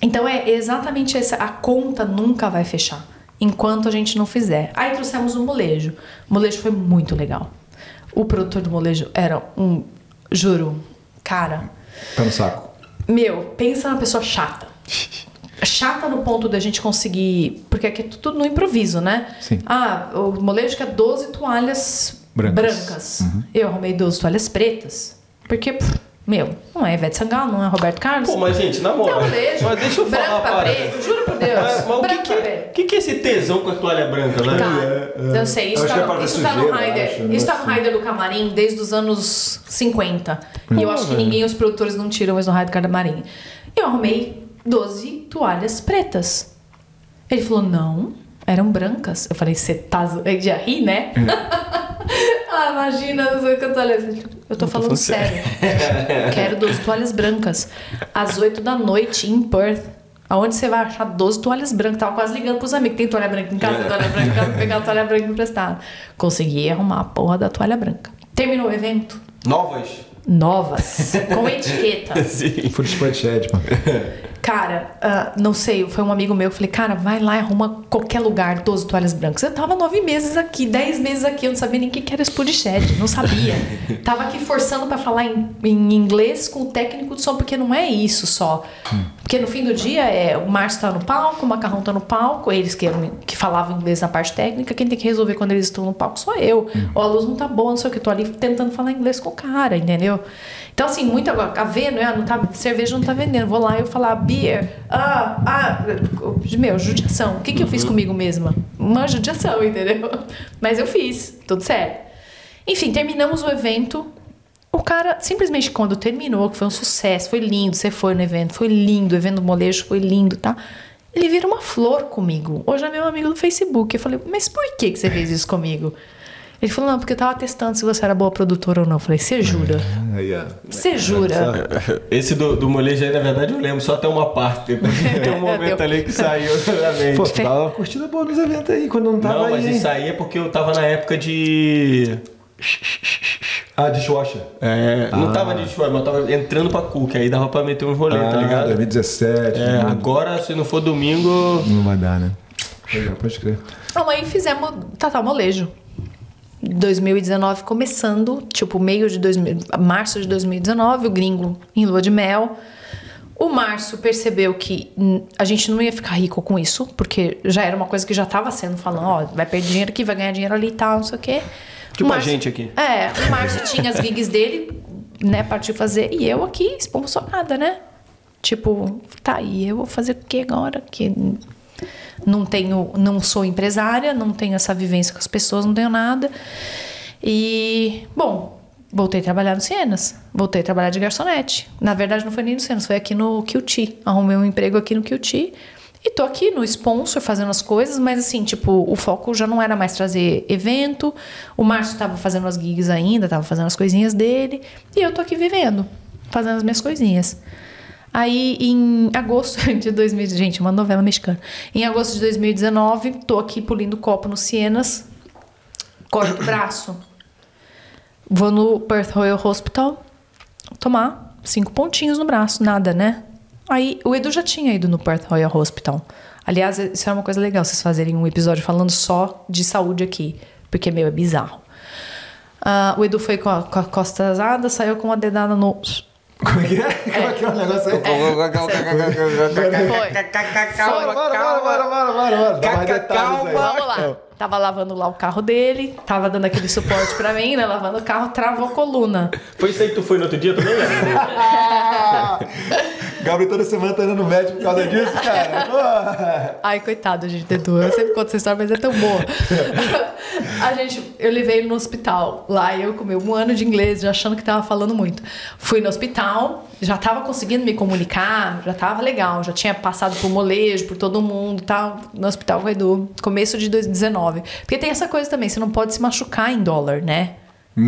Então é exatamente essa. A conta nunca vai fechar enquanto a gente não fizer. Aí trouxemos o molejo. O molejo foi muito legal. O produtor do molejo era um. Juro, cara. Pé no saco. Meu, pensa numa pessoa chata. Chata no ponto da gente conseguir. Porque aqui é tudo no improviso, né? Sim. Ah, o molejo quer 12 toalhas Brancas. brancas. Eu arrumei 12 toalhas pretas. Porque, pff, meu, não é Ivete Sangalo, não é Roberto Carlos. Pô, mas gente, na moral. Não, molejo. Mas deixa eu branco falar, pra para. preto, juro por Deus. Mas, mas o branco que que, pra é, preto. o que que é esse tesão com a toalha branca, né? Tá. Eu sei, isso tá, é pra no, isso tá no sujeira, rider. acho, né? Isso tá no rider do camarim desde os anos 50. E eu acho que ninguém, os produtores, não tiram isso no rider do camarim. Eu arrumei 12 toalhas pretas. Ele falou, não, eram brancas. Eu falei, você tá. Ele já ri, né? ah, imagina, não sei o que eu tô olhando. Eu tô falando falando sério. Quero 12 toalhas brancas. Às 8 da noite, em Perth. Aonde você vai achar 12 toalhas brancas? Tava quase ligando pros amigos. Tem toalha branca em casa? Tem toalha branca em casa? Vou pegar a toalha branca emprestada. Consegui arrumar a porra da toalha branca. Terminou o evento. Novas? Novas. com etiqueta. Sim. Fui de superchat, mano. Cara, ah, não sei, foi um amigo meu que falei, cara, vai lá e arruma qualquer lugar 12 toalhas brancas. Eu tava nove meses aqui, dez meses aqui, eu não sabia nem o que que era Shed, não sabia. tava aqui forçando pra falar em, em inglês com o técnico de som, porque não é isso só. Porque no fim do dia é o Márcio tá no palco, o Macarrão tá no palco, eles que, que falavam inglês na parte técnica, quem tem que resolver quando eles estão no palco sou eu. Ou a luz não tá boa, não sei o que, tô ali tentando falar inglês com o cara, entendeu? Então, assim, muita. A ver, não é? Não tá, cerveja não tá vendendo. Vou lá e eu falar, Bi, Ah, ah, meu, judiação. O que, que eu fiz comigo mesma? Uma judiação, entendeu? Mas eu fiz, tudo certo. Enfim, terminamos o evento. O cara, simplesmente quando terminou, que foi um sucesso, foi lindo, você foi no evento, foi lindo, o evento do molejo foi lindo, tá? Ele vira uma flor comigo. Hoje é meu amigo do Facebook. Eu falei, mas por que, que você fez isso comigo? Ele falou, não, porque eu tava testando se você era boa produtora ou não. Eu falei, você jura? Aí, ó. Você jura? Esse do, do molejo aí, na verdade, eu lembro só até uma parte. Tem um momento ali que saiu na mente. Pô, tu dava uma curtida boa nos eventos aí, quando não tava Não, mas aí. isso aí é porque eu tava na época de. Ah, dishwasher. É, não tava de mas eu tava entrando pra Cook, aí dava pra meter uns rolês, tá Ah, ligado? 2017. É, não, agora, se não for domingo. não vai dar, né? Pode crer. Não, aí fizemos Tatá Molejo. 2019 começando, tipo, meio de 2000, março de 2019, o gringo em lua de mel. O Márcio percebeu que a gente não ia ficar rico com isso, porque já era uma coisa que já estava sendo falando, ó, vai perder dinheiro aqui, vai ganhar dinheiro ali e tal, não sei o quê. Tipo a gente aqui. É, o Márcio tinha as gigs dele, né, partiu fazer, e eu aqui, esponsorada, né? Tipo, tá, e eu vou fazer o que agora? Que não tenho, não sou empresária, não tenho essa vivência com as pessoas, não tenho nada. E, bom, voltei a trabalhar no Cienas. Voltei a trabalhar de garçonete. Na verdade, não foi nem no Cienas, foi aqui no QT. Arrumei um emprego aqui no QT. E tô aqui no sponsor fazendo as coisas, mas assim, tipo, o foco já não era mais trazer evento. O Márcio tava fazendo as gigs ainda, tava fazendo as coisinhas dele. E eu tô aqui vivendo, fazendo as minhas coisinhas. Aí, em agosto de 2000... Gente, uma novela mexicana. Em agosto de 2019, tô aqui polindo copo no Cienas. Corto o braço. Vou no Perth Royal Hospital tomar cinco pontinhos no braço. Nada, né? Aí, o Edu já tinha ido no Perth Royal Hospital. Aliás, isso é uma coisa legal, vocês fazerem um episódio falando só de saúde aqui. Porque, meu, é bizarro. Ah, o Edu foi com a, com a costa asada, saiu com uma dedada no... Como é que é? Como é que é o negócio aí? Foi. Bora, bora, bora, bora, bora, bora, bora. Dá mais detalhes aí. Vamos lá. Tava lavando lá o carro dele, tava dando aquele suporte pra mim, né? Lavando o carro, travou a coluna. Foi isso aí que tu foi no outro dia também? Gabriel toda semana tá indo no médico por causa disso, cara. Ai, coitado, gente, do Edu. Eu sempre conto essa história, mas é tão boa. a gente, eu levei ele no hospital. Lá eu com meu um ano de inglês, já achando que tava falando muito. Fui no hospital, já tava conseguindo me comunicar, já tava legal. Já tinha passado por molejo, por todo mundo, tal. No hospital com o Edu. Começo de 2019. Porque tem essa coisa também, você não pode se machucar em dólar, né?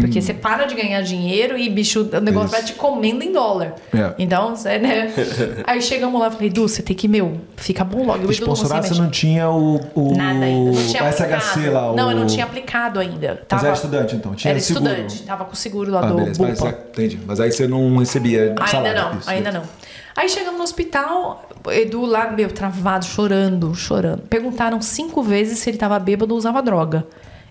Porque você para de ganhar dinheiro e, bicho, o negócio Isso. vai te comendo em dólar. É. Então, você, né? Aí chegamos lá e falei, Edu, você tem que, meu, fica bom logo. E não conseguia Sponsorado, você não tinha o, o, Nada ainda. Não tinha o SHC lá. Não, o... eu não tinha aplicado ainda. Mas Tava... era estudante, então? Tinha Era seguro? estudante. Tava com o seguro lá Ah, do beleza. Mas, é, entendi. Mas aí você não recebia Ainda salário. não, Isso, ainda beleza. não. Aí chegamos no hospital, Edu lá, meu, travado, chorando, chorando. Perguntaram cinco vezes se ele tava bêbado ou usava droga.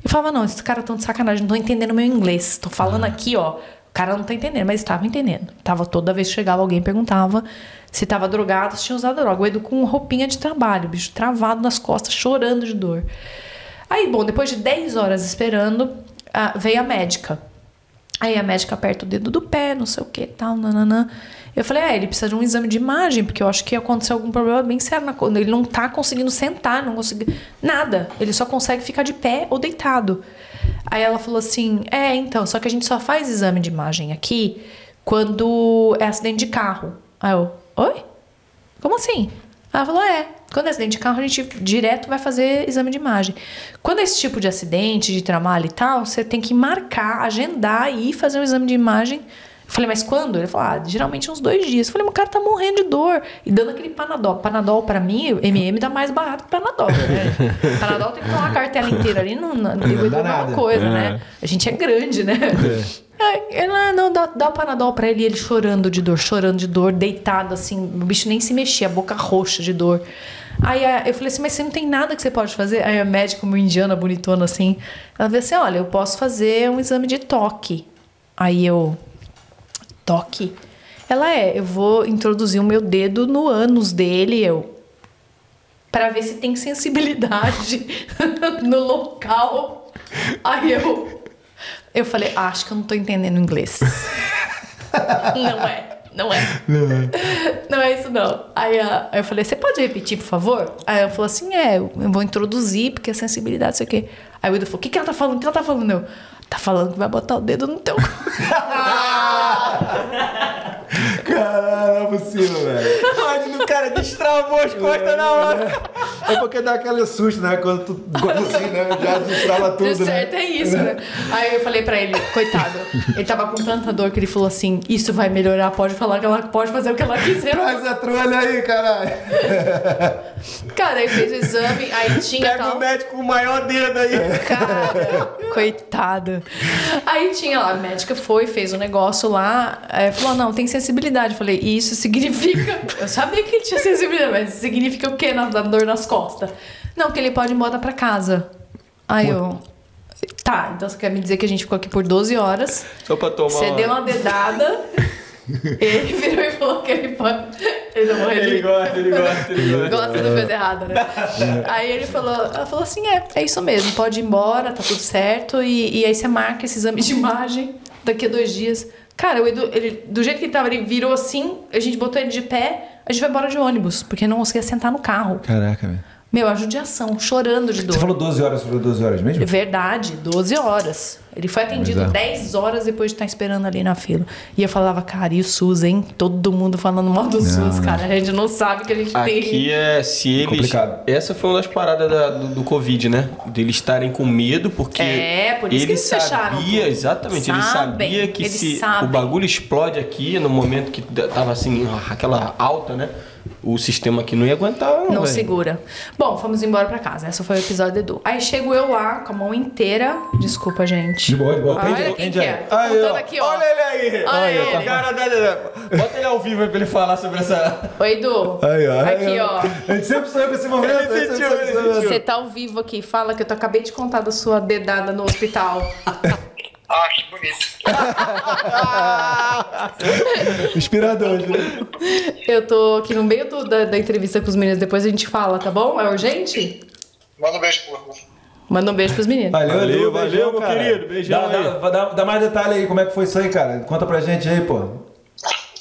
Eu falava, não, esses caras estão de sacanagem, não tô entendendo meu inglês. Tô falando aqui, ó. O cara não tá entendendo, mas estava entendendo. Tava toda vez que chegava alguém perguntava se tava drogado, se tinha usado droga. O Edu com roupinha de trabalho, bicho travado nas costas, chorando de dor. Aí, bom, depois de 10 horas esperando, ah, veio a médica. Aí a médica aperta o dedo do pé, não sei o que tal, nananã. Eu falei, é, ele precisa de um exame de imagem, porque eu acho que aconteceu algum problema bem sério na coluna. Ele não tá conseguindo sentar, não consegue. Nada. Ele só consegue ficar de pé ou deitado. Aí ela falou assim: é, então, só que a gente só faz exame de imagem aqui quando é acidente de carro. Aí eu, oi? Como assim? Ela falou: é, quando é acidente de carro, a gente direto vai fazer exame de imagem. Quando é esse tipo de acidente, de trabalho e tal, você tem que marcar, agendar e ir fazer um exame de imagem. Eu falei, mas quando? Ele falou, ah, geralmente uns dois dias. Eu falei, mas o cara tá morrendo de dor. E dando aquele Panadol. Panadol, pra mim, MM dá mais barato que Panadol, né? Panadol tem que tomar a cartela inteira ali, não, não, não dá dá uma nada. coisa, né? A gente é grande, né? Aí, Ela, não, dá, dá o Panadol pra ele, e ele chorando de dor, chorando de dor, deitado assim, o bicho nem se mexia, a boca roxa de dor. Aí eu falei assim, mas você não tem nada que você pode fazer? Aí a médica, uma indiana bonitona assim, ela veio assim, olha, eu posso fazer um exame de toque. Aí eu, toque? Ela é, eu vou introduzir o meu dedo no ânus dele, eu, Pra ver se tem sensibilidade no local. Aí eu, eu falei, "Ah, acho que eu não tô entendendo inglês. não é. Não é. Não é isso, não. Aí, aí eu falei, você pode repetir, por favor? Aí ela falou assim, é, eu vou introduzir, porque a sensibilidade, isso aqui. Aí o Edu falou, o que, que ela tá falando? O que ela tá falando? Eu, tá falando que vai botar o dedo no teu. Caralho, não é possível, velho. Imagina o cara destravou as costas na hora. É porque dá aquele susto, né? Quando tu, quando assim, né? Já destrava tudo, Deu né? certo, é isso, né? Aí eu falei pra ele, coitado, ele tava com tanta dor que ele falou assim, isso vai melhorar, pode falar que ela pode fazer o que ela quiser. Traz a trolha aí, caralho. Cara, aí fez o exame, aí tinha Pega tal... o médico com o maior dedo aí. Cara, coitado. Aí tinha lá, a médica foi, fez o um negócio lá, é, falou: não, tem sensibilidade. Eu falei, e isso significa. Eu sabia que ele tinha sensibilidade, mas significa o quê na dor nas costas? Não, que ele pode ir embora pra casa. Aí eu. Tá, então você quer me dizer que a gente ficou aqui por 12 horas. Só pra tomar Você uma- deu uma dedada. ele virou e falou que ele pode. Ele não morreu de Ele gosta, ele gosta, ele gosta. Gosta da coisa errada, né? aí ele falou, ela falou assim, é, é isso mesmo, pode ir embora, tá tudo certo. E, e aí você marca esse exame de imagem daqui a dois dias. Cara, o Edu, ele, do jeito que ele tava, ele virou assim, a gente botou ele de pé, a gente vai embora de ônibus, porque não conseguia sentar no carro. Caraca, velho. Meu, a judiação, chorando de dor. Você falou 12 horas, falou 12 horas mesmo? Verdade, 12 horas. Ele foi atendido é. 10 horas depois de estar esperando ali na fila. E eu falava, cara, e o SUS, hein? Todo mundo falando mal do SUS, cara. A gente não sabe que a gente tem. Aqui é se eles. Complicado. Essa foi uma das paradas da- do, do Covid, né? Deles estarem com medo, porque. É, por isso que ele eles fecharam sabia, tudo. exatamente, ele Sabem, sabia que eles se sabem. o bagulho explode aqui, no momento que tava assim, aquela alta, né? O sistema aqui não ia aguentar. Não segura. Bom, fomos embora pra casa. Esse foi o episódio do Edu. Aí chego eu lá com a mão inteira. Desculpa, gente. De boa, de boa. Olha Prende aí, quem que aí. é. Aí, ó. aqui, ó. Olha ele aí. Olha Aí, ó. ele. Cara, dá- dá- bota ele ao vivo aí pra ele falar sobre essa. Oi, Edu. Aí, ó. aí, Aqui, ó. A gente sempre sonhou com esse momento. Ele sentiu, ele sentiu. Você tá ao vivo aqui. Fala que eu tô, acabei de contar da sua dedada no hospital. Ah, que bonito. Inspirador, né? Eu tô aqui no meio do- da, da entrevista com os meninos. Depois a gente fala, tá bom? É urgente? Manda um beijo pro Manda um beijo pros meninos. Valeu, Valeu, valeu, meu cara. querido, beijão dá, aí. Dá, dá- dá mais detalhe aí, como é que foi isso aí, cara? Conta pra gente aí, pô.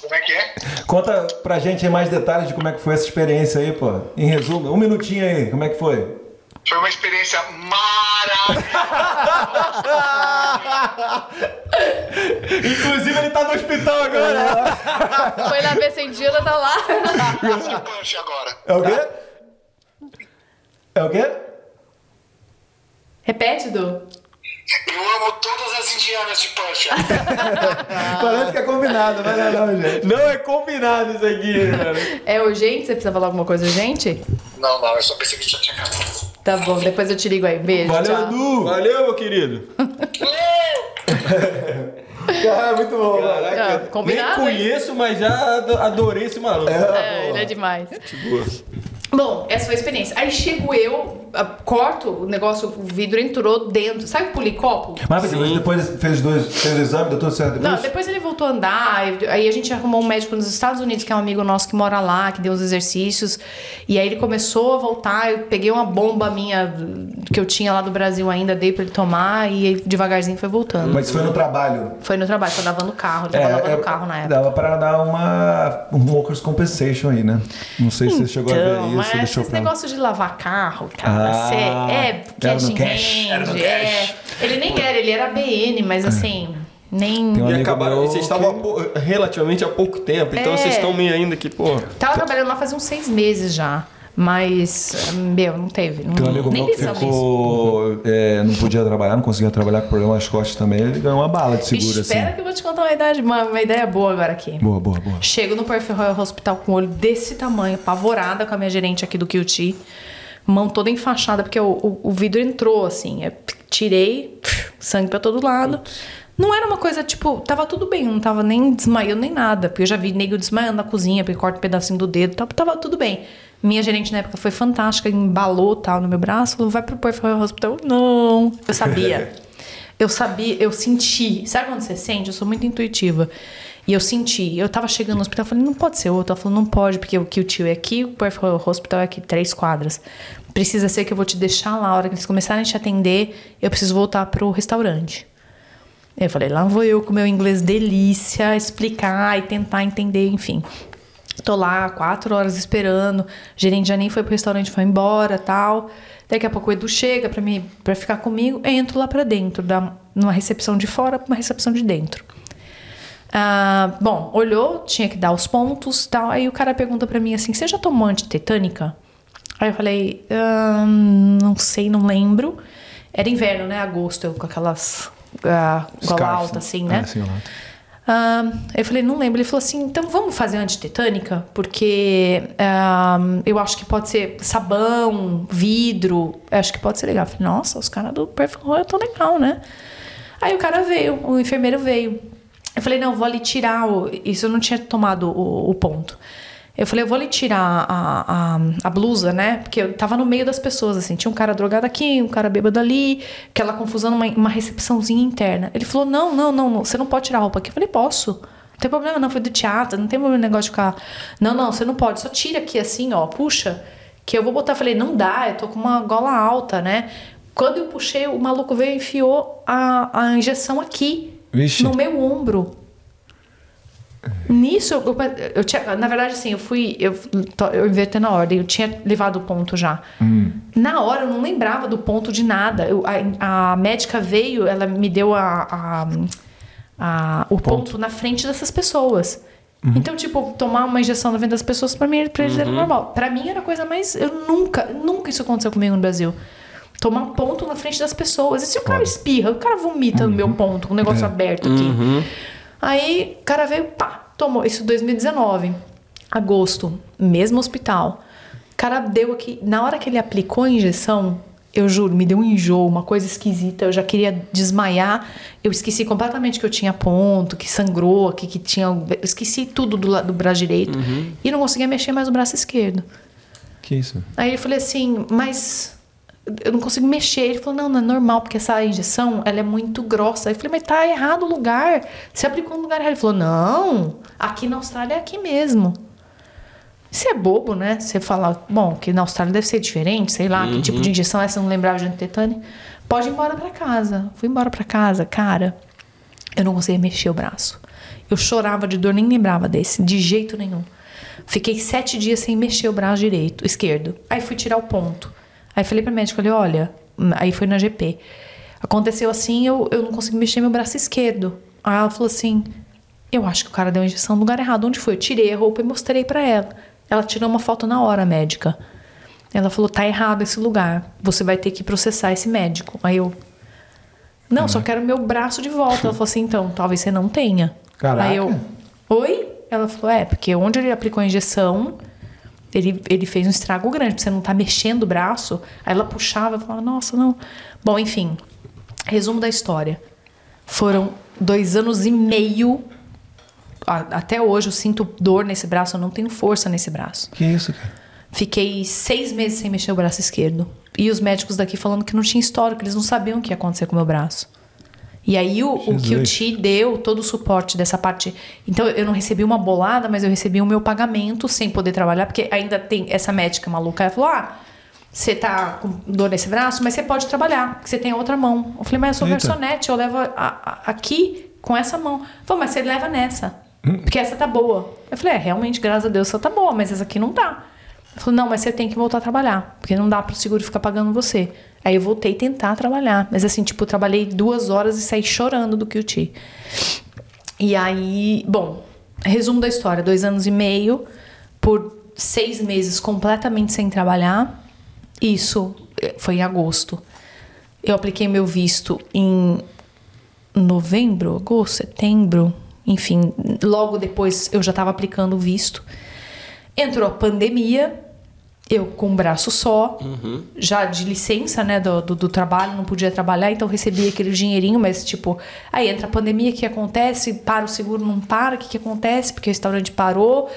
Como é que é? Conta pra gente aí mais detalhes de como é que foi essa experiência aí, pô. Em resumo, um minutinho aí, como é que foi? Foi uma experiência maravilhosa. Inclusive, ele tá no hospital agora. Foi lá ver sem dia, ela tá lá. Punch agora. É o quê? É o quê? Repete, Edu. Eu amo todas as indianas de punch. Parece que é combinado, mas não é não, gente. Não é combinado isso aqui, cara. É urgente? Você precisa falar alguma coisa urgente? Não, não, eu só pensei que já tinha acabado. Tá bom, depois eu te ligo aí. Beijo, Valeu, tchau. Edu! Valeu, meu querido. Cara, muito bom. Caraca, combinado, nem hein? conheço, mas já ado- adorei esse maluco. É, ele é demais. Bom, essa foi a experiência. Aí chego eu, corto o negócio, o vidro entrou dentro. Sabe o policopo? Mas depois fez, dois, fez o exame, deu tudo certo depois? Não, depois ele voltou a andar, aí a gente arrumou um médico nos Estados Unidos, que é um amigo nosso que mora lá, que deu os exercícios. E aí ele começou a voltar, eu peguei uma bomba minha que eu tinha lá do Brasil ainda, dei pra ele tomar e aí devagarzinho foi voltando. Mas foi no trabalho. Foi no trabalho, foi lavando o carro, ele tava lavando o carro na época. Dava pra dar uma um workers compensation aí, né? Não sei se você chegou a ver Então, isso, mas deixou esse pra... negócio de lavar carro, cara, Ah, cê- é era cash no in cash, no é. Ele nem era, ele era BN, mas assim, nem... Tem um E acabaram, vocês estavam relativamente há pouco tempo, então É. vocês estão meio ainda que, pô. Tava trabalhando lá faz uns seis meses já, mas, meu, não teve. Não, Tem um amigo meu que ficou. é, não podia trabalhar, não conseguia trabalhar com problema costas também. Ele ganhou uma bala de seguro Espera assim. que eu vou te contar uma, idade, uma, uma ideia boa agora aqui. Boa, boa, boa. Chego no Perfect Royal Hospital com o olho desse tamanho, apavorada com a minha gerente aqui do QT. Mão toda enfaixada, porque o, o, o vidro entrou, assim. Eu tirei, sangue pra todo lado. Não era uma coisa, tipo, tava tudo bem, não tava nem desmaiando nem nada. Porque eu já vi nego desmaiando na cozinha, porque corta um pedacinho do dedo, tava, tava tudo bem. Minha gerente na época foi fantástica, embalou tal no meu braço, falou, vai pro Perfect Hospital. Não, eu sabia. Eu sabia, eu senti. Sabe quando você sente? Eu sou muito intuitiva. E eu senti. Eu tava chegando no hospital, falei, não pode ser outro. Ela falou, não pode, porque o que o tio é aqui, o Perfect Hospital é aqui, três quadras. Precisa ser que eu vou te deixar lá. A hora que eles começarem a te atender, eu preciso voltar pro restaurante. Eu falei, lá vou eu com meu inglês delícia explicar e tentar entender, enfim. Tô lá quatro horas esperando, o gerente já nem foi pro restaurante, foi embora tal. Daqui a pouco o Edu chega pra, mim, pra ficar comigo, entro lá pra dentro, da, numa recepção de fora pra uma recepção de dentro. Ah, bom, olhou, tinha que dar os pontos tal. Aí o cara pergunta pra mim assim: Você já tomou antitetânica? Aí eu falei: ah, Não sei, não lembro. Era inverno, né? Agosto, eu com aquelas. Uh, gola Scarf, alta, assim, né? Ah. Ah, eu falei, não lembro. Ele falou assim, então vamos fazer antitetânica? Porque ah, eu acho que pode ser sabão, vidro. Acho que pode ser legal. Eu falei, nossa, os caras do Perfect Royal estão legal, né? Aí o cara veio, o enfermeiro veio. Eu falei, não, vou ali tirar o... Isso eu não tinha tomado o, o ponto. Eu falei, eu vou ali tirar a, a, a blusa, né? Porque eu tava no meio das pessoas, assim. Tinha um cara drogado aqui, um cara bêbado ali. Aquela confusão, uma, uma recepçãozinha interna. Ele falou, não, não, não, não, você não pode tirar a roupa aqui. Eu falei, posso. Não tem problema não, foi do teatro. Não tem problema negócio de ficar... Não, não, você não pode. Só tira aqui assim, ó, puxa. Que eu vou botar. Eu falei, não dá, eu tô com uma gola alta, né? Quando eu puxei, o maluco veio e enfiou a, a injeção aqui. Vixe. No meu ombro. Nisso, eu, eu, tinha, na verdade, assim, eu fui, eu, tô- eu invertendo a ordem, eu tinha levado o ponto já. Na hora, eu não lembrava do ponto de nada. Eu- a, a médica veio, ela me deu a, a- a- o ponto. na frente dessas pessoas. Então, tipo, tomar uma injeção na frente das pessoas, pra mim, pra eles era normal. Pra mim, era a coisa mais. Eu nunca, nunca isso aconteceu comigo no Brasil. Tomar um ponto na frente das pessoas. E se o cara espirra, o cara vomita no meu ponto, com o negócio aberto aqui. Aí o cara veio, pá, tomou. Isso em 2019, agosto, mesmo hospital. O cara deu aqui. Na hora que ele aplicou a injeção, eu juro, me deu um enjoo, uma coisa esquisita. Eu já queria desmaiar. Eu esqueci completamente que eu tinha ponto, que sangrou, que, que tinha. Eu esqueci tudo do, do braço direito. E não conseguia mexer mais o braço esquerdo. Que isso? Aí eu falei assim, mas eu não consigo mexer. Ele falou, não, não é normal, porque essa injeção, ela é muito grossa. Aí eu falei, mas tá errado o lugar. Você aplicou no lugar errado. Ele falou, não, aqui na Austrália é aqui mesmo. Isso é bobo, né? Você falar, bom, que na Austrália deve ser diferente, sei lá, que tipo de injeção é essa, não lembrava de antitetânica. Pode ir embora pra casa. Fui embora pra casa, cara. Eu não conseguia mexer o braço. Eu chorava de dor, nem lembrava desse, de jeito nenhum. Fiquei sete dias sem mexer o braço direito, esquerdo. Aí fui tirar o ponto. Aí falei pra médica, falei, olha, aí foi na GP. Aconteceu assim, eu, eu não consegui mexer meu braço esquerdo. Aí ela falou assim, eu acho que o cara deu a injeção no lugar errado. Onde foi? Eu tirei a roupa e mostrei pra ela. Ela tirou uma foto na hora, a médica. Ela falou, tá errado esse lugar. Você vai ter que processar esse médico. Aí eu, não, só quero meu braço de volta. Ela falou assim, então, talvez você não tenha. Caraca. Aí eu, oi? Ela falou, é, porque onde ele aplicou a injeção, ele, ele fez um estrago grande, você não tá mexendo o braço. Aí ela puxava e falava, nossa, não. Bom, enfim, resumo da história. Foram dois anos e meio. Até hoje eu sinto dor nesse braço, eu não tenho força nesse braço. Que isso, cara? Fiquei seis meses sem mexer o braço esquerdo. E os médicos daqui falando que não tinha histórico, eles não sabiam o que ia acontecer com o meu braço. E aí o, o que o. Ti deu todo o suporte dessa parte. Então eu não recebi uma bolada, mas eu recebi o meu pagamento sem poder trabalhar, porque ainda tem essa médica maluca. Ela falou: ah, você tá com dor nesse braço, mas você pode trabalhar, porque você tem a outra mão. Eu falei, mas eu sou Eita. garçonete, eu levo a- a- aqui com essa mão. Falou, mas você leva nessa. Porque essa tá boa. Eu falei, é, realmente, graças a Deus, essa tá boa, mas essa aqui não tá. Ela falou, não, mas você tem que voltar a trabalhar, porque não dá pro seguro ficar pagando você. Aí eu voltei tentar trabalhar. Mas assim, tipo, trabalhei duas horas e saí chorando do QT. E aí, bom, resumo da história: dois anos e meio, por seis meses completamente sem trabalhar. Isso eh, foi em agosto. Eu apliquei meu visto em novembro, agosto, setembro, enfim, logo depois eu já estava aplicando o visto. Entrou a pandemia, eu com um braço só, já de licença, né, do, do, do trabalho, não podia trabalhar, então recebia aquele dinheirinho, mas tipo, aí entra a pandemia, o que acontece? Para o seguro, não para, o que, que acontece? Porque o restaurante parou,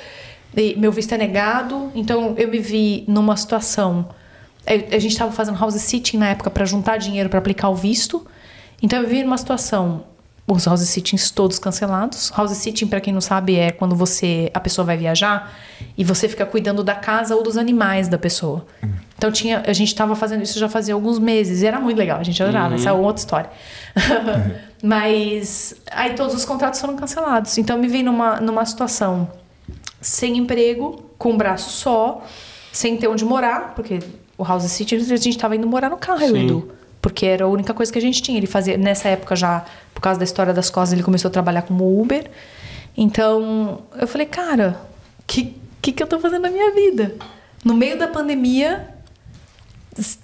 e meu visto é negado, então eu me vi numa situação. eu- A gente estava fazendo house sitting na época para juntar dinheiro para aplicar o visto, então eu vi numa situação. Os house sittings todos cancelados. House sitting, para quem não sabe, é quando você a pessoa vai viajar e você fica cuidando da casa ou dos animais da pessoa. Então tinha, a gente tava fazendo isso já fazia alguns meses e era muito legal, a gente adorava, essa é outra história. Mas aí todos os contratos foram cancelados. Então eu me vi numa, numa situação sem emprego, com um braço só, sem ter onde morar, porque o House City a gente tava indo morar no carro, o Edu. Porque era a única coisa que a gente tinha. Ele fazia, nessa época já, por causa da história das costas, ele começou a trabalhar como Uber. Então, eu falei, cara, que, que, que eu tô fazendo na minha vida? No meio da pandemia,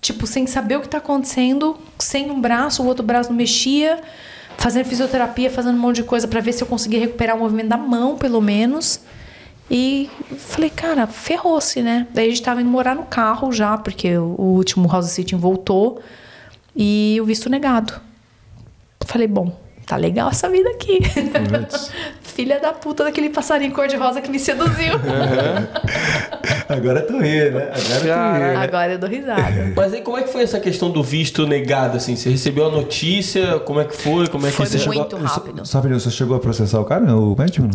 tipo, sem saber o que tá acontecendo, sem um braço, o outro braço não mexia, fazendo fisioterapia, fazendo um monte de coisa pra ver se eu conseguia recuperar o movimento da mão, pelo menos. E falei, cara, ferrou-se, né? Daí a gente tava indo morar no carro já, porque o último house sitting voltou e o visto negado. Falei, bom, tá legal essa vida aqui. Filha da puta daquele passarinho cor-de-rosa que me seduziu. Agora tu ri, né? Agora tu ri. Agora eu dou risada. Mas aí como é que foi essa questão do visto negado, assim? Você recebeu a notícia? Como é que foi? Como é que Foi você muito chegou? rápido. Só, só pediu, você chegou a processar o cara, o médico? Não?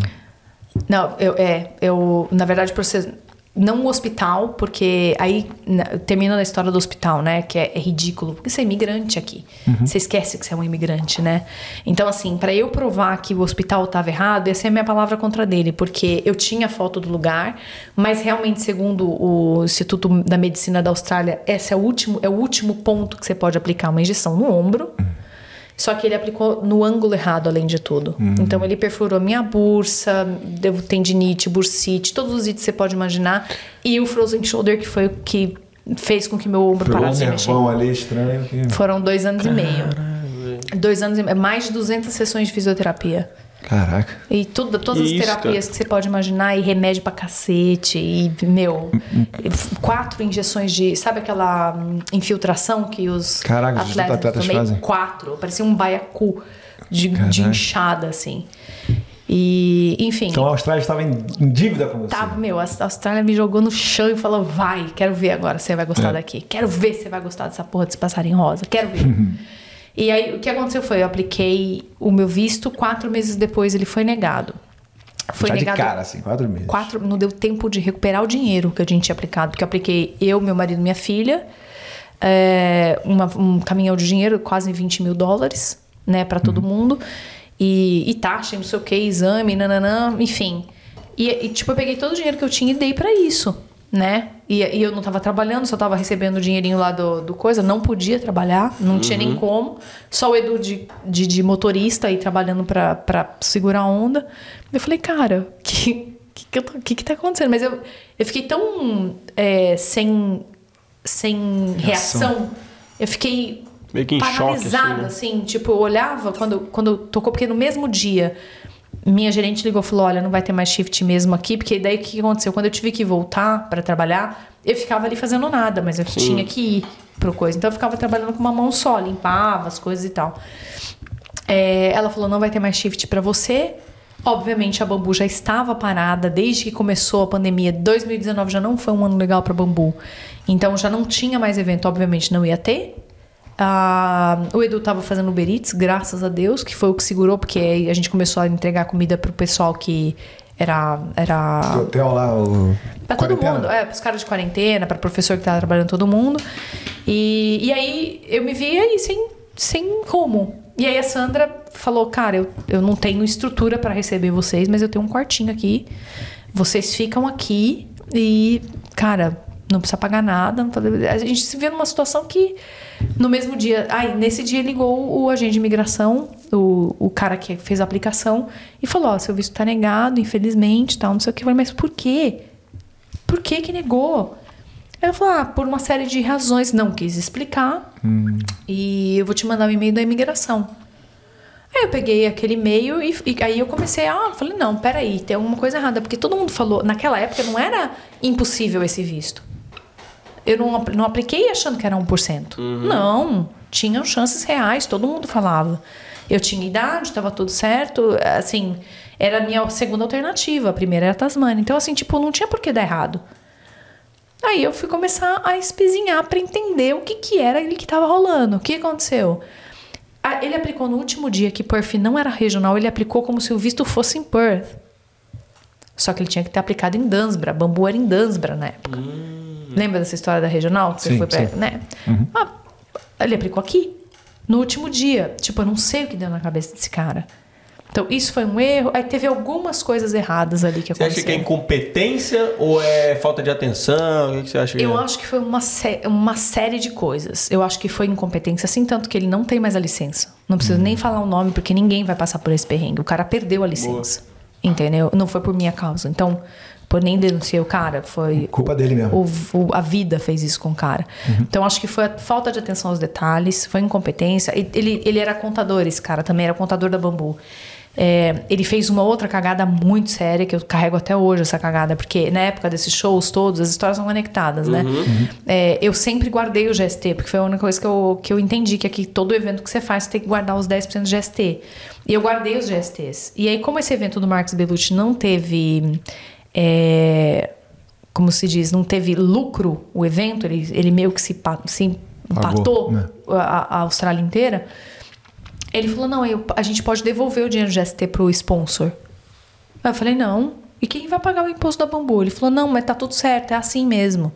Não, eu, é, eu, na verdade, processo, não o hospital, porque aí, na- terminando a história do hospital, né, que é, é ridículo, porque você é imigrante aqui. Você esquece que você é um imigrante, né? Então, assim, pra eu provar que o hospital tava errado, essa é a minha palavra contra dele, porque eu tinha foto do lugar, mas realmente, segundo o Instituto da Medicina da Austrália, esse é o último, é o último ponto que você pode aplicar uma injeção no ombro. Só que ele aplicou no ângulo errado, além de tudo. Então ele perfurou minha bursa, deu tendinite, bursite, todos os itens que você pode imaginar. E o frozen shoulder, que foi o que fez com que meu ombro um parasse de mexer. nervão ali estranho. Que... Foram dois anos e meio. Dois anos e meio. Mais de 200 sessões de fisioterapia. Caraca. E tudo, todas as Isso, terapias que você pode imaginar, e remédio pra cacete, e, meu, quatro injeções de. Sabe aquela hum, infiltração que os Caraca, os atletas tomei? fazem? Quatro. Parecia um baiacu de, de inchada, assim. E, enfim. Então a Austrália estava em, em dívida com você. Tava, meu, a Austrália me jogou no chão e falou: vai, quero ver agora se você vai gostar É. daqui. Quero ver se você vai gostar dessa porra desse passarinho rosa. Quero ver. e aí, o que aconteceu foi: eu apliquei o meu visto, quatro meses depois ele foi negado. Foi Já de negado. cara, assim, quatro meses. Quatro, não deu tempo de recuperar o dinheiro que a gente tinha aplicado, porque eu apliquei eu, meu marido e minha filha, é, uma- um caminhão de dinheiro, quase 20 mil dólares, né, para todo mundo, e, e taxa, não sei o que, exame, nananã, enfim. E, e, tipo, eu peguei todo o dinheiro que eu tinha e dei para isso, né? E, e eu não tava trabalhando, só tava recebendo o dinheirinho lá do, do coisa, não podia trabalhar, não tinha nem como. Só o Edu de, de, de motorista aí trabalhando pra, pra segurar a onda. Eu falei, cara, que, que, que, eu tô- que, que tá acontecendo? Mas eu, eu fiquei tão é, sem, sem reação. Eu fiquei Meio que em choque, paralisada, assim, assim, tipo, eu olhava quando, quando tocou, porque no mesmo dia minha gerente ligou e falou: Olha, não vai ter mais shift mesmo aqui, porque daí o que aconteceu? Quando eu tive que voltar para trabalhar, eu ficava ali fazendo nada, mas eu tinha que ir pro coisa. Então eu ficava trabalhando com uma mão só, limpava as coisas e tal. É, ela falou: Não vai ter mais shift para você. Obviamente a Bambu já estava parada desde que começou a pandemia. 2019 já não foi um ano legal para Bambu. Então já não tinha mais evento, obviamente não ia ter. Ah, o Edu tava fazendo Uber Eats, graças a Deus, que foi o que segurou, porque a gente começou a entregar comida pro pessoal que era. era Do hotel lá, o. Pra todo quarentena? mundo, é, pros caras de quarentena, pra professor que tava trabalhando todo mundo. E, e aí eu me vi aí sem, sem rumo. E aí a Sandra falou, cara, eu, eu não tenho estrutura pra receber vocês, mas eu tenho um quartinho aqui. Vocês ficam aqui e, cara, não precisa pagar nada. A gente se vê numa situação que no mesmo dia. Ai, nesse dia ligou o agente de imigração, o, o cara que fez a aplicação, e falou: Ó, seu visto tá negado, infelizmente, tal, não sei o que. Eu falei, Mas por quê? Por que que negou? Aí eu falei, ah, por uma série de razões, não quis explicar. E eu vou te mandar o e-mail da imigração. Aí eu peguei aquele e-mail e, e aí eu comecei a. Ah, falei, não, peraí, tem alguma coisa errada. Porque todo mundo falou, naquela época não era impossível esse visto. Eu não, não apliquei achando que era 1%. Não, tinham chances reais, todo mundo falava. Eu tinha idade, estava tudo certo. Assim, era a minha segunda alternativa. A primeira era a Tasmania. Então, assim, tipo, não tinha por que dar errado. Aí eu fui começar a espezinhar para entender o que, que era ali que estava rolando. O que aconteceu? Ele aplicou no último dia que Perth não era regional, ele aplicou como se o visto fosse em Perth. Só que ele tinha que ter aplicado em Dunsborough. Bambu era em Dunsborough na época. Lembra dessa história da regional? Que você Sim, foi pra, sim. né? Ah, ele aplicou aqui. No último dia. Tipo, eu não sei o que deu na cabeça desse cara. Então, isso foi um erro. Aí teve algumas coisas erradas ali que Você acha aconteceram. que é incompetência ou é falta de atenção? O que você acha que Eu é? acho que foi uma, sé- uma série de coisas. Eu acho que foi incompetência, assim, tanto que ele não tem mais a licença. Não preciso nem falar o nome, porque ninguém vai passar por esse perrengue. O cara perdeu a licença. Entendeu? Não foi por minha causa. Então, por nem denunciei o cara, foi. Culpa dele mesmo. O, o- a vida fez isso com o cara. Então, acho que foi a falta de atenção aos detalhes, foi incompetência. Ele, ele era contador, esse cara também era contador da Bambu. É, ele fez uma outra cagada muito séria, que eu carrego até hoje essa cagada, porque na época desses shows todos, as histórias são conectadas, né? É, eu sempre guardei o GST, porque foi a única coisa que eu, que eu entendi, que aqui todo evento que você faz, você tem que guardar os 10% de GST. E eu guardei os GSTs. E aí, como esse evento do Marcos Bellucci não teve... é, como se diz, não teve lucro o evento, ele, ele meio que se, se empatou né? a, a Austrália inteira. Ele falou: não, eu- a gente pode devolver o dinheiro do GST pro sponsor. Aí eu falei: não. E quem vai pagar o imposto da bambu? Ele falou: não, mas tá tudo certo, é assim mesmo.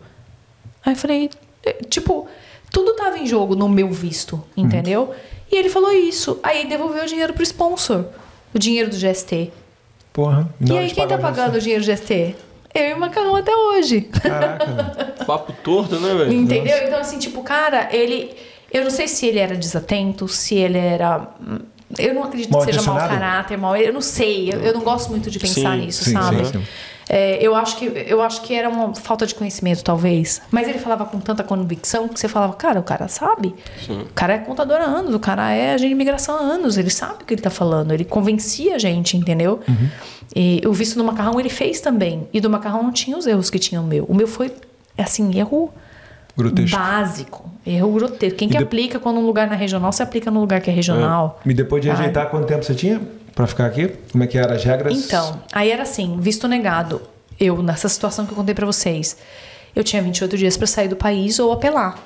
Aí eu falei: eh, tipo, tudo tava em jogo no meu visto, entendeu? E ele falou isso. Aí devolveu o dinheiro pro sponsor, o dinheiro do GST. Porra. e aí quem tá pagando o dinheiro do GST? Eu e o Macarrão até hoje. Caraca. Papo torto, né, velho? Entendeu? Então, assim, tipo, cara, ele. Eu não sei se ele era desatento, se ele era. Eu não acredito Mal que seja mau caráter, mal. Eu não sei. Eu, eu não gosto muito de pensar Sim, nisso, sim, sabe? sim, sim. É, eu, acho que, eu acho que era uma falta de conhecimento, talvez. Mas ele falava com tanta convicção que você falava, cara, o cara sabe. O cara é contador há anos, o cara é agente de imigração há anos, ele sabe o que ele tá falando, ele convencia a gente, entendeu? Uhum. E o visto do macarrão ele fez também. E do macarrão não tinha os erros que tinha o meu. O meu foi, assim, erro Grotesco. básico. Erro grotesco. Quem E que de- aplica quando um lugar não é regional, você aplica no lugar que é regional. E depois de rejeitar, quanto tempo você tinha pra ficar aqui? Como é que eram as regras? Então, aí era assim, visto negado. Eu, nessa situação que eu contei pra vocês, eu tinha 28 dias pra sair do país ou apelar.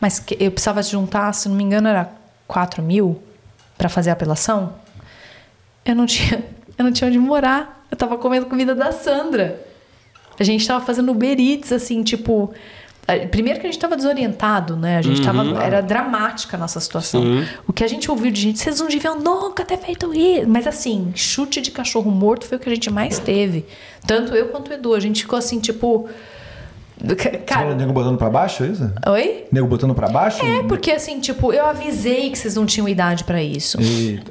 Mas eu precisava juntar, se não me engano, era 4 mil pra fazer a apelação. Eu não tinha, eu não tinha onde morar. Eu tava comendo comida da Sandra. A gente tava fazendo Uber Eats, assim, tipo. Primeiro que a gente tava desorientado, né? A gente tava. Era dramática a nossa situação. O que a gente ouviu de gente, vocês não deviam nunca ter feito isso. Mas assim, chute de cachorro morto foi o que a gente mais teve. Tanto eu quanto o Edu. A gente ficou assim, tipo. Falou Cara. nego botando pra baixo, é isso? Oi? Nego botando pra baixo? É, porque assim, tipo, eu avisei que vocês não tinham idade pra isso. Eita.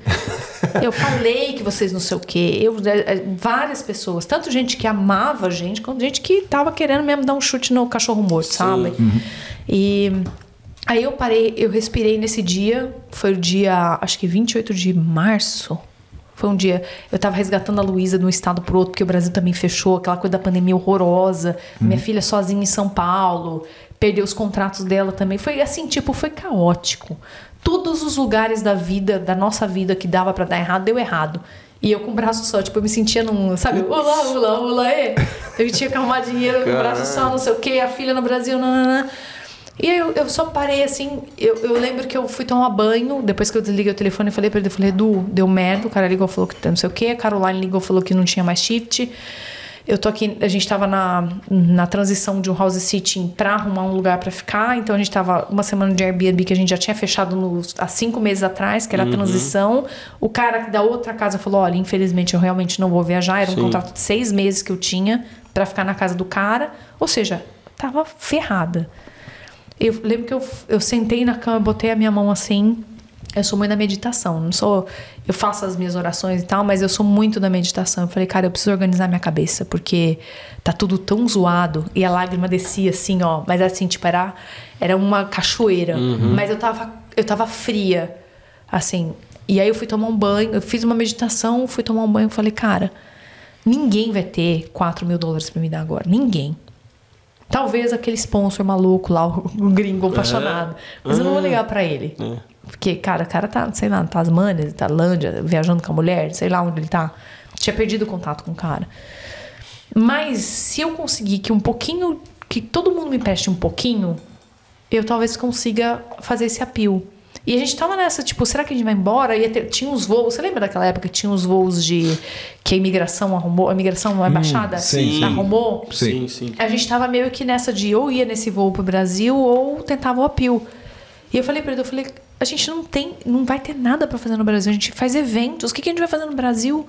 Eu falei que vocês não sei o quê. Eu, é, é, várias pessoas, tanto gente que amava a gente, quanto gente que tava querendo mesmo dar um chute no cachorro morto, sabe? E aí eu parei, eu respirei nesse dia. Foi o dia, acho que 28 de março. Foi um dia. Eu tava resgatando a Luísa de um estado pro outro, porque o Brasil também fechou, aquela coisa da pandemia horrorosa. Minha filha sozinha em São Paulo. Perdeu os contratos dela também. Foi assim, tipo, foi caótico. Todos os lugares da vida, da nossa vida, que dava pra dar errado, deu errado. E eu com o braço só, tipo, eu me sentia num, sabe, ula, ula, ula, é. Eu tinha que arrumar dinheiro com o braço só, não sei o quê, a filha no Brasil, nananã. E aí eu, eu só parei assim, eu, eu lembro que eu fui tomar banho, depois que eu desliguei o telefone, eu falei pra ele, eu falei, Edu, deu merda, o cara ligou, falou que não sei o quê, a Caroline ligou, falou que não tinha mais shift. Eu tô aqui, a gente tava na, na transição de um house sitting pra arrumar um lugar pra ficar, então a gente tava uma semana de Airbnb que a gente já tinha fechado nos, há cinco meses atrás, que era a transição. O cara da outra casa falou, olha, infelizmente eu realmente não vou viajar, era um Sim. contrato de seis meses que eu tinha pra ficar na casa do cara, ou seja, tava ferrada. Eu lembro que eu, eu sentei na cama, botei a minha mão assim. Eu sou muito da meditação. Não sou. Eu faço as minhas orações e tal, mas eu sou muito da meditação. Eu falei, cara, eu preciso organizar minha cabeça, porque tá tudo tão zoado. E a lágrima descia assim, ó. Mas assim, tipo, era, era uma cachoeira. Mas eu tava, eu tava fria. Assim. E aí eu fui tomar um banho, eu fiz uma meditação, fui tomar um banho e falei, cara, ninguém vai ter 4 mil dólares pra me dar agora. Ninguém. Talvez aquele sponsor maluco lá, o gringo apaixonado. Mas eu não vou ligar pra ele. Porque, cara, o cara tá, sei lá, na Tasmânia, Tailândia, viajando com a mulher, sei lá onde ele tá. Tinha perdido o contato com o cara. Mas se eu conseguir que um pouquinho, que todo mundo me preste um pouquinho, eu talvez consiga fazer esse apio. E a gente tava nessa, tipo, será que a gente vai embora? Ter- tinha uns voos, você lembra daquela época que tinha uns voos de que a imigração arrumou, a imigração, a embaixada sim, sim. arrumou? Sim, sim. A gente tava meio que nessa de ou ia nesse voo pro Brasil ou tentava o apio. E eu falei pra ele, eu falei, a gente não tem, não vai ter nada pra fazer no Brasil, a gente faz eventos, o que, que a gente vai fazer no Brasil?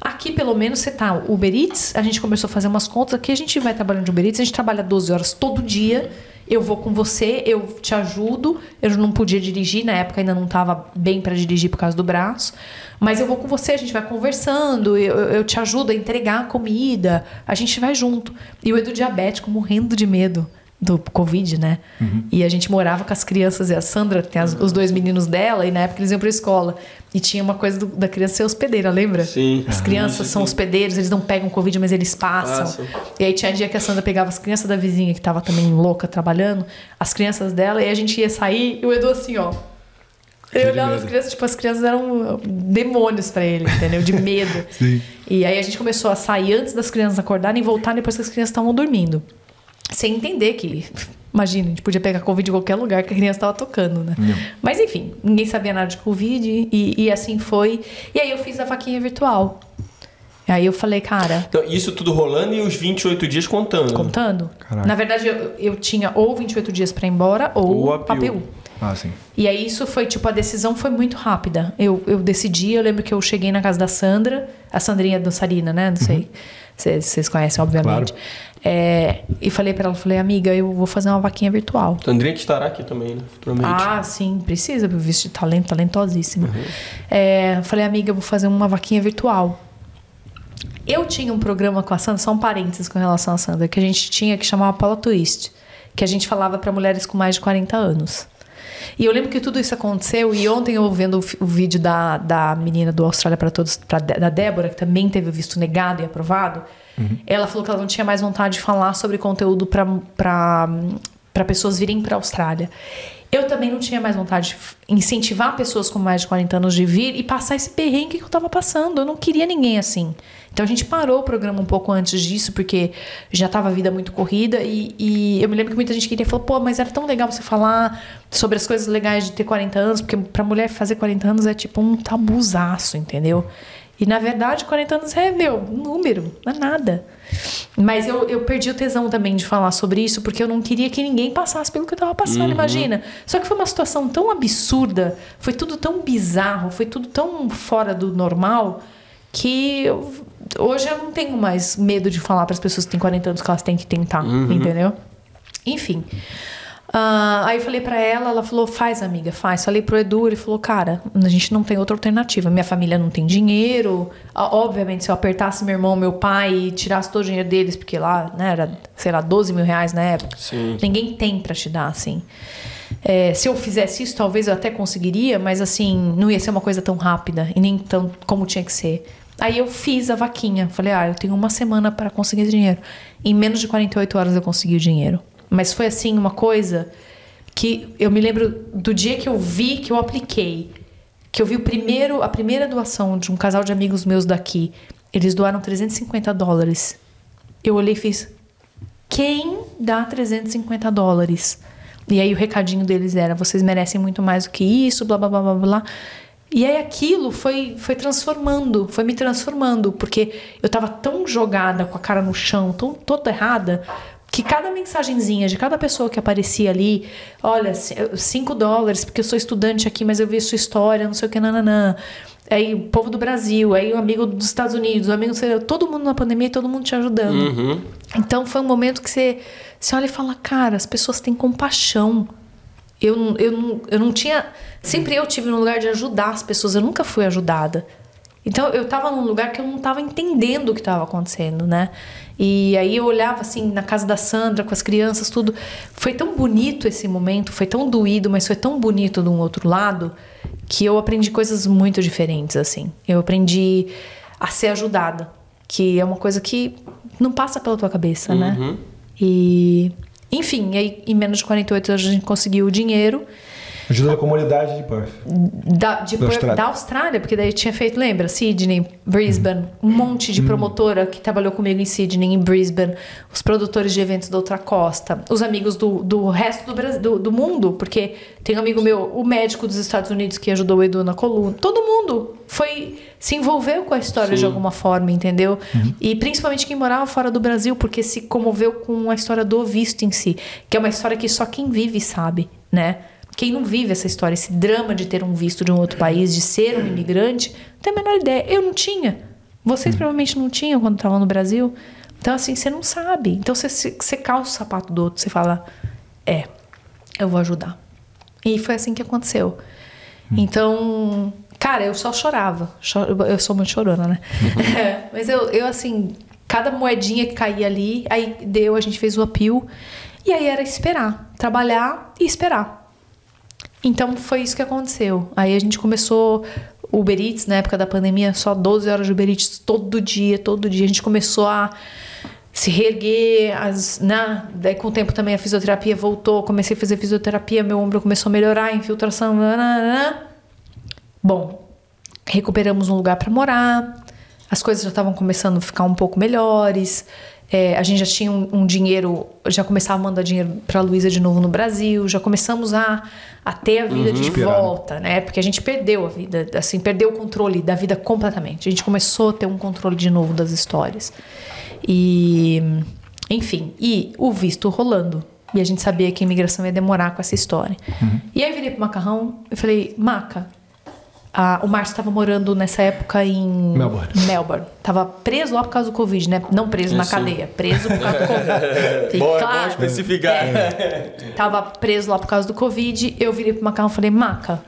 Aqui, pelo menos, você tá Uber Eats, a gente começou a fazer umas contas, aqui a gente vai trabalhando de Uber Eats, a gente trabalha 12 horas todo dia, eu vou com você, eu te ajudo, eu não podia dirigir, na época ainda não tava bem pra dirigir por causa do braço, mas eu vou com você, a gente vai conversando, eu- eu te ajudo a entregar a comida, a gente vai junto. E o Edu diabético morrendo de medo do Covid, né? E a gente morava com as crianças e a Sandra tem as- os dois meninos dela, e na época eles iam pra escola. E tinha uma coisa do- da criança ser hospedeira, lembra? Sim. As crianças são hospedeiros, eles não pegam Covid, mas eles passam. Passam. E aí tinha dia que a Sandra pegava as crianças da vizinha, que tava também louca trabalhando, as crianças dela, e a gente ia sair, e o Edu assim, ó. Eu olhava as crianças, tipo, as crianças eram demônios pra ele, entendeu? De medo. Sim. E aí a gente começou a sair antes das crianças acordarem e voltar depois que as crianças estavam dormindo. Sem entender que, imagina, a gente podia pegar Covid em qualquer lugar que a criança estava tocando, né? Mas enfim, ninguém sabia nada de Covid e, e assim foi. E aí eu fiz a vaquinha virtual. E aí eu falei, cara, Então, isso tudo rolando e os 28 dias contando. contando. Caraca. Na verdade, eu, eu tinha ou 28 dias pra ir embora ou Ou APU. Ah, sim. E aí isso foi, tipo, a decisão foi muito rápida. Eu, eu decidi, eu lembro que eu cheguei na casa da Sandra, a Sandrinha dançarina, né? Não sei. Vocês vocês conhecem, obviamente. Claro. É, e falei pra ela, falei, amiga, eu vou fazer uma vaquinha virtual. André que estará aqui também, né? Futuramente. Ah, sim, precisa, meu visto de talento, talentosíssima. É, falei, amiga, eu vou fazer uma vaquinha virtual. Eu tinha um programa com a Sandra, só um parênteses com relação à Sandra, que a gente tinha que chamava Paula Twist, que a gente falava para mulheres com mais de 40 anos. E eu lembro que tudo isso aconteceu, e ontem eu vendo o, o vídeo da, da menina do Austrália para Todos, pra, da Débora, que também teve o visto negado e aprovado, ela falou que ela não tinha mais vontade de falar sobre conteúdo para pessoas virem para a Austrália. Eu também não tinha mais vontade de incentivar pessoas com mais de 40 anos de vir e passar esse perrengue que eu tava passando. Eu não queria ninguém assim. Então a gente parou o programa um pouco antes disso, porque já tava a vida muito corrida. E, e eu me lembro que muita gente queria falar, pô, mas era tão legal você falar sobre as coisas legais de ter 40 anos, porque pra mulher fazer 40 anos é tipo um tabuzaço, entendeu? E na verdade, 40 anos é, meu, um número, não é nada. Mas eu, eu perdi o tesão também de falar sobre isso, porque eu não queria que ninguém passasse pelo que eu tava passando, imagina. Só que foi uma situação tão absurda, foi tudo tão bizarro, foi tudo tão fora do normal, que eu- hoje eu não tenho mais medo de falar para as pessoas que têm 40 anos que elas têm que tentar, entendeu? Enfim. Ah, aí eu falei pra ela, ela falou, faz amiga, faz. Falei pro Edu, ele falou, cara, a gente não tem outra alternativa. Minha família não tem dinheiro. Obviamente, se eu apertasse meu irmão, meu pai e tirasse todo o dinheiro deles, porque lá, né, era, sei lá, 12 mil reais na época. Sim. Ninguém tem pra te dar, assim. É, se eu fizesse isso, talvez eu até conseguiria, mas assim, não ia ser uma coisa tão rápida e nem tão como tinha que ser. Aí eu fiz a vaquinha. Falei, ah, eu tenho uma semana para conseguir dinheiro. Em menos de 48 horas eu consegui o dinheiro. Mas foi assim, uma coisa que eu me lembro do dia que eu vi que eu apliquei. Que eu vi o primeiro, a primeira doação de um casal de amigos meus daqui. Eles doaram 350 dólares. Eu olhei e fiz, quem dá 350 dólares? E aí o recadinho deles era: vocês merecem muito mais do que isso, blá blá blá blá blá. E aí aquilo foi, foi transformando, foi me transformando, porque eu tava tão jogada com a cara no chão, tão toda errada, que cada mensagenzinha de cada pessoa que aparecia ali, olha, 5 dólares, porque eu sou estudante aqui, mas eu vi sua história, não sei o que, nananã. Aí o povo do Brasil, aí o amigo dos Estados Unidos, o amigo, todo mundo na pandemia e todo mundo te ajudando. Uhum. Então foi um momento que você, você olha e fala, cara, as pessoas têm compaixão. Eu, não- eu, eu não tinha. Sempre eu tive no lugar de ajudar as pessoas, eu nunca fui ajudada. Então eu tava num lugar que eu não tava entendendo o que tava acontecendo, né? E aí eu olhava assim na casa da Sandra com as crianças, tudo. Foi tão bonito esse momento, foi tão doído, mas foi tão bonito de um outro lado que eu aprendi coisas muito diferentes, assim. Eu aprendi a ser ajudada, que é uma coisa que não passa pela tua cabeça, né? E, enfim, aí em menos de 48 horas a gente conseguiu o dinheiro. Ajuda a comunidade de Perth. da, de Da Perth- Austrália. da Austrália, porque daí tinha feito, lembra? Sydney, Brisbane, um monte de promotora que trabalhou comigo em Sydney, em Brisbane, os produtores de eventos da outra costa, os amigos do, do resto do, Brasil, do, do mundo, porque tem um amigo meu, o médico dos Estados Unidos que ajudou o Edu na coluna. Todo mundo foi se envolveu com a história de alguma forma, entendeu? E principalmente quem morava fora do Brasil, porque se comoveu com a história do visto em si, que é uma história que só quem vive sabe, né? Quem não vive essa história, esse drama de ter um visto de um outro país, de ser um imigrante, não tem a menor ideia. Eu não tinha. Vocês provavelmente não tinham quando estavam no Brasil. Então, assim, você não sabe. Então, você, você calça o sapato do outro, você fala, é, eu vou ajudar. E foi assim que aconteceu. Então, cara, eu só chorava. Cho- Eu sou muito chorona, né? Mas eu, eu, assim, cada moedinha que caía ali, aí deu, a gente fez o apio. E aí era esperar. Trabalhar e esperar. Então foi isso que aconteceu. Aí a gente começou Uber Eats na época da pandemia, só 12 horas de Uber Eats todo dia, todo dia. A gente começou a se reerguer, as, né? daí com o tempo também a fisioterapia voltou, comecei a fazer fisioterapia, meu ombro começou a melhorar, infiltração, nananana. Bom, recuperamos um lugar para morar, as coisas já estavam começando a ficar um pouco melhores. É, a gente já tinha um, um dinheiro, já começava a mandar dinheiro para Luísa de novo no Brasil, já começamos a, a ter a vida de Inspirar, né? volta, né? Porque a gente perdeu a vida, assim, perdeu o controle da vida completamente. A gente começou a ter um controle de novo das histórias. E, enfim, e o visto rolando. E a gente sabia que a imigração ia demorar com essa história. E aí eu virei pro Macarrão e falei, Maca, ah, o Márcio estava morando nessa época em Melbourne. Melbourne. Tava preso lá por causa do Covid, né? Não preso na Isso. cadeia, preso por causa do Covid. Bom, é bom claro. especificar. É. Tava preso lá por causa do Covid. Eu virei pro Macarrão e falei, Maca,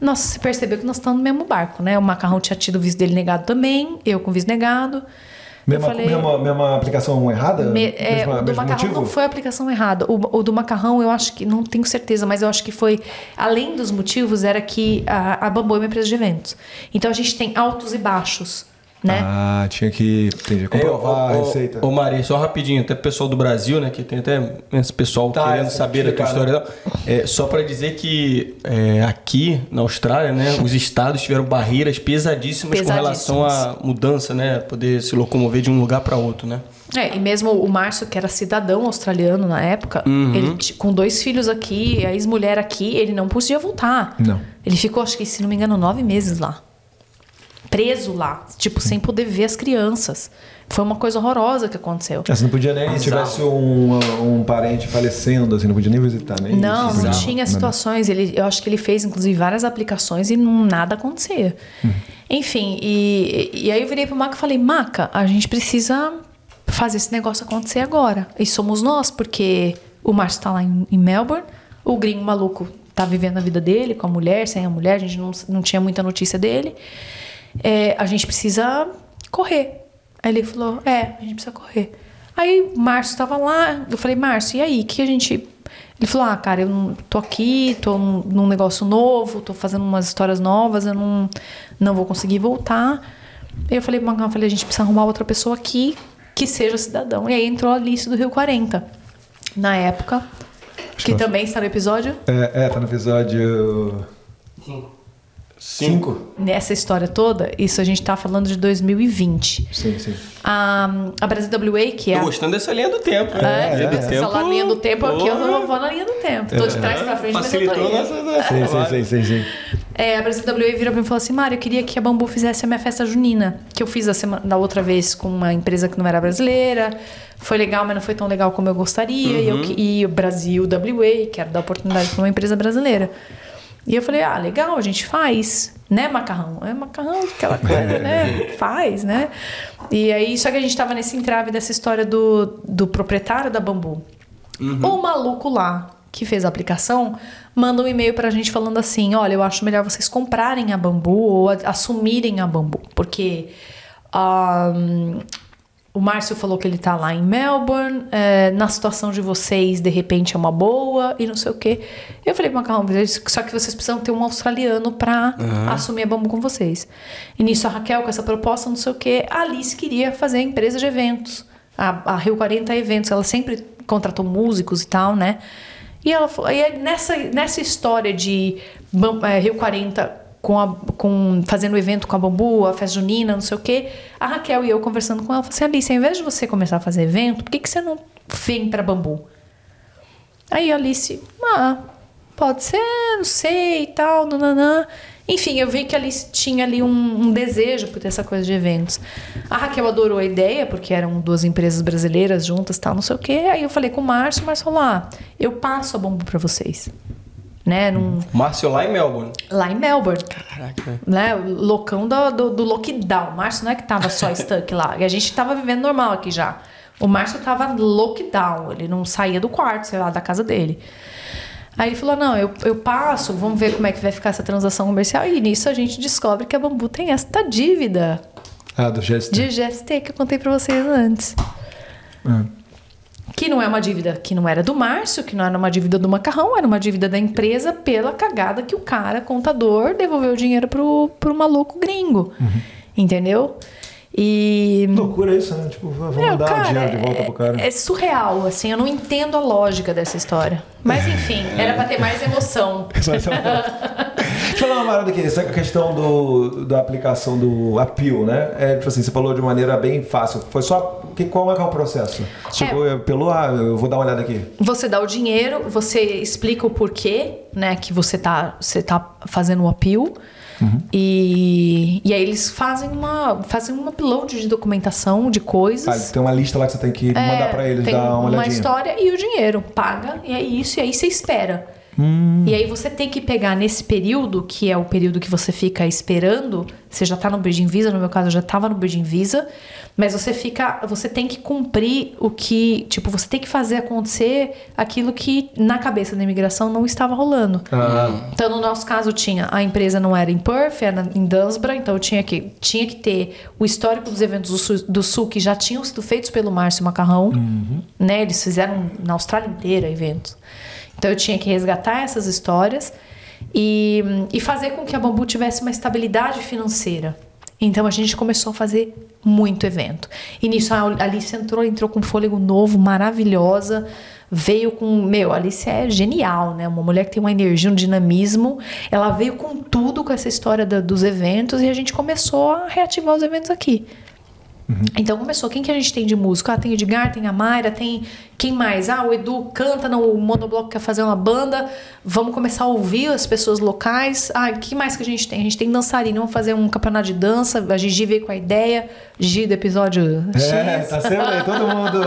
nossa, você percebeu que nós estamos no mesmo barco, né? O Macarrão tinha tido o visto dele negado também, eu com visto negado. Mesma, falei, mesma, mesma aplicação errada? me- é, Mesma- o do macarrão motivo? não foi a aplicação errada. O, o do macarrão, eu acho que, não tenho certeza, mas eu acho que foi, além dos motivos, era que a, a Bambu é uma empresa de eventos. Então a gente tem altos e baixos, né? Ah, tinha que entendi, comprovar É, a receita. Ô, Mari, só rapidinho, até pro pessoal do Brasil, né? Que tem até esse pessoal Tá, querendo saber da tua história. É, só pra dizer que é, aqui na Austrália, né? Os estados tiveram barreiras pesadíssimas, com relação à mudança, né? Poder se locomover de um lugar pra outro, né? É, e mesmo o Márcio, que era cidadão australiano na época, Uhum. ele com dois filhos aqui, a ex-mulher aqui, ele não podia voltar. Não. Ele ficou, acho que, se não me engano, nove meses lá. Preso lá, tipo, sem poder ver as crianças. Foi uma coisa horrorosa que aconteceu. Você não podia nem, se tivesse um, um parente falecendo, assim, não podia nem visitar, nem Não, isso. não Bizarro. tinha situações. Ele, eu acho que ele fez, inclusive, várias aplicações e não, nada acontecia. Enfim, e, e aí eu virei pro Maca e falei, Maca, a gente precisa fazer esse negócio acontecer agora. E somos nós, porque o Márcio tá lá em, em Melbourne, o gringo maluco tá vivendo a vida dele com a mulher, sem a mulher, a gente não, não tinha muita notícia dele. É, a gente precisa correr. Aí ele falou, é, a gente precisa correr. Aí o Márcio estava lá, eu falei, Márcio, e aí, o que a gente... Ele falou, ah, cara, eu não, tô aqui, tô num, negócio novo, tô fazendo umas histórias novas, eu não, não vou conseguir voltar. Aí eu falei, eu falei, a gente precisa arrumar outra pessoa aqui que seja cidadão. E aí entrou a Alice do Rio 40, na época, que que também está no episódio. É, é, tá no episódio Cinco. 5. Nessa história toda, isso a gente tá falando de 2020. Sim, sim. A, a Brasil WA, que é Tô a gostando dessa linha do tempo. É, né? Linha do essa tempo. linha do tempo aqui, eu não vou na linha do tempo. Tô de trás pra frente, mas eu tô Facilitou nossa... Sim, sim, sim, sim, sim. É, a Brasil WA virou pra mim e falou assim: Mário, eu queria que a Bambu fizesse a minha festa junina, que eu fiz a semana, da outra vez com uma empresa que não era brasileira. Foi legal, mas não foi tão legal como eu gostaria. E, eu, que- e o Brasil WA, quero dar oportunidade pra uma empresa brasileira. E eu falei: ah, legal, a gente faz. Né, macarrão? É macarrão, aquela coisa, né? Faz, né? E aí, só que a gente tava nesse entrave dessa história do, do proprietário da Bambu. O maluco lá que fez a aplicação manda um e-mail pra gente falando assim: olha, eu acho melhor vocês comprarem a bambu ou a- assumirem a bambu, porque ahn, o Márcio falou que ele tá lá em Melbourne, é, na situação de vocês, de repente é uma boa e não sei o quê. Eu falei, Macarrão, só que vocês precisam ter um australiano pra assumir a bambu com vocês. E nisso a Raquel, com essa proposta, não sei o quê, a Alice queria fazer a empresa de eventos. A, a Rio 40 Eventos, ela sempre contratou músicos e tal, né? E ela falou, e aí nessa, nessa história de é, Rio 40 com, a, com fazendo evento com a Bambu, a festa junina, não sei o quê, a Raquel e eu conversando com ela, falou assim, Alice, ao invés de você começar a fazer evento, por que, que você não vem pra Bambu? Aí a Alice, ah, pode ser, não sei e tal, nananã. Enfim, eu vi que a Alice tinha ali um, um desejo por ter essa coisa de eventos. A Raquel adorou a ideia, porque eram duas empresas brasileiras juntas tal, não sei o quê. Aí eu falei com o Márcio, o Márcio falou, ah, eu passo a bomba pra vocês. Né, num, Márcio lá em Melbourne. lá em Melbourne Caraca. né, o loucão do, do, do lockdown. O Márcio não é que tava só stuck lá. E a gente tava vivendo normal aqui já. O Márcio tava lockdown. Ele não saía do quarto, sei lá, da casa dele. Aí ele falou: não, eu, eu passo, vamos ver como é que vai ficar essa transação comercial. E nisso a gente descobre que a Bambu tem esta dívida Ah, do gesto. de GST que eu contei pra vocês antes. Que não é uma dívida que não era do Márcio, que não era uma dívida do macarrão, era uma dívida da empresa pela cagada que o cara, contador, devolveu o dinheiro pro, pro maluco gringo. Entendeu? E. Loucura isso, né? Tipo, vamos Meu, dar o cara, dinheiro de volta pro cara. É, é surreal, assim, eu não entendo a lógica dessa história. Mas enfim, era pra ter mais emoção. Mas é. Deixa eu falar uma parada aqui, essa questão do, da aplicação do appeal, né? É, tipo assim, você falou de maneira bem fácil. Foi só. Que, qual é, que é o processo? Chegou é. pelo. Ah, eu vou dar uma olhada aqui. Você dá o dinheiro, você explica o porquê, né, que você tá, você tá fazendo o appeal. E, e aí eles fazem uma fazem um upload de documentação de coisas. Ah, tem uma lista lá que você tem que É, mandar pra eles, dar uma uma olhadinha. história e o dinheiro. Paga, e é isso, e aí você espera. Hum. E aí você tem que pegar nesse período, que é o período que você fica esperando, você já tá no Bridging Visa, no meu caso eu já tava no Bridging Visa, mas você fica, você tem que cumprir o que, tipo, você tem que fazer acontecer aquilo que na cabeça da imigração não estava rolando. Ah, Então, no nosso caso, tinha a empresa não era em Perth, era em Dunsborough, então eu tinha que, tinha que ter o histórico dos eventos do sul, do sul que já tinham sido feitos pelo Márcio Macarrão, né? Eles fizeram na Austrália inteira eventos. Então eu tinha que resgatar essas histórias e, e fazer com que a Bambu tivesse uma estabilidade financeira. Então a gente começou a fazer muito evento. E nisso a Alice entrou, entrou com um fôlego novo, maravilhosa. Veio com. Meu, a Alice é genial, né? Uma mulher que tem uma energia, um dinamismo. Ela veio com tudo com essa história da- dos eventos e a gente começou a reativar os eventos aqui. Então começou, quem que a gente tem de músico? Ah, tem Edgar, tem a Mayra, tem quem mais? Ah, o Edu canta no Monobloco, quer fazer uma banda. Vamos começar a ouvir as pessoas locais. Ah, o que mais que a gente tem? A gente tem dançarino, vamos fazer um campeonato de dança. A Gigi veio com a ideia. Gigi do episódio X. É, tá sempre aí, todo mundo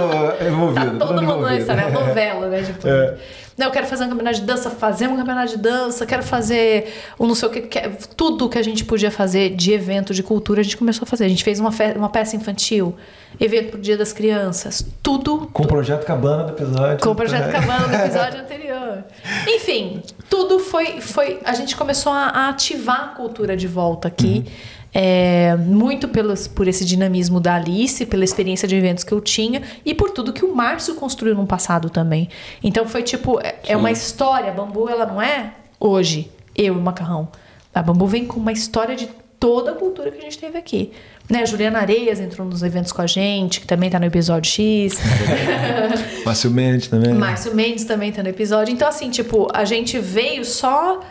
envolvido. Tá todo mundo envolvido. nessa, né? Novela, né? Tipo, É. Não, eu quero fazer um campeonato de dança, fazer um campeonato de dança, quero fazer um não sei o que, que- tudo que a gente podia fazer de evento, de cultura, a gente começou a fazer. A gente fez uma, uma peça infantil, evento pro Dia das Crianças, tudo Com o projeto Cabana do episódio. com o projeto É. Cabana do episódio anterior. Enfim, tudo foi. foi a gente começou a, a ativar a cultura de volta aqui. é, muito pelos, por esse dinamismo da Alice, pela experiência de eventos que eu tinha e por tudo que o Márcio construiu no passado também. Então foi tipo, é, é uma história. A Bambu, ela não é hoje, eu e o Macarrão. A Bambu vem com uma história de toda a cultura que a gente teve aqui. Né, Juliana Areias entrou nos eventos com a gente, que também tá no episódio X. Facilmente também. Márcio Mendes também tá no episódio. Então, assim, tipo, a gente veio só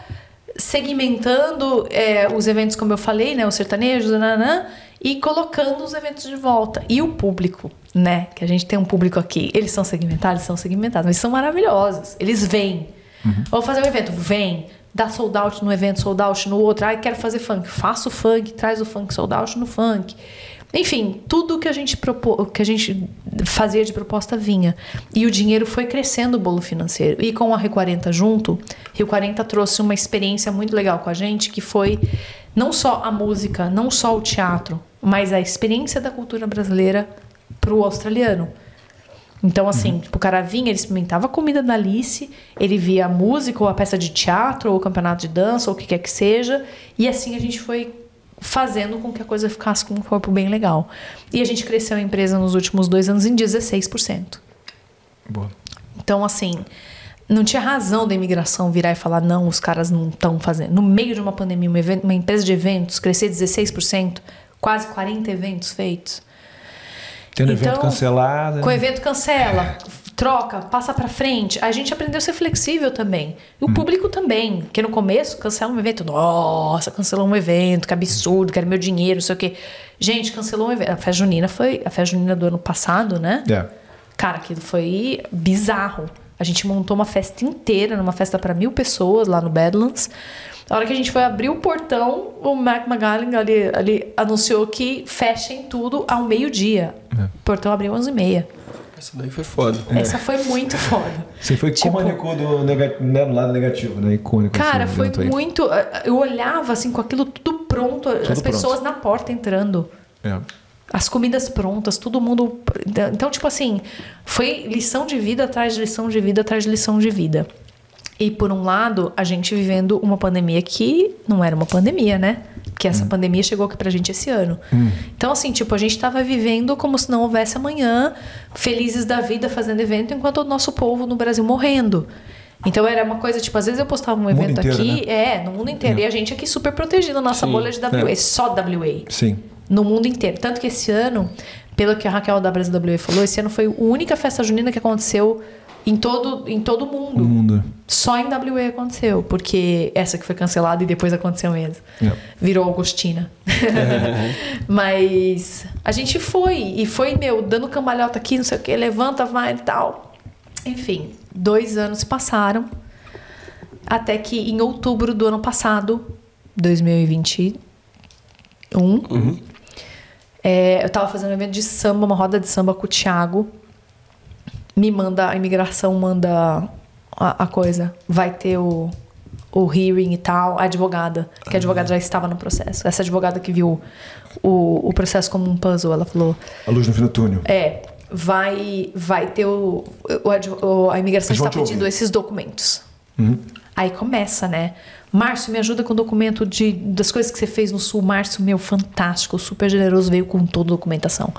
segmentando é, os eventos, como eu falei, né? Os sertanejos, nananã, e colocando os eventos de volta. E o público, né? Que a gente tem um público aqui. Eles são segmentados? São segmentados, mas são maravilhosos. Eles vêm. Vou fazer um evento, vem. Dá sold out no evento, sold out no outro. Ai, quero fazer funk. Faça o funk, traz o funk sold out no funk. Enfim, tudo que a gente propô, que a gente fazia de proposta vinha. E o dinheiro foi crescendo o bolo financeiro. E com a Rio 40 junto, Rio 40 trouxe uma experiência muito legal com a gente, que foi não só a música, não só o teatro, mas a experiência da cultura brasileira pro australiano. Então, assim, tipo, o cara vinha, ele experimentava a comida da Alice, ele via a música, ou a peça de teatro, ou o campeonato de dança, ou o que quer que seja, e assim a gente foi fazendo com que a coisa ficasse com um corpo bem legal. E a gente cresceu a empresa nos últimos dois anos em 16%. Boa. Então, assim, não tinha razão da imigração virar e falar, não, os caras não estão fazendo. No meio de uma pandemia, uma, evento- uma empresa de eventos crescer 16%, quase 40 eventos feitos. Tendo evento Então, cancelado. Com o evento cancela. troca, passa pra frente. A gente aprendeu a ser flexível também. E o público também. Porque no começo, cancela um evento. Nossa, cancelou um evento, que absurdo, quero meu dinheiro, não sei o quê. Gente, cancelou um evento. A festa junina foi a festa junina do ano passado, né? É. Cara, aquilo foi bizarro. A gente montou uma festa inteira, numa festa para mil pessoas lá no Badlands. A hora que a gente foi abrir o portão, o Mac McGallen ali, ali anunciou que fechem tudo ao meio-dia. O portão abriu às 11h30. Essa daí foi foda. Essa foi muito foda. Você foi Tipo- comunicou do, nega, né, do lado negativo, né? Icônico. Cara, esse foi evento aí. muito. Eu olhava assim com aquilo tudo pronto, as pronto. pessoas na porta entrando. É. As comidas prontas, todo mundo. Então, tipo assim, foi lição de vida atrás de lição de vida atrás de lição de vida. E por um lado, a gente vivendo uma pandemia que não era uma pandemia, né? Porque essa pandemia chegou aqui pra gente esse ano. Então, assim, tipo, a gente tava vivendo como se não houvesse amanhã, felizes da vida fazendo evento, enquanto o nosso povo no Brasil morrendo. Então era uma coisa, tipo, às vezes eu postava um evento inteiro, aqui, né? é, no mundo inteiro. E a gente aqui super protegido, nossa bolha de WA, É. só WA Sim. no mundo inteiro. Tanto que esse ano, pelo que a Raquel da Brasil WA falou, esse ano foi a única festa junina que aconteceu em todo em todo mundo. No mundo. Só em WA aconteceu, porque essa que foi cancelada e depois aconteceu mesmo. É. Virou Augustina. Mas a gente foi, e foi, meu, dando cambalhota aqui, não sei o que, levanta, vai e tal. Enfim, dois anos passaram. Até que em outubro do ano passado, 2021, é, eu tava fazendo um evento de samba, uma roda de samba com o Thiago. Me manda, a imigração manda a, a coisa. Vai ter o, o hearing e tal. A advogada, que a advogada já estava no processo. Essa advogada que viu o, o processo como um puzzle, ela falou: A luz no fim do túnel. é, vai, vai ter o, o, o- a imigração está pedindo ouvir. esses documentos. Aí começa, né? Márcio, me ajuda com o documento de, das coisas que você fez no Sul. Márcio, meu, fantástico, super generoso, veio com toda a documentação.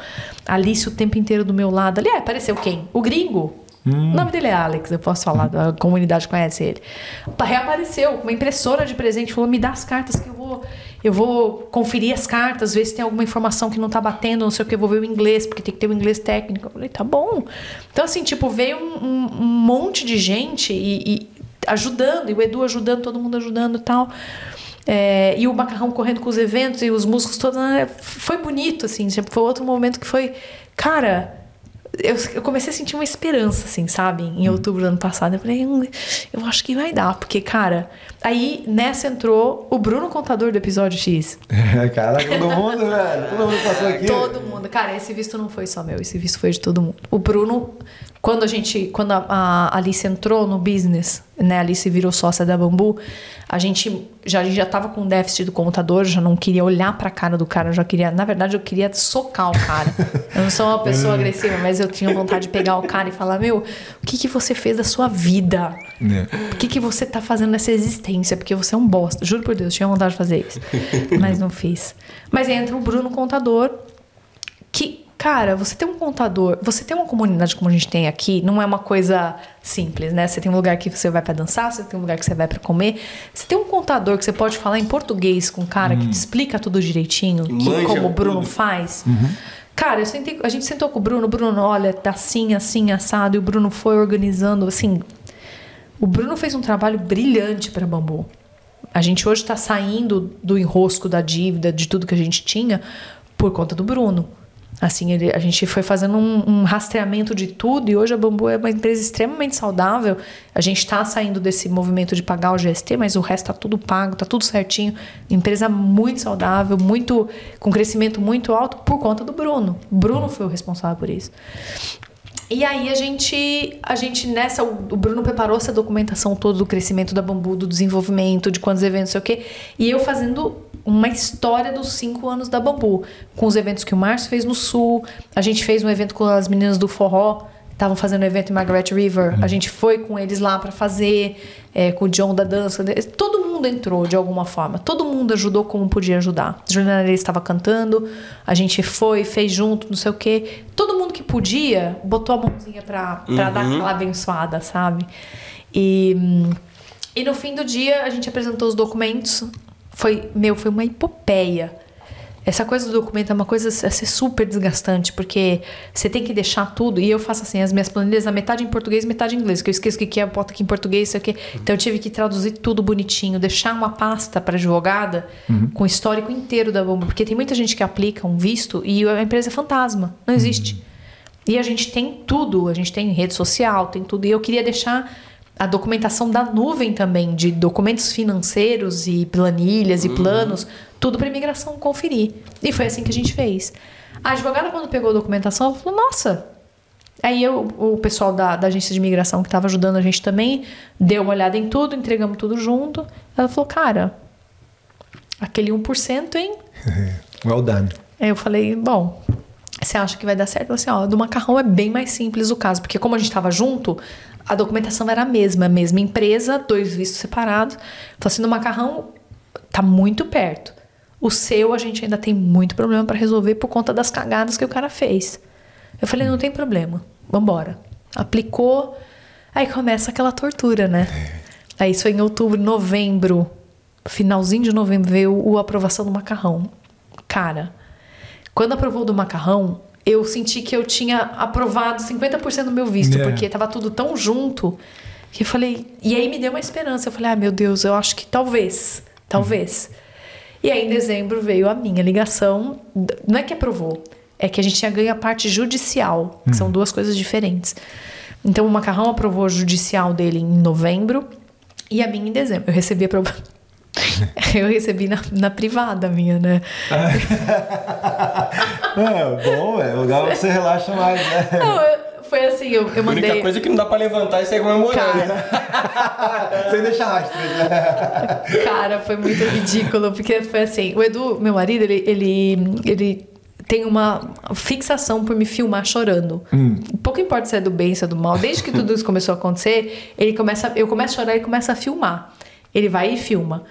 Alice o tempo inteiro do meu lado. Ali, ah, apareceu quem? O gringo. O nome dele é Alex, eu posso falar, a comunidade conhece ele. Pa- Reapareceu com uma impressora de presente, falou: me dá as cartas que eu vou. Eu vou conferir as cartas, ver se tem alguma informação que não tá batendo, não sei o que, eu vou ver o inglês, porque tem que ter o inglês técnico. Eu falei, tá bom. Então, assim, tipo, veio um, um- um monte de gente e, e ajudando, e o Edu ajudando, todo mundo ajudando e tal. É, e o macarrão correndo com os eventos e os músicos todos. né, Foi bonito, assim. tipo, Foi outro momento que foi. Cara, eu, eu comecei a sentir uma esperança, assim, sabe? Em outubro do ano passado. Eu falei, hum, eu acho que vai dar, porque, cara. Aí nessa entrou o Bruno Contador do episódio X. Caraca, todo mundo, velho. Todo mundo passou aqui. Todo mundo. Cara, esse visto não foi só meu, esse visto foi de todo mundo. O Bruno, quando a gente. Quando a, a Alice entrou no business, né? A Alice virou sócia da Bambu, a gente já, a gente já tava com déficit do computador, já não queria olhar pra cara do cara, já queria. Na verdade, eu queria socar o cara. Eu não sou uma pessoa agressiva, mas eu tinha vontade de pegar o cara e falar: Meu, o que, que você fez da sua vida? É. Por que, que você tá fazendo nessa existência? Porque você é um bosta. Juro por Deus, tinha vontade de fazer isso. Mas não fiz. Mas entra o Bruno Contador, que, cara, você tem um contador, você tem uma comunidade como a gente tem aqui, não é uma coisa simples, né? Você tem um lugar que você vai pra dançar, você tem um lugar que você vai pra comer. Você tem um contador que você pode falar em português com um cara que te explica tudo direitinho, que, como o Bruno tudo. faz. Cara, sentei, a gente sentou com o Bruno, o Bruno, olha, tá assim, assim, assado, e o Bruno foi organizando, assim, o Bruno fez um trabalho brilhante para Bambu. A gente hoje está saindo do enrosco da dívida, de tudo que a gente tinha, por conta do Bruno. Assim, ele- a gente foi fazendo um, um rastreamento de tudo e hoje a Bambu é uma empresa extremamente saudável. A gente está saindo desse movimento de pagar o GST, mas o resto está tudo pago, está tudo certinho. Empresa muito saudável, muito com crescimento muito alto por conta do Bruno. Bruno foi o responsável por isso. E aí a gente, a gente nessa, o o Bruno preparou essa documentação toda do crescimento da Bambu, do desenvolvimento, de quantos eventos, sei o quê. E eu fazendo uma história dos cinco anos da Bambu, com os eventos que o Márcio fez no Sul. A gente fez um evento com as meninas do Forró, estavam fazendo um evento em Margaret River. A gente foi com eles lá para fazer, é, com o John da dança. Todo mundo entrou de alguma forma. Todo mundo ajudou como podia ajudar. A Juliana Areia estava cantando, a gente foi, fez junto, não sei o quê. Todo mundo que podia botou a mãozinha pra, pra dar aquela abençoada, sabe? E, hum, e no fim do dia a gente apresentou os documentos. Foi, meu, foi uma epopeia. Essa coisa do documento é uma coisa a ser super desgastante, porque você tem que deixar tudo. E eu faço assim, as minhas planilhas, a metade em português, metade em inglês. Que eu esqueço o que que é, eu boto aqui em português, sei o quê. Então eu tive que traduzir tudo bonitinho, deixar uma pasta para advogada com o histórico inteiro da bomba. Porque tem muita gente que aplica um visto e a empresa é fantasma, não existe. E a gente tem tudo, a gente tem rede social, tem tudo. E eu queria deixar a documentação da nuvem também, de documentos financeiros e planilhas e planos, tudo para imigração conferir. E foi assim que a gente fez. A advogada, quando pegou a documentação, ela falou: Nossa. Aí eu, o pessoal da, da agência de imigração que estava ajudando a gente também deu uma olhada em tudo, entregamos tudo junto. Ela falou: Cara, aquele 1%, hein? Well done. Aí eu falei, bom, você acha que vai dar certo? Ela assim, ó, do macarrão é bem mais simples o caso, porque como a gente tava junto, a documentação era a mesma, a mesma empresa, dois vistos separados. Então assim, do macarrão tá muito perto. O seu a gente ainda tem muito problema para resolver por conta das cagadas que o cara fez. Eu falei, não tem problema, vambora. Aplicou, aí começa aquela tortura, né? Aí isso foi em outubro, novembro, finalzinho de novembro veio o a aprovação do macarrão. Cara, quando aprovou do macarrão, eu senti que eu tinha aprovado 50% do meu visto, É. porque tava tudo tão junto que eu falei. E aí me deu uma esperança. Eu falei, ah, meu Deus, eu acho que talvez, talvez. E aí em dezembro veio a minha ligação. Não é que aprovou, é que a gente tinha ganho a parte judicial, que são duas coisas diferentes. Então o macarrão aprovou o judicial dele em novembro e a minha em dezembro. Eu recebi a prova. Eu recebi na, na privada minha, né? É, bom, é lugar onde você relaxa mais, né? Não, eu- foi assim, eu, eu A única mandei. coisa que não dá pra levantar é sair comemorando. Cara, Sem deixar rastro, né? cara, foi muito ridículo, porque foi assim, o Edu, meu marido, ele, ele, ele tem uma fixação por me filmar chorando. Pouco importa se é do bem, se é do mal, desde que tudo isso começou a acontecer, ele começa, eu começo a chorar e começa a filmar. Ele vai e filma.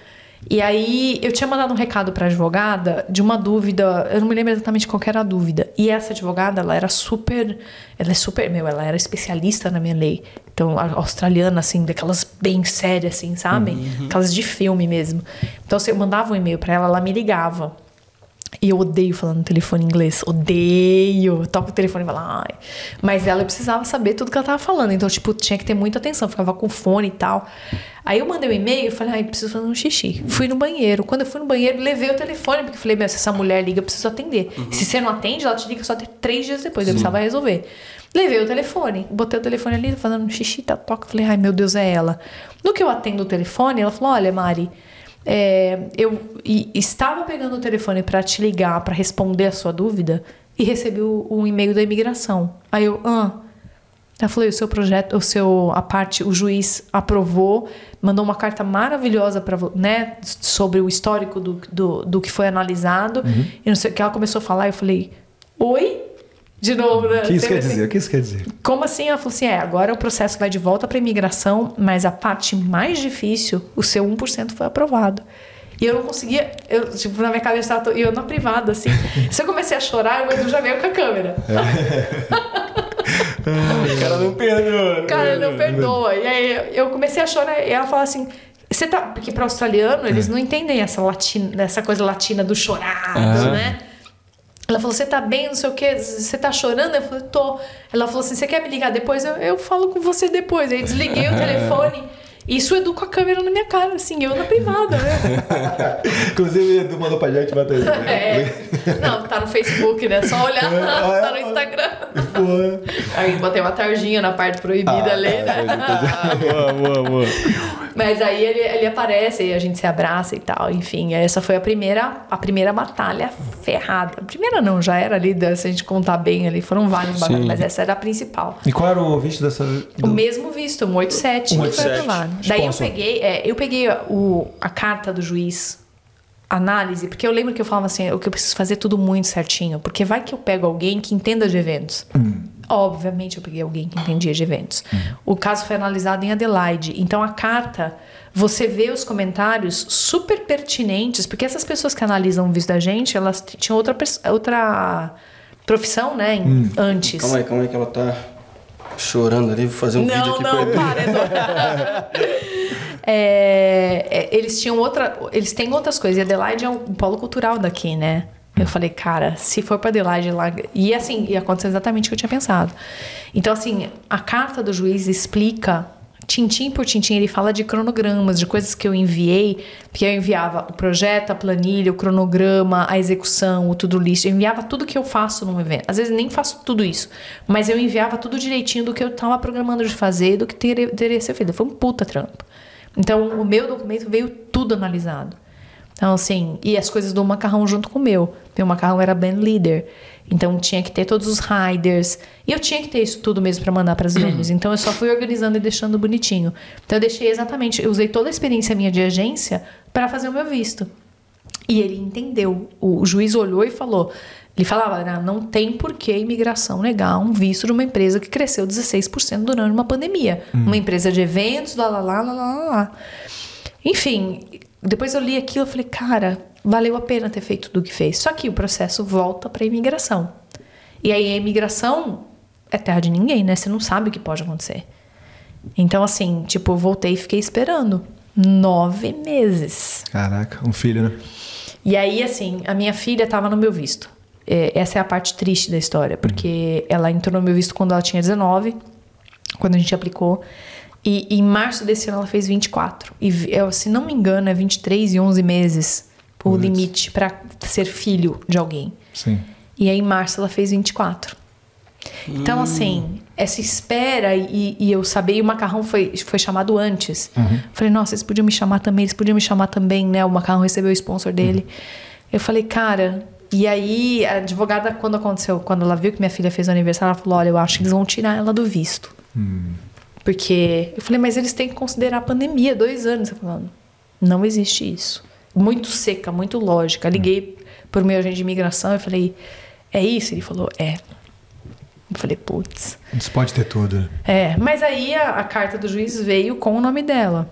E aí, eu tinha mandado um recado pra advogada de uma dúvida, eu não me lembro exatamente qual que era a dúvida. E essa advogada, ela era super, ela é super, meu, ela era especialista na minha lei. Então, australiana, assim, daquelas bem sérias, assim, sabe? Aquelas de filme mesmo. Então, se eu mandava um e-mail pra ela, ela me ligava. E eu odeio falando no telefone inglês. Odeio. Toco o telefone e falo, ai. Mas ela precisava saber tudo que ela tava falando. Então, tipo, tinha que ter muita atenção. Ficava com fone e tal. Aí eu mandei um e-mail e falei, ai, preciso fazer um xixi. Fui no banheiro. Quando eu fui no banheiro, levei o telefone, porque falei, meu, se essa mulher liga, eu preciso atender. Se você não atende, ela te liga só três dias depois. Eu precisava resolver. Levei o telefone, botei o telefone ali, fazendo um xixi, tá, toca. Falei, ai, meu Deus, é ela. No que eu atendo o telefone, ela falou, olha, Mari. É, eu estava pegando o telefone para te ligar para responder a sua dúvida e recebi o, um e-mail da imigração. Aí eu, ah. Eu falei, o seu projeto, o seu a parte, o juiz aprovou, mandou uma carta maravilhosa para né, sobre o histórico do, do, do que foi analisado. E não sei o que ela começou a falar, eu falei, oi? De novo, né? O que isso quer assim. dizer? O que isso quer dizer? Como assim? Ela falou assim: é, agora o processo vai de volta para imigração, mas a parte mais difícil, o seu 1% foi aprovado. E eu não conseguia, eu, tipo, na minha cabeça, eu, eu na privada, assim. Se eu comecei a chorar, o Edu já veio com a câmera. O cara não perdoa. Cara, não perdoa. E aí eu comecei a chorar e ela falou assim. Você tá. Porque para australiano, eles não entendem essa, latina, essa coisa latina do chorado, né? Ela falou, você tá bem, não sei o quê, você tá chorando? Eu falei, tô. Ela falou assim, você quer me ligar depois? Eu, eu falo com você depois. Aí desliguei o telefone. Isso o Edu com a câmera na minha cara, assim, eu na privada, né? Inclusive, o Edu mandou pra gente bater. É. Não, tá no Facebook, né? Só olhar, tá no Instagram. Pô. Aí botei uma tarjinha na parte proibida ali, né? Boa, boa, boa. Mas aí ele, ele aparece e a gente se abraça e tal. Enfim, essa foi a primeira, a primeira batalha ferrada. A primeira não, já era ali, se a gente contar bem ali, foram várias batalhas, mas essa era a principal. E qual era o visto dessa. O mesmo visto, um 87, que foi 187. aprovado. Daí eu peguei, é, eu peguei o, a carta do juiz, análise, porque eu lembro que eu falava assim, o que eu preciso fazer tudo muito certinho, porque vai que eu pego alguém que entenda de eventos. Obviamente eu peguei alguém que entendia de eventos. O caso foi analisado em Adelaide, então a carta você vê os comentários super pertinentes, porque essas pessoas que analisam o visto da gente, elas tinham outra, outra profissão, né, em- antes. Calma aí, calma aí que ela tá chorando ali. Vou fazer um vídeo Não, aqui não, para. É, é, eles tinham outra. Eles têm outras coisas. E Adelaide é um polo cultural daqui, né? Eu falei, cara, se for pra Adelaide lá. E assim, ia acontecer exatamente o que eu tinha pensado. Então, assim, a carta do juiz explica, tintim por tintim, ele fala de cronogramas, de coisas que eu enviei, porque eu enviava o projeto, a planilha, o cronograma, a execução, o tudo list. Eu enviava tudo que eu faço num evento. Às vezes nem faço tudo isso, mas eu enviava tudo direitinho do que eu tava programando de fazer, do que teria, teria ser feito. Foi um puta trampo. Então, o meu documento veio tudo analisado. Então, assim, e as coisas do macarrão junto com o meu. Meu macarrão era band leader. Então, tinha que ter todos os riders. E eu tinha que ter isso tudo mesmo para mandar para as venues. Então, eu só fui organizando e deixando bonitinho. Então, eu deixei exatamente, eu usei toda a experiência minha de agência para fazer o meu visto. E ele entendeu. O, juiz olhou e falou. Ele falava, "Né, não tem por que imigração negar um visto de uma empresa que cresceu 16% durante uma pandemia. Uma empresa de eventos, lá, lá, lá, lá, lá, lá. Enfim, depois eu li aquilo e falei, cara, valeu a pena ter feito tudo o que fez. Só que o processo volta para a imigração. E aí a imigração é terra de ninguém, né? Você não sabe o que pode acontecer. Então, assim, tipo, eu voltei e fiquei esperando nove meses. Caraca, um filho, né? E aí, assim, a minha filha estava no meu visto. É, essa é a parte triste da história, porque ela entrou no meu visto quando ela tinha 19, quando a gente aplicou. E em março desse ano ela fez 24. E eu, se não me engano, é 23 e 11 meses o Putz. limite para ser filho de alguém. Sim. E aí em março ela fez 24. Então, assim, essa espera e, e eu saber, e o macarrão foi, foi chamado antes. Falei, nossa, eles podiam me chamar também, eles podiam me chamar também, né? O macarrão recebeu o sponsor dele. Eu falei, cara. E aí, a advogada, quando aconteceu, quando ela viu que minha filha fez o aniversário, ela falou: olha, eu acho que eles vão tirar ela do visto. Porque eu falei, mas eles têm que considerar a pandemia, dois anos. Eu falei, não existe isso. Muito seca, muito lógica. Liguei pro meu agente de imigração e falei, é isso? Ele falou, é. Eu falei, putz. Isso pode ter tudo. né? É, mas aí a, a carta do juiz veio com o nome dela.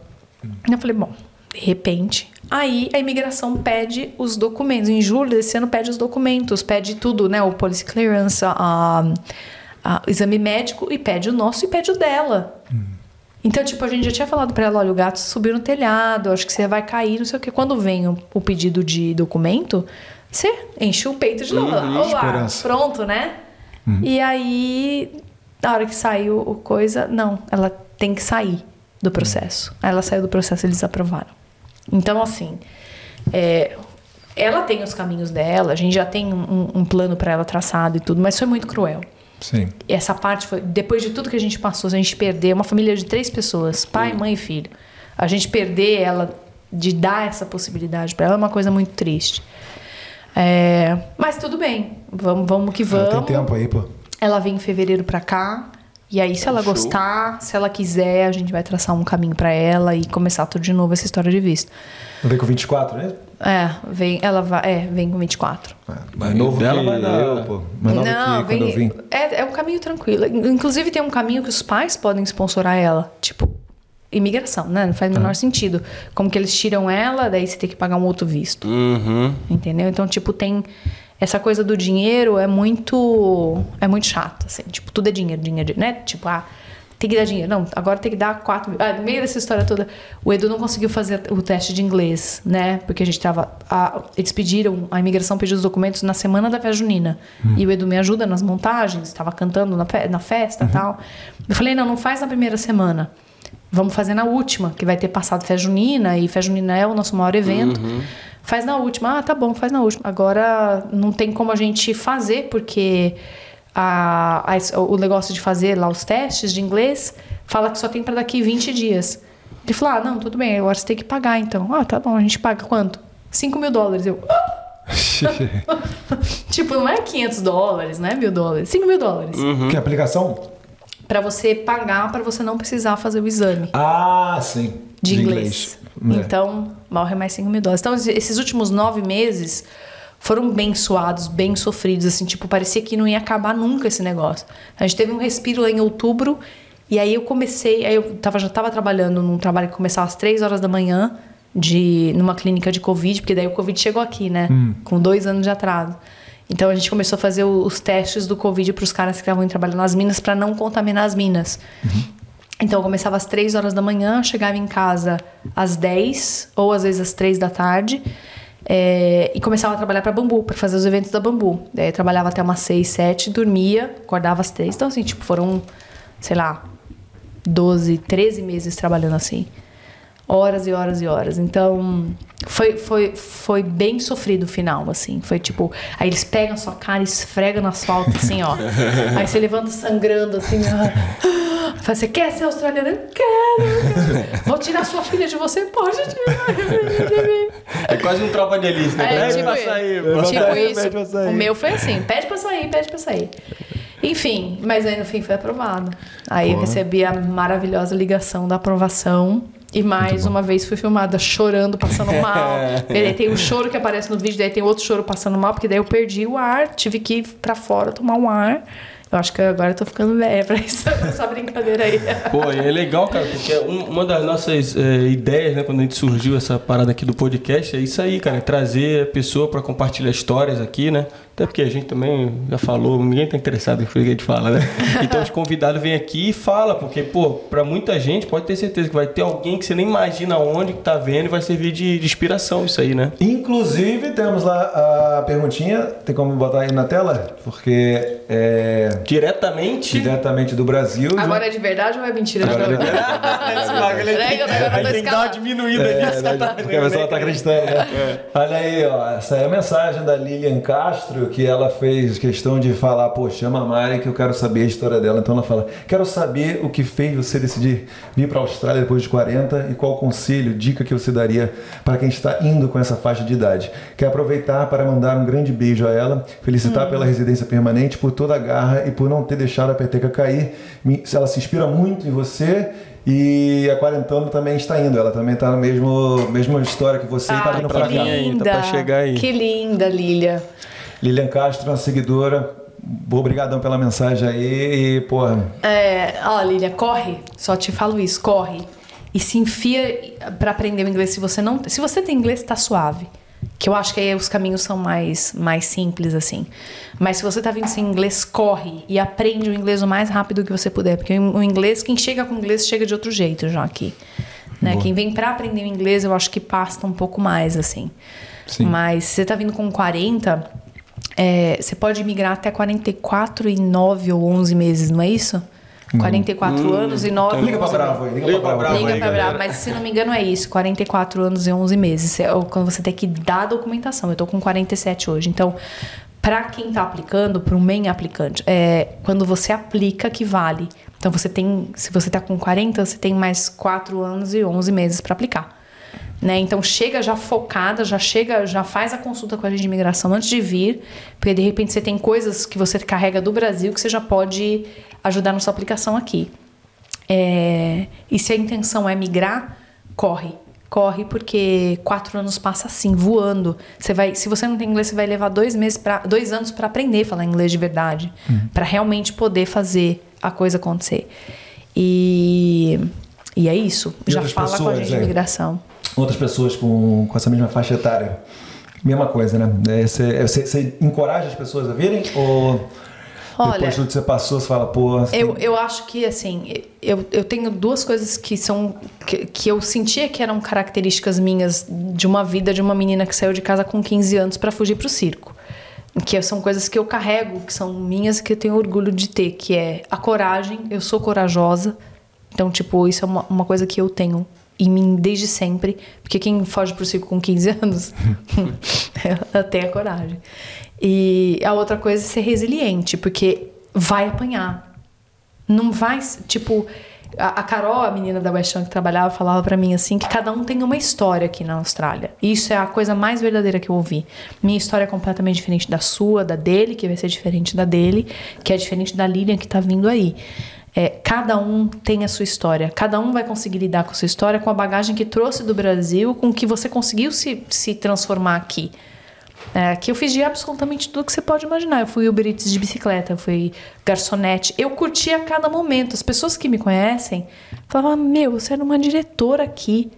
Eu falei, bom, de repente. Aí a imigração pede os documentos. Em julho desse ano pede os documentos, pede tudo, né? O police clearance, a, a- o exame médico, e pede o nosso e pede o dela. Então, tipo, a gente já tinha falado pra ela, olha, o gato subiu no telhado, acho que você vai cair, não sei o quê. Quando vem o, o pedido de documento, você enche o peito de novo. Olá, Esperança. pronto, né? E aí, na hora que saiu o coisa, não, ela tem que sair do processo. Aí ela saiu do processo e eles aprovaram. Então, assim, é, ela tem os caminhos dela, a gente já tem um, um plano pra ela traçado e tudo, mas foi muito cruel. Sim. E essa parte foi. Depois de tudo que a gente passou, a gente perder uma família de três pessoas, pai, mãe e filho. A gente perder ela, de dar essa possibilidade pra ela, é uma coisa muito triste. É, mas tudo bem, vamos, vamos que Ela vamos. tem tempo aí, pô. Ela vem em fevereiro pra cá. E aí, se ela Show. gostar, se ela quiser, a gente vai traçar um caminho pra ela e começar tudo de novo essa história de visto. Não vem com 24, né? É, vem, ela vai, é, vem com 24. Mais novo dela que vai dar, eu, pô. Mais novo que quando eu vim. É, é um caminho tranquilo. Inclusive, tem um caminho que os pais podem sponsorar ela. Tipo, imigração, né? Não faz o menor sentido. Como que eles tiram ela, daí você tem que pagar um outro visto. Uhum. Entendeu? Então, tipo, tem. Essa coisa do dinheiro é muito. É muito chato, assim. Tipo, tudo é dinheiro, dinheiro, né? Tipo, ah, tem que dar dinheiro. Não, agora tem que dar quatro mil. Ah, no meio dessa história toda, o Edu não conseguiu fazer o teste de inglês, né? Porque a gente tava. a- eles pediram, a imigração pediu os documentos na semana da festa junina. E o Edu me ajuda nas montagens, estava cantando na, na festa e tal. Eu falei, não, não faz na primeira semana. Vamos fazer na última, que vai ter passado festa junina, e festa junina é o nosso maior evento. Faz na última. Ah, tá bom, faz na última. Agora não tem como a gente fazer, porque a, a- o negócio de fazer lá os testes de inglês fala que só tem para daqui 20 dias. Ele falou: ah, não, tudo bem, agora você tem que pagar então. Ah, tá bom, a gente paga quanto? 5 mil dólares. Eu, tipo, não é 500 dólares, não é mil dólares, 5 mil dólares. Que aplicação? Pra você pagar, pra você não precisar fazer o exame Ah, sim. de, inglês. É. Então, morre mais 5 mil dólares. Então, esse- esses últimos nove meses foram bem suados, bem sofridos, assim, tipo, parecia que não ia acabar nunca esse negócio. A gente teve um respiro lá em outubro, e aí eu comecei, aí eu tava, já tava trabalhando num trabalho que começava às 3 horas da manhã, de, numa clínica de Covid, porque daí o Covid chegou aqui, né? Com dois anos de atraso. Então a gente começou a fazer os testes do Covid para os caras que estavam trabalhando nas minas para não contaminar as minas. Então eu começava às 3 horas da manhã, chegava em casa às 10 ou às vezes às 3 da tarde. É, e começava a trabalhar para Bambu, para fazer os eventos da Bambu. Eu trabalhava até umas 6, 7, dormia, acordava às 3. Então, assim, tipo, foram, sei lá, 12, 13 meses trabalhando assim. Horas e horas e horas. Então, foi, foi, foi bem sofrido o final, assim. Foi tipo, aí eles pegam a sua cara e esfregam no asfalto, assim, ó. aí você levanta sangrando, assim, ó. Fala, Você quer ser australiano? Eu quero, eu quero. Vou tirar sua filha de você? Pode tirar. É quase um tropa de elite, né? É, Pede tipo, pra sair, tipo sair, isso. pra sair. O meu foi assim, pede pra sair, pede pra sair. Enfim, mas aí no fim foi aprovado. Aí eu recebi a maravilhosa ligação da aprovação. E mais uma vez fui filmada chorando, passando mal. Daí tem o choro que aparece no vídeo, daí tem outro choro passando mal, porque daí eu perdi o ar, tive que ir pra fora tomar um ar. Eu acho que agora eu tô ficando velha pra isso, essa brincadeira aí. Pô, e é legal, cara, porque um- uma das nossas é, ideias, né, quando a gente surgiu essa parada aqui do podcast, é isso aí, cara, é trazer a pessoa pra compartilhar histórias aqui, né? Até porque a gente também já falou, ninguém tá interessado em que a gente fala, né? Então os convidados vêm aqui e fala, porque, pô, pra muita gente pode ter certeza que vai ter alguém que você nem imagina onde que tá vendo e vai servir de, de inspiração isso aí, né? Inclusive, temos lá a perguntinha, tem como botar aí na tela? Porque é Diretamente. diretamente do Brasil. de um- Agora é de verdade ou é mentira de Agora é novo? Esse bagulho aí tem- que dar uma diminuída É, nisso. né, porque a pessoa tá acreditando, né? Olha aí, ó. Essa é a mensagem da Lilian Castro, que ela fez questão de falar, pô, chama a Mari que eu quero saber a história dela. Então ela fala, quero saber o que fez você decidir vir para a Austrália depois de 40 e qual conselho, dica que você daria para quem está indo com essa faixa de idade. Quer aproveitar para mandar um grande beijo a ela, felicitar pela residência permanente, por toda a garra e por não ter deixado a peteca cair. Ela se inspira muito em você e a quarentona também está indo. Ela também está na mesmo, mesma história que você e está Ah, vindo pra para cá. tá pra chegar aí. Que linda, Lilia. Lilian Castro, uma seguidora. Obrigadão pela mensagem aí e, porra, É, ó, Lilia, corre. Só te falo isso, corre. E se enfia pra aprender o inglês. Se você não, se você tem inglês, tá suave. Que eu acho que aí os caminhos são mais, mais simples, assim. Mas se você tá vindo sem inglês, corre e aprende o inglês o mais rápido que você puder. Porque o inglês, quem chega com inglês, chega de outro jeito já aqui. Né? Quem vem pra aprender o inglês, eu acho que passa um pouco mais, assim. Sim. Mas se você tá vindo com 40, é, você pode migrar até 44 e 9 ou 11 meses, não é isso? 44 anos e 9 liga pra 11 Bravo aí, liga, Liga pra Bravo. Bravo Liga aí, pra. Brava, mas se não me engano é isso, 44 anos e 11 meses. É o- quando você tem que dar a documentação. Eu tô com 47 hoje. Então, pra quem tá aplicando, pro main aplicante, é quando você aplica que vale. Então, você tem, se você tá com 40, você tem mais 4 anos e 11 meses pra aplicar. Né? Então chega já focada, já chega, já faz a consulta com a gente de imigração antes de vir, porque de repente você tem coisas que você carrega do Brasil que você já pode ajudar na sua aplicação aqui. É, e se a intenção é migrar, corre. Corre porque quatro anos passa assim, voando. Você vai, se você não tem inglês, você vai levar dois meses para dois anos para aprender a falar inglês de verdade, para realmente poder fazer a coisa acontecer. E, e é isso. E Já fala com a pessoas, gente de é? imigração. Outras pessoas com, com essa mesma faixa etária. Mesma coisa, né? É, Você, é, você- você encoraja as pessoas a virem? Ou Olha, depois de tudo que você passou, você fala, pô. você Eu, eu acho que, assim, eu, eu tenho duas coisas que são. Que, que eu sentia que eram características minhas de uma vida de uma menina que saiu de casa com 15 anos para fugir pro circo. Que são coisas que eu carrego, que são minhas e que eu tenho orgulho de ter, que é a coragem, eu sou corajosa. Então, tipo, isso é uma, uma coisa que eu tenho em mim desde sempre. Porque quem foge pro circo com 15 anos, ela tem a coragem. E a outra coisa é ser resiliente, porque vai apanhar. Não vai, tipo, a, Carol, a menina da West que trabalhava, falava pra mim assim que cada um tem uma história aqui na Austrália. Isso é a coisa mais verdadeira que eu ouvi. Minha história é completamente diferente da sua, da dele, que vai ser diferente da dele, que é diferente da Lilian que tá vindo aí. É, cada um tem a sua história. Cada um vai conseguir lidar com a sua história, com a bagagem que trouxe do Brasil, com que você conseguiu se, se transformar aqui. É, que eu fiz de absolutamente tudo que você pode imaginar. Eu fui Uber Eats de bicicleta, eu fui garçonete. Eu curti a cada momento. As pessoas que me conhecem falavam: Meu, você era uma diretora aqui.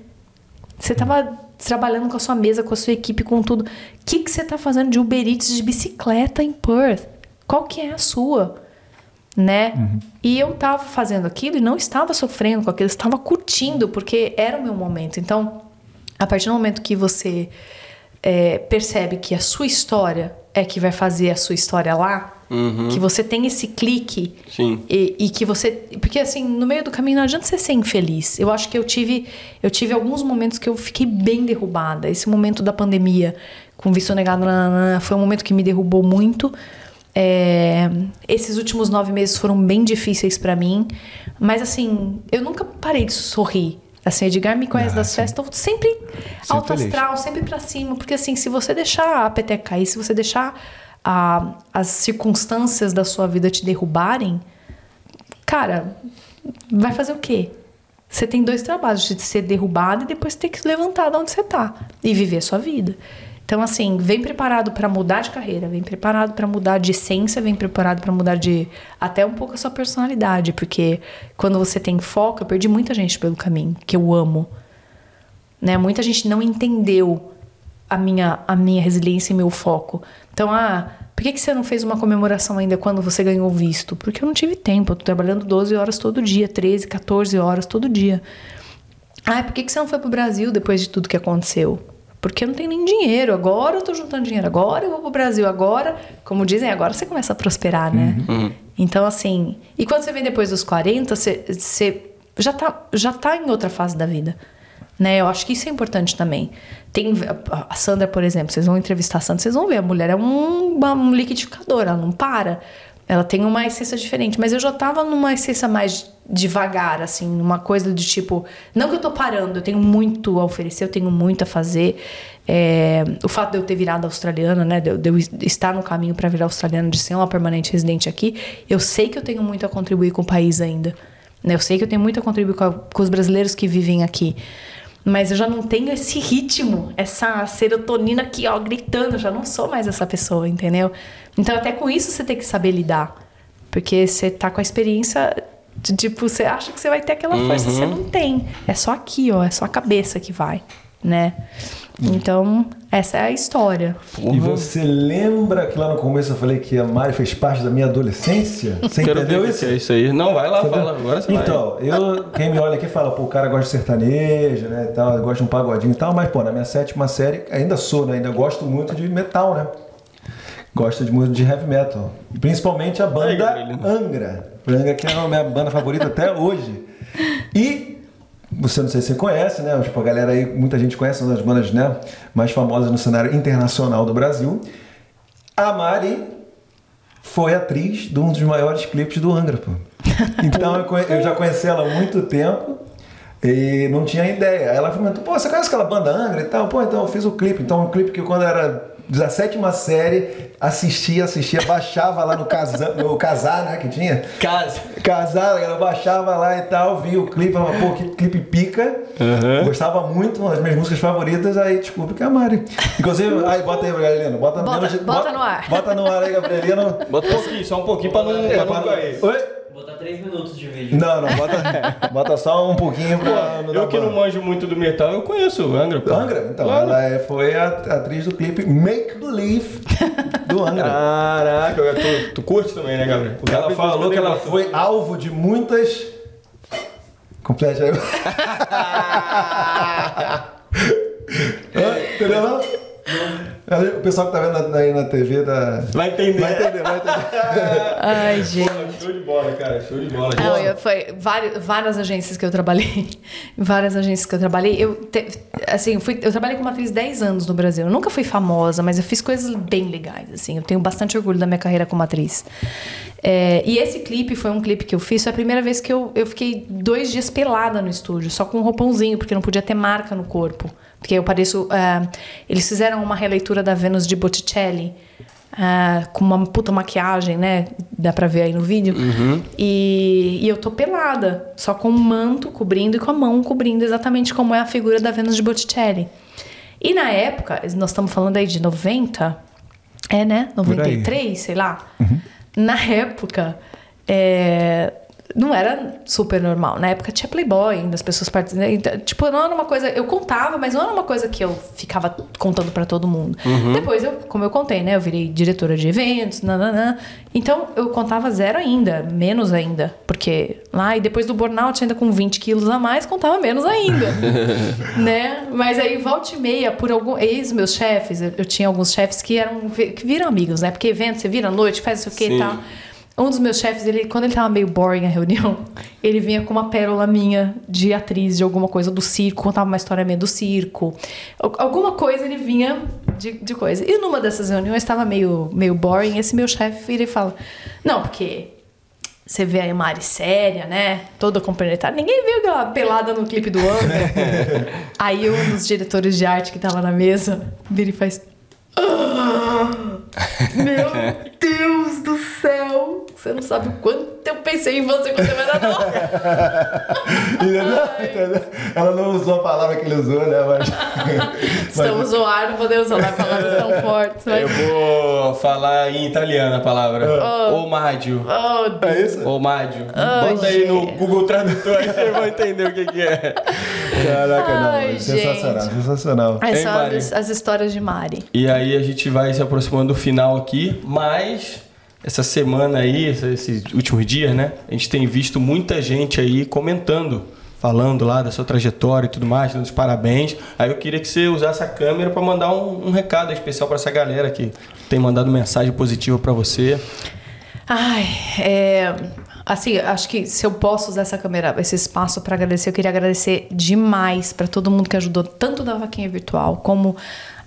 Você estava trabalhando com a sua mesa, com a sua equipe, com tudo. O que, que você está fazendo de Uber Eats de bicicleta em Perth? Qual que é a sua? Né? E eu estava fazendo aquilo e não estava sofrendo com aquilo, estava curtindo, porque era o meu momento. Então, a partir do momento que você é, percebe que a sua história é que vai fazer a sua história lá, que você tem esse clique e, e que você. Porque assim, no meio do caminho não adianta você ser infeliz. Eu acho que eu tive, eu tive alguns momentos que eu fiquei bem derrubada. Esse momento da pandemia, com visto negado, foi um momento que me derrubou muito. É, esses últimos nove meses foram bem difíceis pra mim. Mas assim, eu nunca parei de sorrir. Assim, Edgar me conhece das festas, tô sempre, alto feliz. astral, sempre pra cima. Porque assim, se você deixar a peteca cair, se você deixar a- as circunstâncias da sua vida te derrubarem, cara, vai fazer o quê? Você tem dois trabalhos, de ser derrubado e depois ter que levantar de onde você tá e viver a sua vida. Então, assim, vem preparado para mudar de carreira, vem preparado para mudar de essência, vem preparado para mudar de até um pouco a sua personalidade, porque quando você tem foco, eu perdi muita gente pelo caminho, que eu amo. Né? Muita gente não entendeu a minha, a minha resiliência e meu foco. Então, ah, por que, que você não fez uma comemoração ainda quando você ganhou visto? Porque eu não tive tempo. Eu tô trabalhando 12 horas todo dia, 13, 14 horas todo dia. Ah, por que, que você não foi pro Brasil depois de tudo que aconteceu? Porque eu não tenho nem dinheiro. Agora eu tô juntando dinheiro. Agora eu vou pro Brasil. Agora, como dizem, agora você começa a prosperar, né? Então, assim. E quando você vem depois dos 40, você, você já, tá, já tá em outra fase da vida. Né? Eu acho que isso é importante também. Tem a- a Sandra, por exemplo, vocês vão entrevistar a Sandra, vocês vão ver, a mulher é um, uma- um liquidificador, ela não para. Ela tem uma essência diferente, mas eu já tava numa essência mais devagar, assim, numa coisa de tipo, não que eu tô parando, eu tenho muito a oferecer, eu tenho muito a fazer. É, o fato de eu ter virado australiana, né, de de eu estar no caminho para virar australiana, de ser uma permanente residente aqui, eu sei que eu tenho muito a contribuir com o país ainda. né? Eu sei que eu tenho muito a contribuir com, a- com os brasileiros que vivem aqui. Mas eu já não tenho esse ritmo, essa serotonina aqui, ó, gritando. Eu já não sou mais essa pessoa, entendeu? Então, até com isso você tem que saber lidar. Porque você tá com a experiência. de, tipo, você acha que você vai ter aquela força, você não tem. É só aqui, ó, é só a cabeça que vai, né? Então, essa é a história. E você lembra que lá no começo eu falei que a Mari fez parte da minha adolescência? Você Quero entendeu isso? que é isso aí. Não, vai lá, Você fala. viu? Agora você vai. então, eu, quem me olha aqui fala, pô, o cara gosta de sertanejo, né, e tal, gosta de um pagodinho e tal, mas, pô, na minha sétima série, ainda sou, né, ainda gosto muito de metal, né? Gosto de muito de heavy metal. Principalmente a banda. Angra. Angra, que é a minha banda favorita até hoje. E você não sei se você conhece, né? Tipo, a galera aí, muita gente conhece uma das bandas né, mais famosas no cenário internacional do Brasil. A Mari foi atriz de um dos maiores clipes do Angra, pô. Então eu, conhe- eu já conheci ela há muito tempo e não tinha ideia. Aí ela comentou, pô, você conhece aquela banda Angra e tal? Pô, então eu fiz o clipe. Então um clipe que quando era da sétima série, assistia, assistia, baixava lá no casar, no casar, né, que tinha. Casa. Casada, ela baixava lá e tal, via o clipe, falava, pô, que clipe pica. Gostava muito, uma das minhas músicas favoritas, aí descubro que é a Mari. Inclusive, aí bota aí, Gabrielino. Bota, Bota- menos de- bota no ar. Bota no ar aí, Gabrielino. Bota um pouquinho, só um pouquinho pra não, pra não cair. Oi? Botar 3 minutos de vídeo. Não, não, bota, bota só um pouquinho pra não Eu que não ban. manjo muito do metal, eu conheço o Angra. pô. Angra? Então, Claro. ela é- foi a atriz do clipe Make Believe do Angra. Caraca, tu, tu curte também, né, Gabriel? O Ela falou que ela foi alvo de muitas. Complete aí. Entendeu não? O pessoal que tá vendo aí na TV tá. Vai entender. Vai entender, vai entender. Ai, gente. Pô, show de bola, cara. Show de bola. Não, eu, foi várias, várias agências que eu trabalhei. várias agências que eu trabalhei. Eu, te- assim, eu, fui, eu trabalhei como atriz 10 anos no Brasil. Eu nunca fui famosa, mas eu fiz coisas bem legais, assim. Eu tenho bastante orgulho da minha carreira como atriz. É, e esse clipe foi um clipe que eu fiz. Foi a primeira vez que eu, eu fiquei dois dias pelada no estúdio, só com um roupãozinho, porque não podia ter marca no corpo. Porque eu pareço... é, eles fizeram uma releitura da Vênus de Botticelli. ah, com uma puta maquiagem, né? Dá pra ver aí no vídeo. E, e eu tô pelada, só com um manto cobrindo e com a mão cobrindo, exatamente como é a figura da Vênus de Botticelli. E na época, nós estamos falando aí de 90, é né? aí. 93, sei lá. Na época, é, não era super normal. Na época tinha Playboy, ainda as pessoas participavam. Então, tipo, não era uma coisa. Eu contava, mas não era uma coisa que eu ficava contando pra todo mundo. Depois, eu, como eu contei, né? Eu virei diretora de eventos, nananã. Então, eu contava zero ainda, menos ainda. Porque lá, e depois do burnout, ainda com 20 quilos a mais, contava menos ainda. né? Mas aí, volta e meia, por algum. Ex meus chefes, eu, eu tinha alguns chefes que eram. que viram amigos, né? Porque evento, você vira à noite, faz isso o que e tal. Um dos meus chefes, ele, quando ele tava meio boring a reunião, ele vinha com uma pérola minha de atriz de alguma coisa do circo, contava uma história minha do circo. Al- Alguma coisa ele vinha de, de coisa. E numa dessas reuniões estava meio, meio boring, esse meu chefe vira e fala: Não, porque você vê a Mari séria, né? Toda compenetrada. Ninguém viu aquela pelada no clipe do ano. Aí um dos diretores de arte que tava na mesa vira e faz. "Ah, meu Deus do céu! Você não sabe o quanto eu pensei em você quando eu era nova. Ela não usou a palavra que ele usou, né? Mas. Estamos no ar, não podemos falar palavras tão fortes. Mas... Eu vou falar em italiano a palavra. Oh. Omádio. Oh, Deus. É isso? Omádio. Ai, Bota aí no. Google Tradutor aí vocês vão entender o que, que é. Caraca, não. Ai, sensacional, sensacional. Aí Hein, são as, as histórias de Mari. E aí a gente vai se aproximando do final aqui, mas essa semana aí, esses últimos dias, né? A gente tem visto muita gente aí comentando, falando lá da sua trajetória e tudo mais, dando os parabéns. Aí eu queria que você usasse a câmera para mandar um, um recado especial para essa galera que tem mandado mensagem positiva para você. Ai, é. Assim, acho que se eu posso usar essa câmera, esse espaço para agradecer, eu queria agradecer demais para todo mundo que ajudou, tanto da vaquinha virtual, como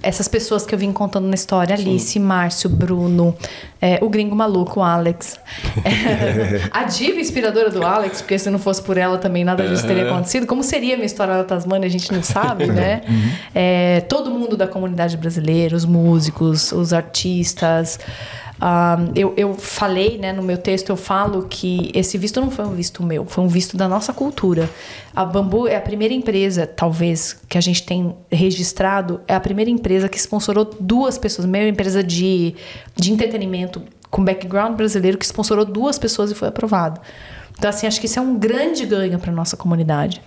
essas pessoas que eu vim contando na história: Alice, Márcio, Bruno, é, o gringo maluco, o Alex. É, a diva inspiradora do Alex, porque se não fosse por ela também nada disso teria acontecido. Como seria a minha história da Tasmânia, a gente não sabe, né? É, todo mundo da comunidade brasileira, os músicos, os artistas. Ah, eu, eu falei, né, no meu texto, eu falo que esse visto não foi um visto meu, foi um visto da nossa cultura. A Bambu é a primeira empresa, talvez, que a gente tem registrado, é a primeira empresa que sponsorou duas pessoas, meia empresa de, de entretenimento com background brasileiro que sponsorou duas pessoas e foi aprovado. Então, assim, acho que isso é um grande ganho para nossa comunidade.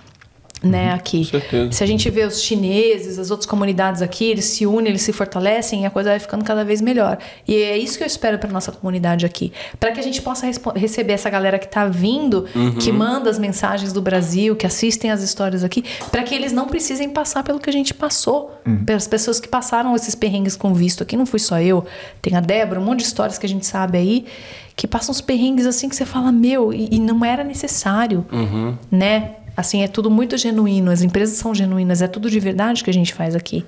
Né, aqui. certeza. Se a gente vê os chineses, as outras comunidades aqui, eles se unem, eles se fortalecem e a coisa vai ficando cada vez melhor. E é isso que eu espero para nossa comunidade aqui, para que a gente possa receber essa galera que tá vindo, que manda as mensagens do Brasil, que assistem as histórias aqui, para que eles não precisem passar pelo que a gente passou, pelas pessoas que passaram esses perrengues com visto aqui, não fui só eu, tem a Débora, um monte de histórias que a gente sabe aí, que passam uns perrengues assim que você fala, meu, e, e não era necessário, né? Assim, é tudo muito genuíno, as empresas são genuínas, é tudo de verdade que a gente faz aqui.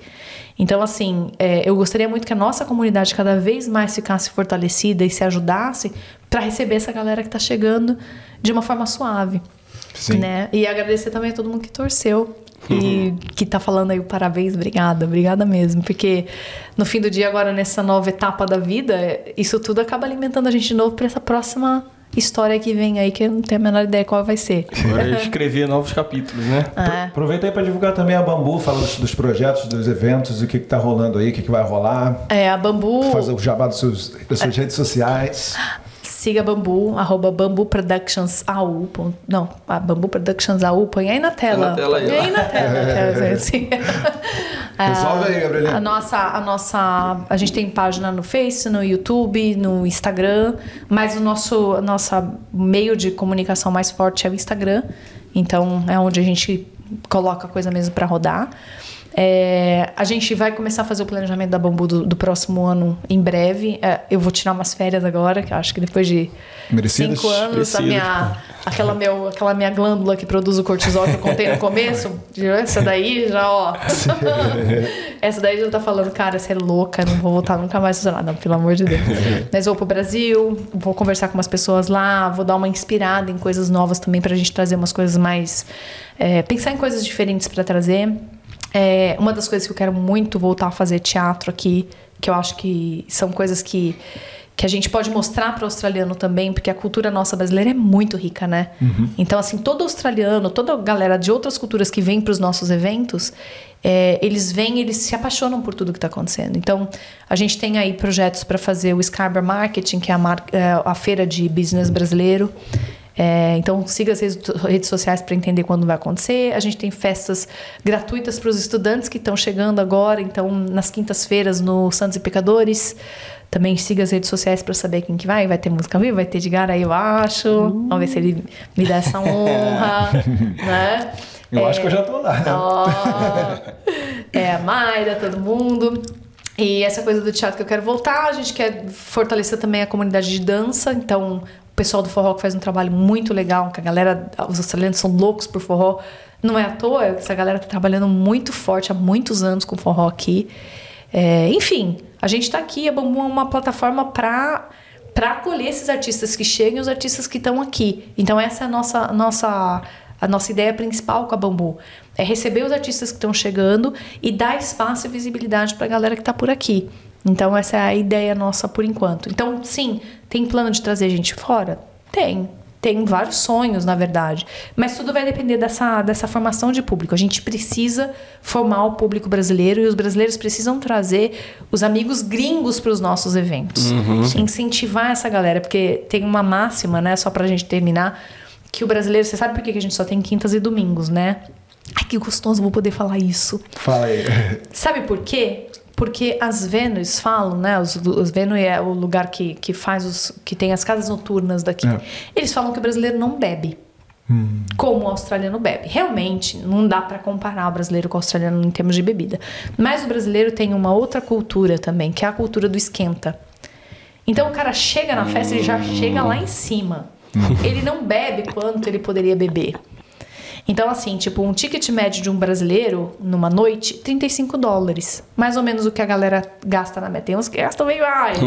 Então, assim, é, eu gostaria muito que a nossa comunidade cada vez mais ficasse fortalecida e se ajudasse para receber essa galera que tá chegando de uma forma suave. Sim. Né? E agradecer também a todo mundo que torceu. E que tá falando aí o parabéns, obrigada, obrigada mesmo. Porque no fim do dia, agora nessa nova etapa da vida, isso tudo acaba alimentando a gente de novo pra essa próxima história que vem aí, que eu não tenho a menor ideia qual vai ser. Agora é escrever novos capítulos, né? É. Aproveita aí para divulgar também a Bambu, fala dos, dos projetos, dos eventos, o que, que tá rolando aí, o que, que vai rolar. É, a Bambu. Fazer o jabá dos seus, das suas redes sociais. Siga Bambu, arroba Bambu Productions AU. Não, a Bambu Productions AU, põe aí na tela. na tela aí, põe aí na tela. assim. Resolve aí, Gabrielina. A nossa, a nossa. A gente tem página no Face, no YouTube, no Instagram, mas o nosso a nossa meio de comunicação mais forte é o Instagram. Então é onde a gente coloca a coisa mesmo para rodar. É, a gente vai começar a fazer o planejamento da Bambu do, do próximo ano em breve. É, eu vou tirar umas férias agora, que eu acho que depois de Merecidas? cinco anos, a minha, aquela, meu, aquela minha glândula que produz o cortisol que eu contei no começo, essa daí já, ó. essa daí já tá falando, cara, você é louca, não vou voltar nunca mais a. Não, pelo amor de Deus. Mas eu vou pro Brasil, vou conversar com umas pessoas lá, vou dar uma inspirada em coisas novas também pra gente trazer umas coisas mais. é, pensar em coisas diferentes pra trazer. É, uma das coisas que eu quero muito voltar a fazer teatro aqui, que eu acho que são coisas que, que a gente pode mostrar para o australiano também, porque a cultura nossa brasileira é muito rica, né? Então, assim, todo australiano, toda galera de outras culturas que vem para os nossos eventos, é, eles vêm, eles se apaixonam por tudo que está acontecendo. Então, a gente tem aí projetos para fazer o Scarborough Marketing, que é a, mar- é a feira de business brasileiro. É, então siga as redes, sociais para entender quando vai acontecer. A gente tem festas gratuitas para os estudantes que estão chegando agora, então nas quintas-feiras no Santos e Pecadores. Também siga as redes sociais para saber quem que vai. Vai ter música viva, vai ter de aí, eu acho. Vamos ver se ele me dá essa honra, né? Eu acho que eu já tô lá. Ó, é, a Mayra, todo mundo. E essa coisa do teatro que eu quero voltar, a gente quer fortalecer também a comunidade de dança. Então, pessoal do forró que faz um trabalho muito legal, que a galera, os australianos são loucos por forró. Não é à toa, essa galera tá trabalhando muito forte há muitos anos com forró aqui. É, enfim, a gente tá aqui, a Bambu é uma plataforma para para acolher esses artistas que chegam e os artistas que estão aqui. Então essa é a nossa nossa a nossa ideia principal com a Bambu é receber os artistas que estão chegando e dar espaço e visibilidade para a galera que está por aqui. Então, essa é a ideia nossa por enquanto. Então, sim, tem plano de trazer gente fora? Tem. Tem vários sonhos, na verdade. Mas tudo vai depender dessa, dessa formação de público. A gente precisa formar o público brasileiro e os brasileiros precisam trazer os amigos gringos para os nossos eventos. Incentivar essa galera, porque tem uma máxima, né? Só para a gente terminar que o brasileiro, você sabe por que a gente só tem quintas e domingos, né? Ai, que gostoso, vou poder falar isso. Fala aí. Sabe por quê? Porque as Vênus falam, né? Os, os Vênus é o lugar que, que faz os. que tem as casas noturnas daqui. É. Eles falam que o brasileiro não bebe. Como o australiano bebe. Realmente, não dá pra comparar o brasileiro com o australiano em termos de bebida. Mas o brasileiro tem uma outra cultura também, que é a cultura do esquenta. Então o cara chega na festa e já chega lá em cima. Ele não bebe quanto ele poderia beber. Então, assim, tipo, um ticket médio de um brasileiro numa noite, 35 dólares. Mais ou menos o que a galera gasta na média. Tem uns que gastam bem mais.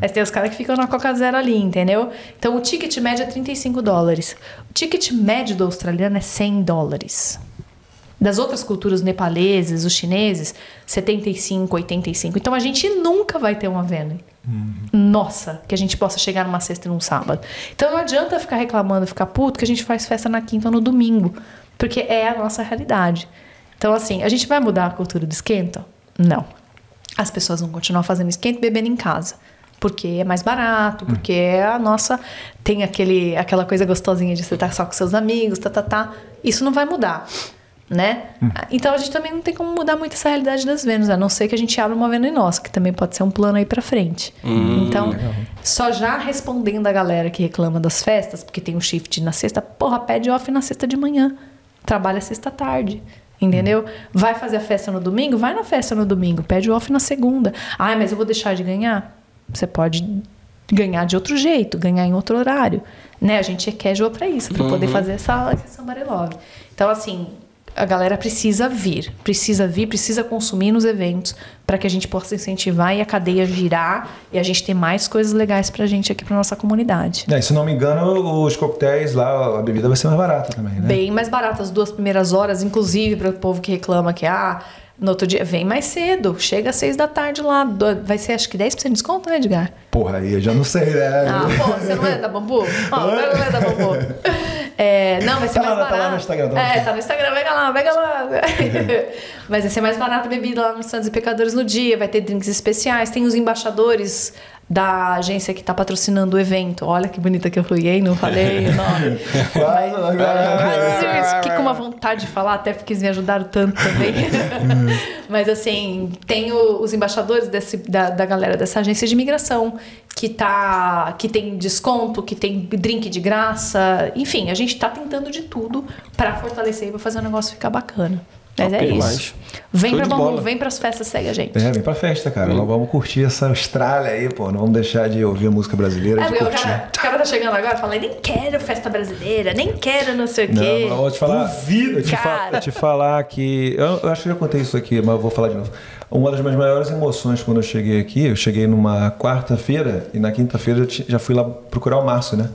Mas tem os caras que ficam na Coca Zero ali, entendeu? Então, o ticket médio é 35 dólares. O ticket médio do australiano é 100 dólares. Das outras culturas nepaleses, os chineses, 75, 85. Então, a gente nunca vai ter uma Vênus. Nossa, que a gente possa chegar numa sexta e num sábado. Então não adianta ficar reclamando, ficar puto que a gente faz festa na quinta ou no domingo. Porque é a nossa realidade. Então, assim, a gente vai mudar a cultura do esquenta? Não. As pessoas vão continuar fazendo esquenta e bebendo em casa. Porque é mais barato, porque é a nossa. Tem aquele, aquela coisa gostosinha de você estar só com seus amigos, tá, tá, tá. Isso não vai mudar. Né? Então a gente também não tem como mudar muito essa realidade das Vênus, a não ser que a gente abra uma Vênus nossa, que também pode ser um plano aí pra frente. então, só já respondendo a galera que reclama das festas, porque tem um shift na sexta, porra, pede off na sexta de manhã. Trabalha sexta tarde. Entendeu? Vai fazer a festa no domingo? Vai na festa no domingo. Pede off na segunda. Ah, mas eu vou deixar de ganhar? Você pode ganhar de outro jeito, ganhar em outro horário. Né? A gente é casual pra isso, pra poder fazer essa, esse somebody love. Então, assim, a galera precisa vir, precisa vir, precisa consumir nos eventos para que a gente possa incentivar e a cadeia girar e a gente ter mais coisas legais pra gente aqui pra nossa comunidade. É, se não me engano, os coquetéis lá, a bebida vai ser mais barata também, né? Bem mais barato as duas primeiras horas, inclusive para o povo que reclama que ah, no outro dia vem mais cedo, chega às seis da tarde lá, vai ser acho que 10% de desconto, né, Edgar? Porra, aí eu já não sei, né? Ah, pô, você não é da Bambu? Ó, não é da Bambu. É, não, vai ser Tá mais lá, tá barato. lá no Instagram, tá é, tá no Instagram, pega lá, pega lá. Mas vai ser mais barato a bebida lá no Santos e Pecadores no dia, vai ter drinks especiais, tem os embaixadores da agência que tá patrocinando o evento. Olha que bonita que eu fui, hein? Não falei o nome. Quase, Mas fiquei com uma vontade de falar, até porque eles me ajudaram tanto também. Mas assim, tem o- os embaixadores desse, da, da galera dessa agência de imigração que tá. que tem desconto, que tem drink de graça. Enfim, a gente tá tentando de tudo pra fortalecer e pra fazer o negócio ficar bacana. Mas Top é isso. Vem Show pra bola. vem pras festas, segue a gente. É, vem pra festa, cara. Nós vamos curtir essa Austrália aí, pô. Não vamos deixar de ouvir a música brasileira, É, de porque o curtir. cara, o cara tá chegando agora e fala, nem quero festa brasileira, nem quero não sei o Não, quê. mas eu vou te falar. Duvido, eu te, fa- cara. eu te falar que. Eu, eu acho que já contei isso aqui, mas eu vou falar de novo. Uma das minhas maiores emoções quando eu cheguei aqui, eu cheguei numa quarta-feira e na quinta-feira eu ti- já fui lá procurar o Márcio, né?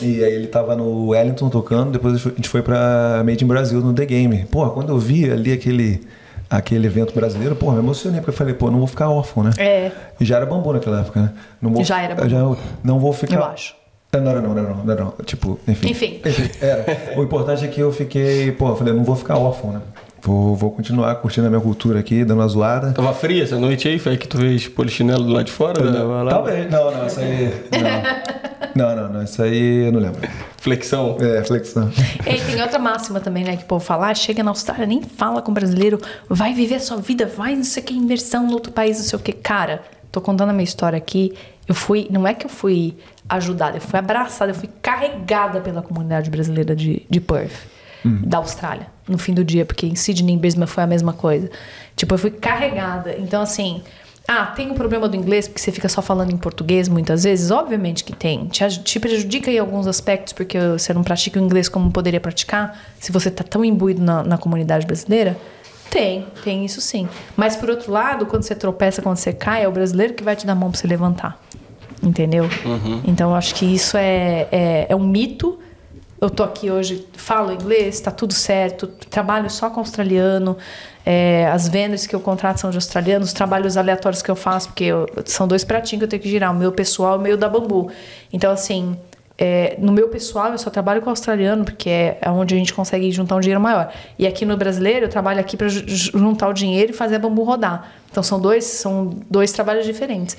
E aí ele tava no Wellington tocando, depois a gente foi pra Made in Brasil no The Game. Pô, quando eu vi ali aquele, aquele evento brasileiro, pô, me emocionei, porque eu falei, pô, não vou ficar órfão, né? É. E já era bambu naquela época, né? Não vou, Já era bambu. Já não vou ficar. Eu acho. Não, não, não, não, não, não, não. Tipo, enfim. Enfim. Era. O importante é que eu fiquei, pô, eu falei, não vou ficar órfão, né? Vou, vou continuar curtindo a minha cultura aqui, dando uma zoada. Tava fria essa noite aí? Foi aí que tu fez polichinelo do lado de fora? né? Talvez. Não, não, isso aí. Não. Não, não, não, isso aí eu não lembro. Flexão. É, flexão. E tem outra máxima também, né? Que o povo fala, ah, chega na Austrália, nem fala com brasileiro, vai viver a sua vida, vai não sei o que, imersão no outro país, não sei o que. Cara, tô contando a minha história aqui. Eu fui, não é que eu fui ajudada, eu fui abraçada, eu fui carregada pela comunidade brasileira de, de Perth, da Austrália, no fim do dia, porque em Sydney e Brisbane foi a mesma coisa. Tipo, eu fui carregada. Então, assim, ah, tem o problema do inglês porque você fica só falando em português muitas vezes? Obviamente que tem. Te, te prejudica em alguns aspectos porque você não pratica o inglês como poderia praticar, se você tá tão imbuído na, na comunidade brasileira? Tem, tem isso sim. Mas por outro lado, quando você tropeça, quando você cai, é o brasileiro que vai te dar a mão pra você levantar. Entendeu? Então eu acho que isso é, é, é um mito. Eu tô aqui hoje, falo inglês, tá tudo certo, trabalho só com australiano. é, as vendas que eu contrato são de australianos, os trabalhos aleatórios que eu faço, porque eu- são dois pratinhos que eu tenho que girar, o meu pessoal e o meio da bambu. Então, assim, é, no meu pessoal eu só trabalho com australiano, porque é onde a gente consegue juntar um dinheiro maior. E aqui no brasileiro eu trabalho aqui para juntar o dinheiro e fazer a bambu rodar. Então são dois, são dois trabalhos diferentes.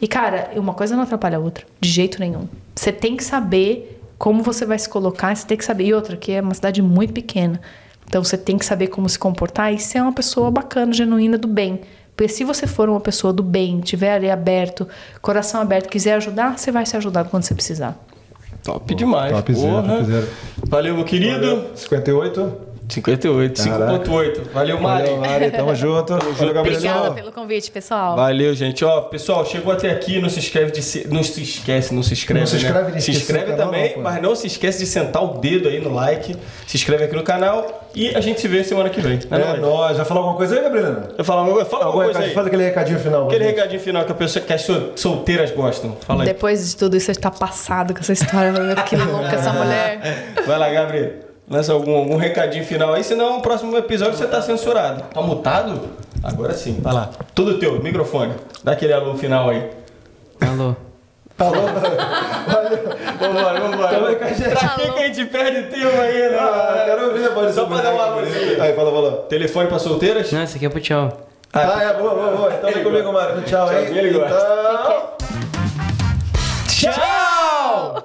E cara, uma coisa não atrapalha a outra, de jeito nenhum. Você tem que saber como você vai se colocar, você tem que saber. E outra, que é uma cidade muito pequena. Então você tem que saber como se comportar e ser uma pessoa bacana, genuína, do bem. Porque se você for uma pessoa do bem, tiver ali aberto, coração aberto, quiser ajudar, você vai ser ajudado quando você precisar. Top demais. Topzera, porra. topzera. Valeu, meu querido. 58. 58, Caraca. 5.8. Valeu, Mari. Valeu, Mari. Tamo junto. Valeu, junto, Gabriel. Obrigada pelo convite, pessoal. Valeu, gente. Ó, pessoal, chegou até aqui, não se inscreve de se... não se esquece, não se inscreve, Não se inscreve né? Se inscreve canal, também, não, pô. mas não se esquece de sentar o dedo aí no like, se inscreve aqui no canal e a gente se vê semana que vem. Não É nóis? Já falou alguma coisa aí, Gabriela? Eu falo, fala Algum alguma coisa recado? aí. Faz aquele recadinho final. Aquele recadinho final que a pessoa que as sol- solteiras gostam. Fala aí. Depois de tudo isso, você tá passado com essa história. Que louca essa mulher. Vai lá, Gabriel. Lança algum, algum recadinho final aí, senão o próximo episódio você tá censurado. Tá mutado? Agora sim, vai lá. Tudo teu, microfone. Dá aquele alô final aí. Alô. Vambora, vambora. Tamo aí com a gente. Pra que, que a gente perde tempo aí, né? Ah, quero ouvir depois Só pra dar uma alôzinha. Aí, fala, fala. Telefone pra solteiras? Não, esse aqui é pro tchau. Ah, é, boa, boa, boa. Então vem comigo, Mário. Tchau, hein? Tchauzinho, ele gosta. Então... Tchau!